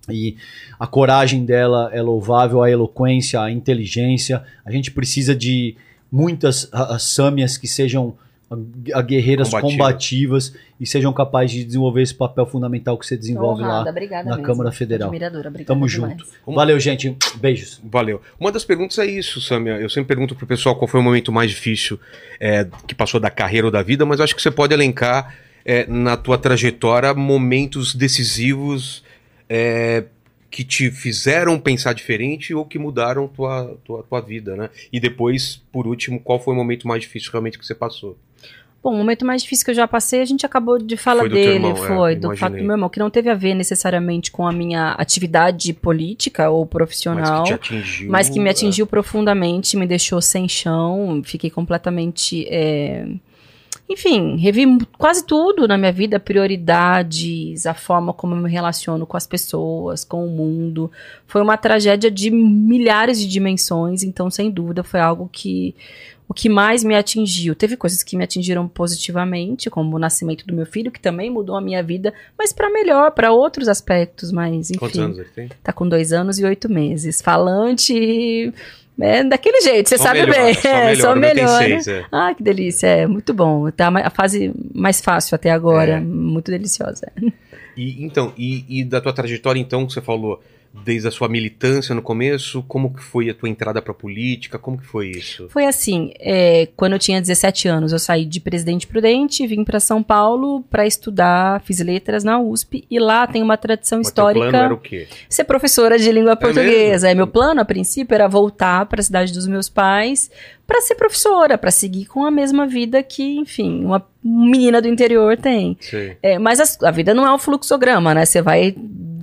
[SPEAKER 4] E a coragem dela é louvável, a eloquência, a inteligência. A gente precisa de muitas sâmias que sejam a, a guerreiras
[SPEAKER 1] Combativas.
[SPEAKER 4] combativas. e sejam capazes de desenvolver esse papel fundamental que você desenvolve
[SPEAKER 3] Honrada,
[SPEAKER 4] lá.
[SPEAKER 3] obrigada
[SPEAKER 4] na
[SPEAKER 3] mesmo.
[SPEAKER 4] Câmara Federal.
[SPEAKER 3] Admiradora, obrigada
[SPEAKER 4] Tamo
[SPEAKER 3] demais.
[SPEAKER 4] junto. Valeu, gente. Beijos.
[SPEAKER 1] Valeu. Uma das perguntas é isso, Samia. Eu sempre pergunto pro pessoal qual foi o momento mais difícil é, que passou da carreira ou da vida, mas acho que você pode elencar é, na tua trajetória momentos decisivos é, que te fizeram pensar diferente ou que mudaram tua, tua, tua vida, né? E depois, por último, qual foi o momento mais difícil realmente que você passou?
[SPEAKER 3] Bom, o momento mais difícil que eu já passei, a gente acabou de falar
[SPEAKER 1] Foi
[SPEAKER 3] dele,
[SPEAKER 1] irmão, é,
[SPEAKER 3] foi do
[SPEAKER 1] imaginei.
[SPEAKER 3] fato do meu irmão, que não teve a ver necessariamente com a minha atividade política ou
[SPEAKER 1] Mas
[SPEAKER 3] profissional,
[SPEAKER 1] que te atingiu.
[SPEAKER 3] mas que me
[SPEAKER 1] é.
[SPEAKER 3] atingiu profundamente, me deixou sem chão, fiquei completamente. é, Enfim, revi quase tudo na minha vida, prioridades, a forma como eu me relaciono com as pessoas, com o mundo. Foi uma tragédia de milhares de dimensões, então, sem dúvida, foi algo que o que mais me atingiu. Teve coisas que me atingiram positivamente, como o nascimento do meu filho, que também mudou a minha vida, mas para melhor, para outros aspectos, mas enfim.
[SPEAKER 1] Quantos anos ele tem?
[SPEAKER 3] Tá com dois anos e oito meses. Falante. É daquele jeito, você
[SPEAKER 1] Só
[SPEAKER 3] sabe
[SPEAKER 1] melhora,
[SPEAKER 3] bem.
[SPEAKER 1] Só
[SPEAKER 3] É,
[SPEAKER 1] melhor,
[SPEAKER 3] só
[SPEAKER 1] meu tem
[SPEAKER 3] melhora.
[SPEAKER 1] seis, é.
[SPEAKER 3] Ah, que delícia. É muito bom. Tá a fase mais fácil até agora.
[SPEAKER 1] É.
[SPEAKER 3] Muito deliciosa.
[SPEAKER 1] E, então, e, e da tua trajetória, então, que você falou, desde a sua militância no começo, como que foi a tua entrada pra política? Como que foi isso?
[SPEAKER 3] Foi assim, é, quando eu tinha 17 anos, eu saí de Presidente Prudente, vim para São Paulo para estudar, fiz letras na USP e lá tem uma tradição
[SPEAKER 1] Mas
[SPEAKER 3] histórica.
[SPEAKER 1] plano era o quê?
[SPEAKER 3] ser professora de língua portuguesa.
[SPEAKER 1] mesmo?
[SPEAKER 3] É, meu plano, a princípio, era voltar para a cidade dos meus pais para ser professora, para seguir com a mesma vida que, enfim, uma menina do interior tem. É, mas as- a vida não é um fluxograma, né? Você vai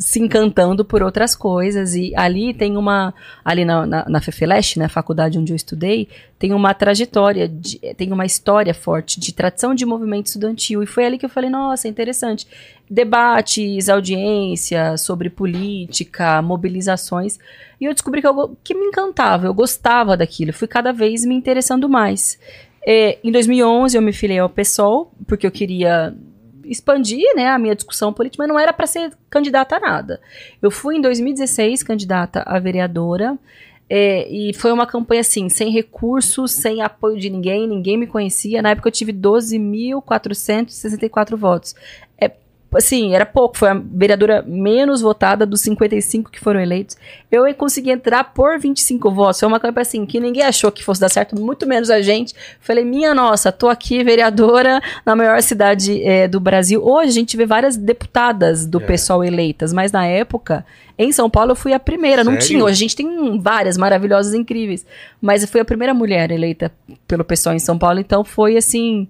[SPEAKER 3] se encantando por outras coisas e ali tem uma ali na, na, na FEFELESH, né, a faculdade onde eu estudei, tem uma trajetória, de- tem uma história forte de tradição de movimento estudantil e foi ali que eu falei, nossa, interessante. Debates, audiência sobre política, mobilizações e eu descobri que, eu, que me encantava, eu gostava daquilo, fui cada vez me interessando mais. É, em 2011 eu me filiei ao PSOL porque eu queria expandir né, a minha discussão política, mas não era para ser candidata a nada. Eu fui em 2016 candidata a vereadora é, e foi uma campanha assim, sem recursos, sem apoio de ninguém, ninguém me conhecia. Na época eu tive 12.464 votos. É, assim, era pouco, foi a vereadora menos votada dos 55 que foram eleitos. Eu consegui entrar por 25 votos. Foi uma campanha assim, que ninguém achou que fosse dar certo, muito menos a gente. Falei, minha nossa, tô aqui, vereadora, na maior cidade eh, do Brasil. Hoje a gente vê várias deputadas do
[SPEAKER 1] É.
[SPEAKER 3] pessoal eleitas, mas na época, em São Paulo, eu fui a primeira. Não
[SPEAKER 1] Sério?
[SPEAKER 3] tinha. Hoje a gente tem várias maravilhosas, incríveis. Mas eu fui a primeira mulher eleita pelo pessoal em São Paulo, então foi assim.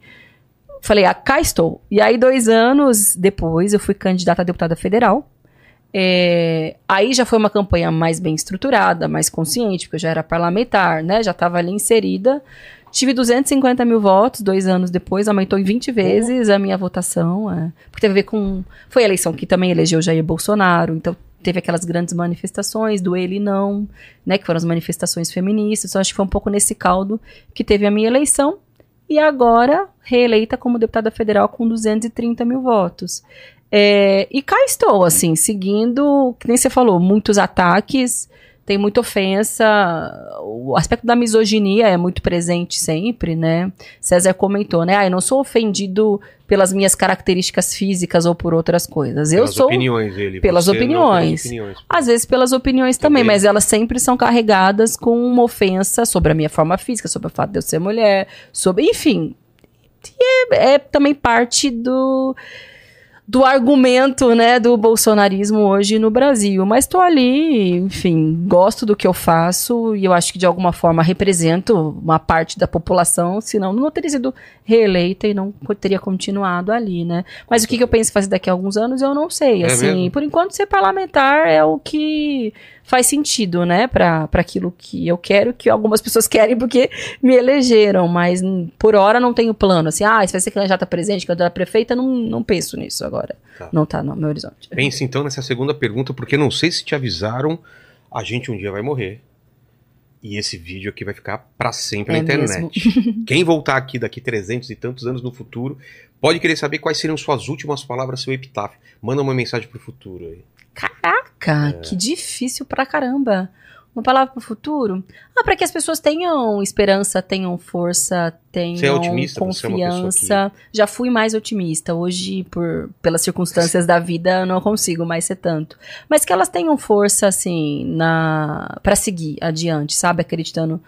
[SPEAKER 3] Falei, ah, cá estou. E aí, dois anos depois, eu fui candidata a deputada federal. É, aí já foi uma campanha mais bem estruturada, mais consciente, porque eu já era parlamentar, né? Já estava ali inserida. Tive 250 mil votos, dois anos depois, aumentou em 20 vezes a minha votação. é. porque teve a ver com. Foi a eleição que também elegeu Jair Bolsonaro, então teve aquelas grandes manifestações do ele não, né? Que foram as manifestações feministas. Então acho que foi um pouco nesse caldo que teve a minha eleição. E agora, reeleita como deputada federal com 230 mil votos. É, e cá estou, assim, seguindo, que nem você falou, muitos ataques, tem muita ofensa, o aspecto da misoginia é muito presente sempre, né? César comentou, né? Ah, eu não sou ofendido pelas minhas características físicas ou por outras coisas. Eu
[SPEAKER 1] Pelas
[SPEAKER 3] sou
[SPEAKER 1] opiniões dele.
[SPEAKER 3] pelas opiniões.
[SPEAKER 1] pelas opiniões.
[SPEAKER 3] às vezes pelas opiniões também,
[SPEAKER 1] Também.
[SPEAKER 3] mas elas sempre são carregadas com uma ofensa sobre a minha forma física, sobre o fato de eu ser mulher, sobre, enfim. E é, é também parte do do argumento, né, do bolsonarismo hoje no Brasil. Mas estou ali, enfim, gosto do que eu faço e eu acho que de alguma forma represento uma parte da população, senão não teria sido reeleita e não teria continuado ali, né? Mas o que, que eu penso fazer daqui a alguns anos, eu não sei.
[SPEAKER 1] É
[SPEAKER 3] assim,
[SPEAKER 1] mesmo?
[SPEAKER 3] por enquanto, ser parlamentar é o que faz sentido, né, para aquilo que eu quero, que algumas pessoas querem porque me elegeram, mas por hora não tenho plano. Assim, ah, você vai ser candidata a presidente, candidata a prefeita, não, não penso nisso agora.
[SPEAKER 1] Tá.
[SPEAKER 3] Não tá no meu horizonte.
[SPEAKER 1] Pense então nessa segunda pergunta, porque não sei se te avisaram, a gente um dia vai morrer. E esse vídeo aqui vai ficar pra sempre
[SPEAKER 3] É
[SPEAKER 1] na internet. Quem voltar aqui daqui 300 e tantos anos no futuro, pode querer saber quais seriam suas últimas palavras, seu epitáfio. Manda uma mensagem pro futuro aí.
[SPEAKER 3] Caraca, que difícil pra caramba. Uma palavra para o futuro? Ah, para que as pessoas tenham esperança, tenham força, tenham
[SPEAKER 1] Você é otimista? É uma pessoa
[SPEAKER 3] confiança. Já fui mais otimista. Hoje, por pelas circunstâncias da vida, eu não consigo mais ser tanto. Mas que elas tenham força, assim, na para seguir adiante, sabe? Acreditando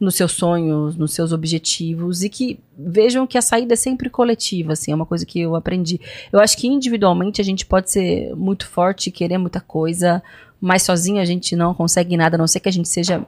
[SPEAKER 3] nos seus sonhos, nos seus objetivos e que vejam que a saída é sempre coletiva, assim, é uma coisa que eu aprendi. Eu acho que individualmente a gente pode ser muito forte, querer muita coisa, mas sozinho a gente não consegue nada, a não ser que a gente seja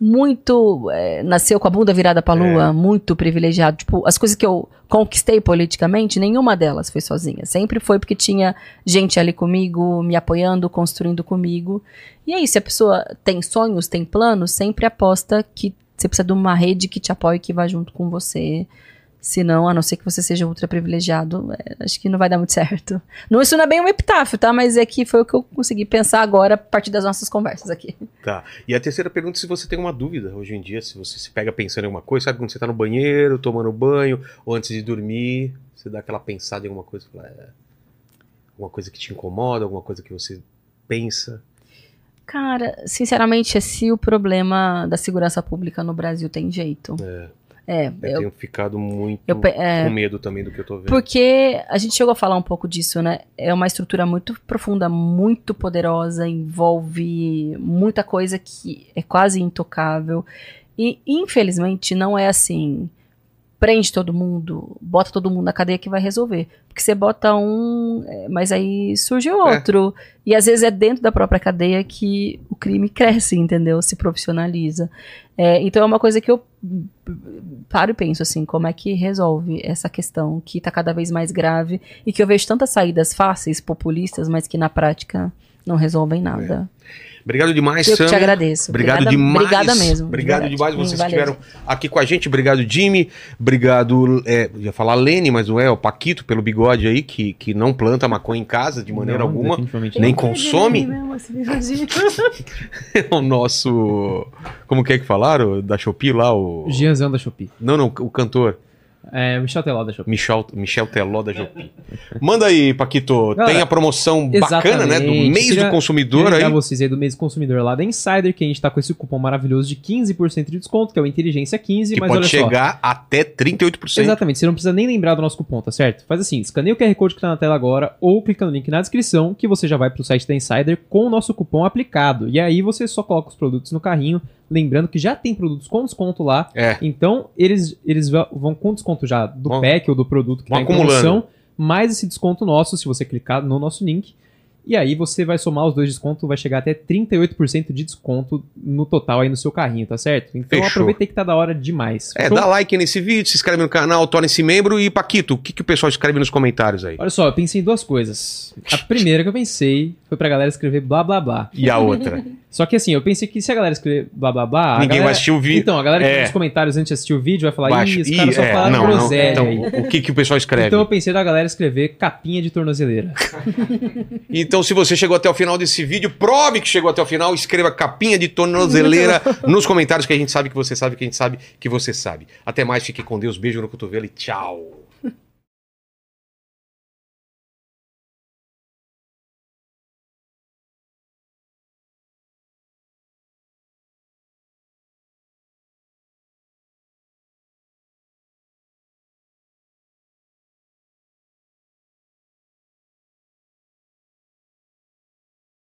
[SPEAKER 3] muito. é, nasceu com a bunda virada pra lua, muito privilegiado. Tipo, as coisas que eu conquistei politicamente, nenhuma delas foi sozinha. Sempre foi porque tinha gente ali comigo, me apoiando, construindo comigo. E é isso, se a pessoa tem sonhos, tem planos, sempre aposta que você precisa de uma rede que te apoie, que vá junto com você. Senão, a não ser que você seja ultra privilegiado, é, acho que não vai dar muito certo. Não, isso não é bem um epitáfio, tá? Mas é que foi o que eu consegui pensar agora a partir das nossas conversas aqui.
[SPEAKER 1] Tá. E a terceira pergunta, se você tem uma dúvida hoje em dia, se você se pega pensando em alguma coisa, sabe quando você tá no banheiro, tomando banho, ou antes de dormir, você dá aquela pensada em alguma coisa, fala, é, alguma coisa que te incomoda, alguma coisa que você pensa.
[SPEAKER 3] Cara, sinceramente, é se o problema da segurança pública no Brasil tem jeito.
[SPEAKER 1] É,
[SPEAKER 3] É,
[SPEAKER 1] eu,
[SPEAKER 3] eu,
[SPEAKER 1] tenho ficado muito
[SPEAKER 3] eu é,
[SPEAKER 1] com medo também do que eu tô vendo.
[SPEAKER 3] Porque a gente chegou a falar um pouco disso, né? É uma estrutura muito profunda, muito poderosa, envolve muita coisa que é quase intocável. E, infelizmente, não é assim. Prende todo mundo, bota todo mundo na cadeia que vai resolver. Porque você bota um, é, mas aí surge outro. E às vezes é dentro da própria cadeia que o crime cresce, entendeu? Se profissionaliza. É, então é uma coisa que eu paro e penso assim, como é que resolve essa questão que tá cada vez mais grave e que eu vejo tantas saídas fáceis, populistas, mas que na prática não resolvem nada.
[SPEAKER 1] Obrigado demais,
[SPEAKER 3] Eu que te agradeço.
[SPEAKER 1] Obrigado
[SPEAKER 3] Obrigada-
[SPEAKER 1] demais.
[SPEAKER 3] obrigada mesmo,
[SPEAKER 1] Obrigado
[SPEAKER 3] verdade.
[SPEAKER 1] demais vocês que estiveram aqui com a gente. Obrigado, Jimmy. Obrigado, é, ia falar Lene, mas não é, o Paquito pelo bigode aí, que, que não planta maconha em casa de maneira
[SPEAKER 2] Não,
[SPEAKER 1] alguma. Nem
[SPEAKER 2] não.
[SPEAKER 1] consome.
[SPEAKER 3] Esse bigodinho.
[SPEAKER 1] o nosso. Como que é que falaram? Da Shopee lá, o.
[SPEAKER 2] Gianzão da Shopee.
[SPEAKER 1] Não, não, o cantor.
[SPEAKER 2] É, Michel Teló da Shopee.
[SPEAKER 1] Michel, Michel Teló da Shopee. Manda aí, Paquito.
[SPEAKER 2] Galera,
[SPEAKER 1] tem a promoção bacana, né? Do mês
[SPEAKER 2] Queria-
[SPEAKER 1] do consumidor aí.
[SPEAKER 2] vocês aí do mês do consumidor lá da Insider, que a gente tá com esse cupom maravilhoso de 15% de desconto, que é o Inteligência 15,
[SPEAKER 1] Que
[SPEAKER 2] mas
[SPEAKER 1] pode
[SPEAKER 2] olha só.
[SPEAKER 1] chegar até 38%.
[SPEAKER 2] Exatamente, você não precisa nem lembrar do nosso cupom, tá certo? Faz assim, escaneia o QR Code que tá na tela agora ou clica no link na descrição que você já vai pro site da Insider com o nosso cupom aplicado. E aí você só coloca os produtos no carrinho, lembrando que já tem produtos com desconto lá.
[SPEAKER 1] É.
[SPEAKER 2] Então, eles, eles vão com desconto já do
[SPEAKER 1] Vão-
[SPEAKER 2] pack ou do produto que
[SPEAKER 1] vão
[SPEAKER 2] tá em promoção, mais esse desconto nosso, se você clicar no nosso link. E aí você vai somar os dois descontos, vai chegar até 38% de desconto no total aí no seu carrinho, tá certo? Então
[SPEAKER 1] Fechou.
[SPEAKER 2] aproveita aí que tá da hora demais.
[SPEAKER 1] É,
[SPEAKER 2] Fechou?
[SPEAKER 1] dá like nesse vídeo, se inscreve no canal, torne-se membro. E, Paquito, o que, que o pessoal escreve nos comentários aí?
[SPEAKER 2] Olha só, eu pensei em duas coisas. A primeira que eu pensei foi pra galera escrever blá blá blá.
[SPEAKER 1] E a outra?
[SPEAKER 2] Só que assim, eu pensei que se a galera escrever blá blá blá.
[SPEAKER 1] Ninguém
[SPEAKER 2] galera-
[SPEAKER 1] vai assistir o vídeo.
[SPEAKER 2] Então, a galera que
[SPEAKER 1] É.
[SPEAKER 2] nos comentários antes de assistir o vídeo vai falar,
[SPEAKER 1] Baixa.
[SPEAKER 2] ih, os
[SPEAKER 1] Ih,
[SPEAKER 2] caras só
[SPEAKER 1] é,
[SPEAKER 2] falaram
[SPEAKER 1] não, não.
[SPEAKER 2] groselha
[SPEAKER 1] Então,
[SPEAKER 2] aí.
[SPEAKER 1] o que, que o pessoal escreve?
[SPEAKER 2] Então eu pensei da galera escrever capinha de tornozeleira.
[SPEAKER 1] Então, se você chegou até o final desse vídeo, prove que chegou até o final, escreva capinha de tornozeleira nos comentários que a gente sabe que você sabe que a gente sabe que você sabe. Até mais, fique com Deus, beijo no cotovelo e tchau.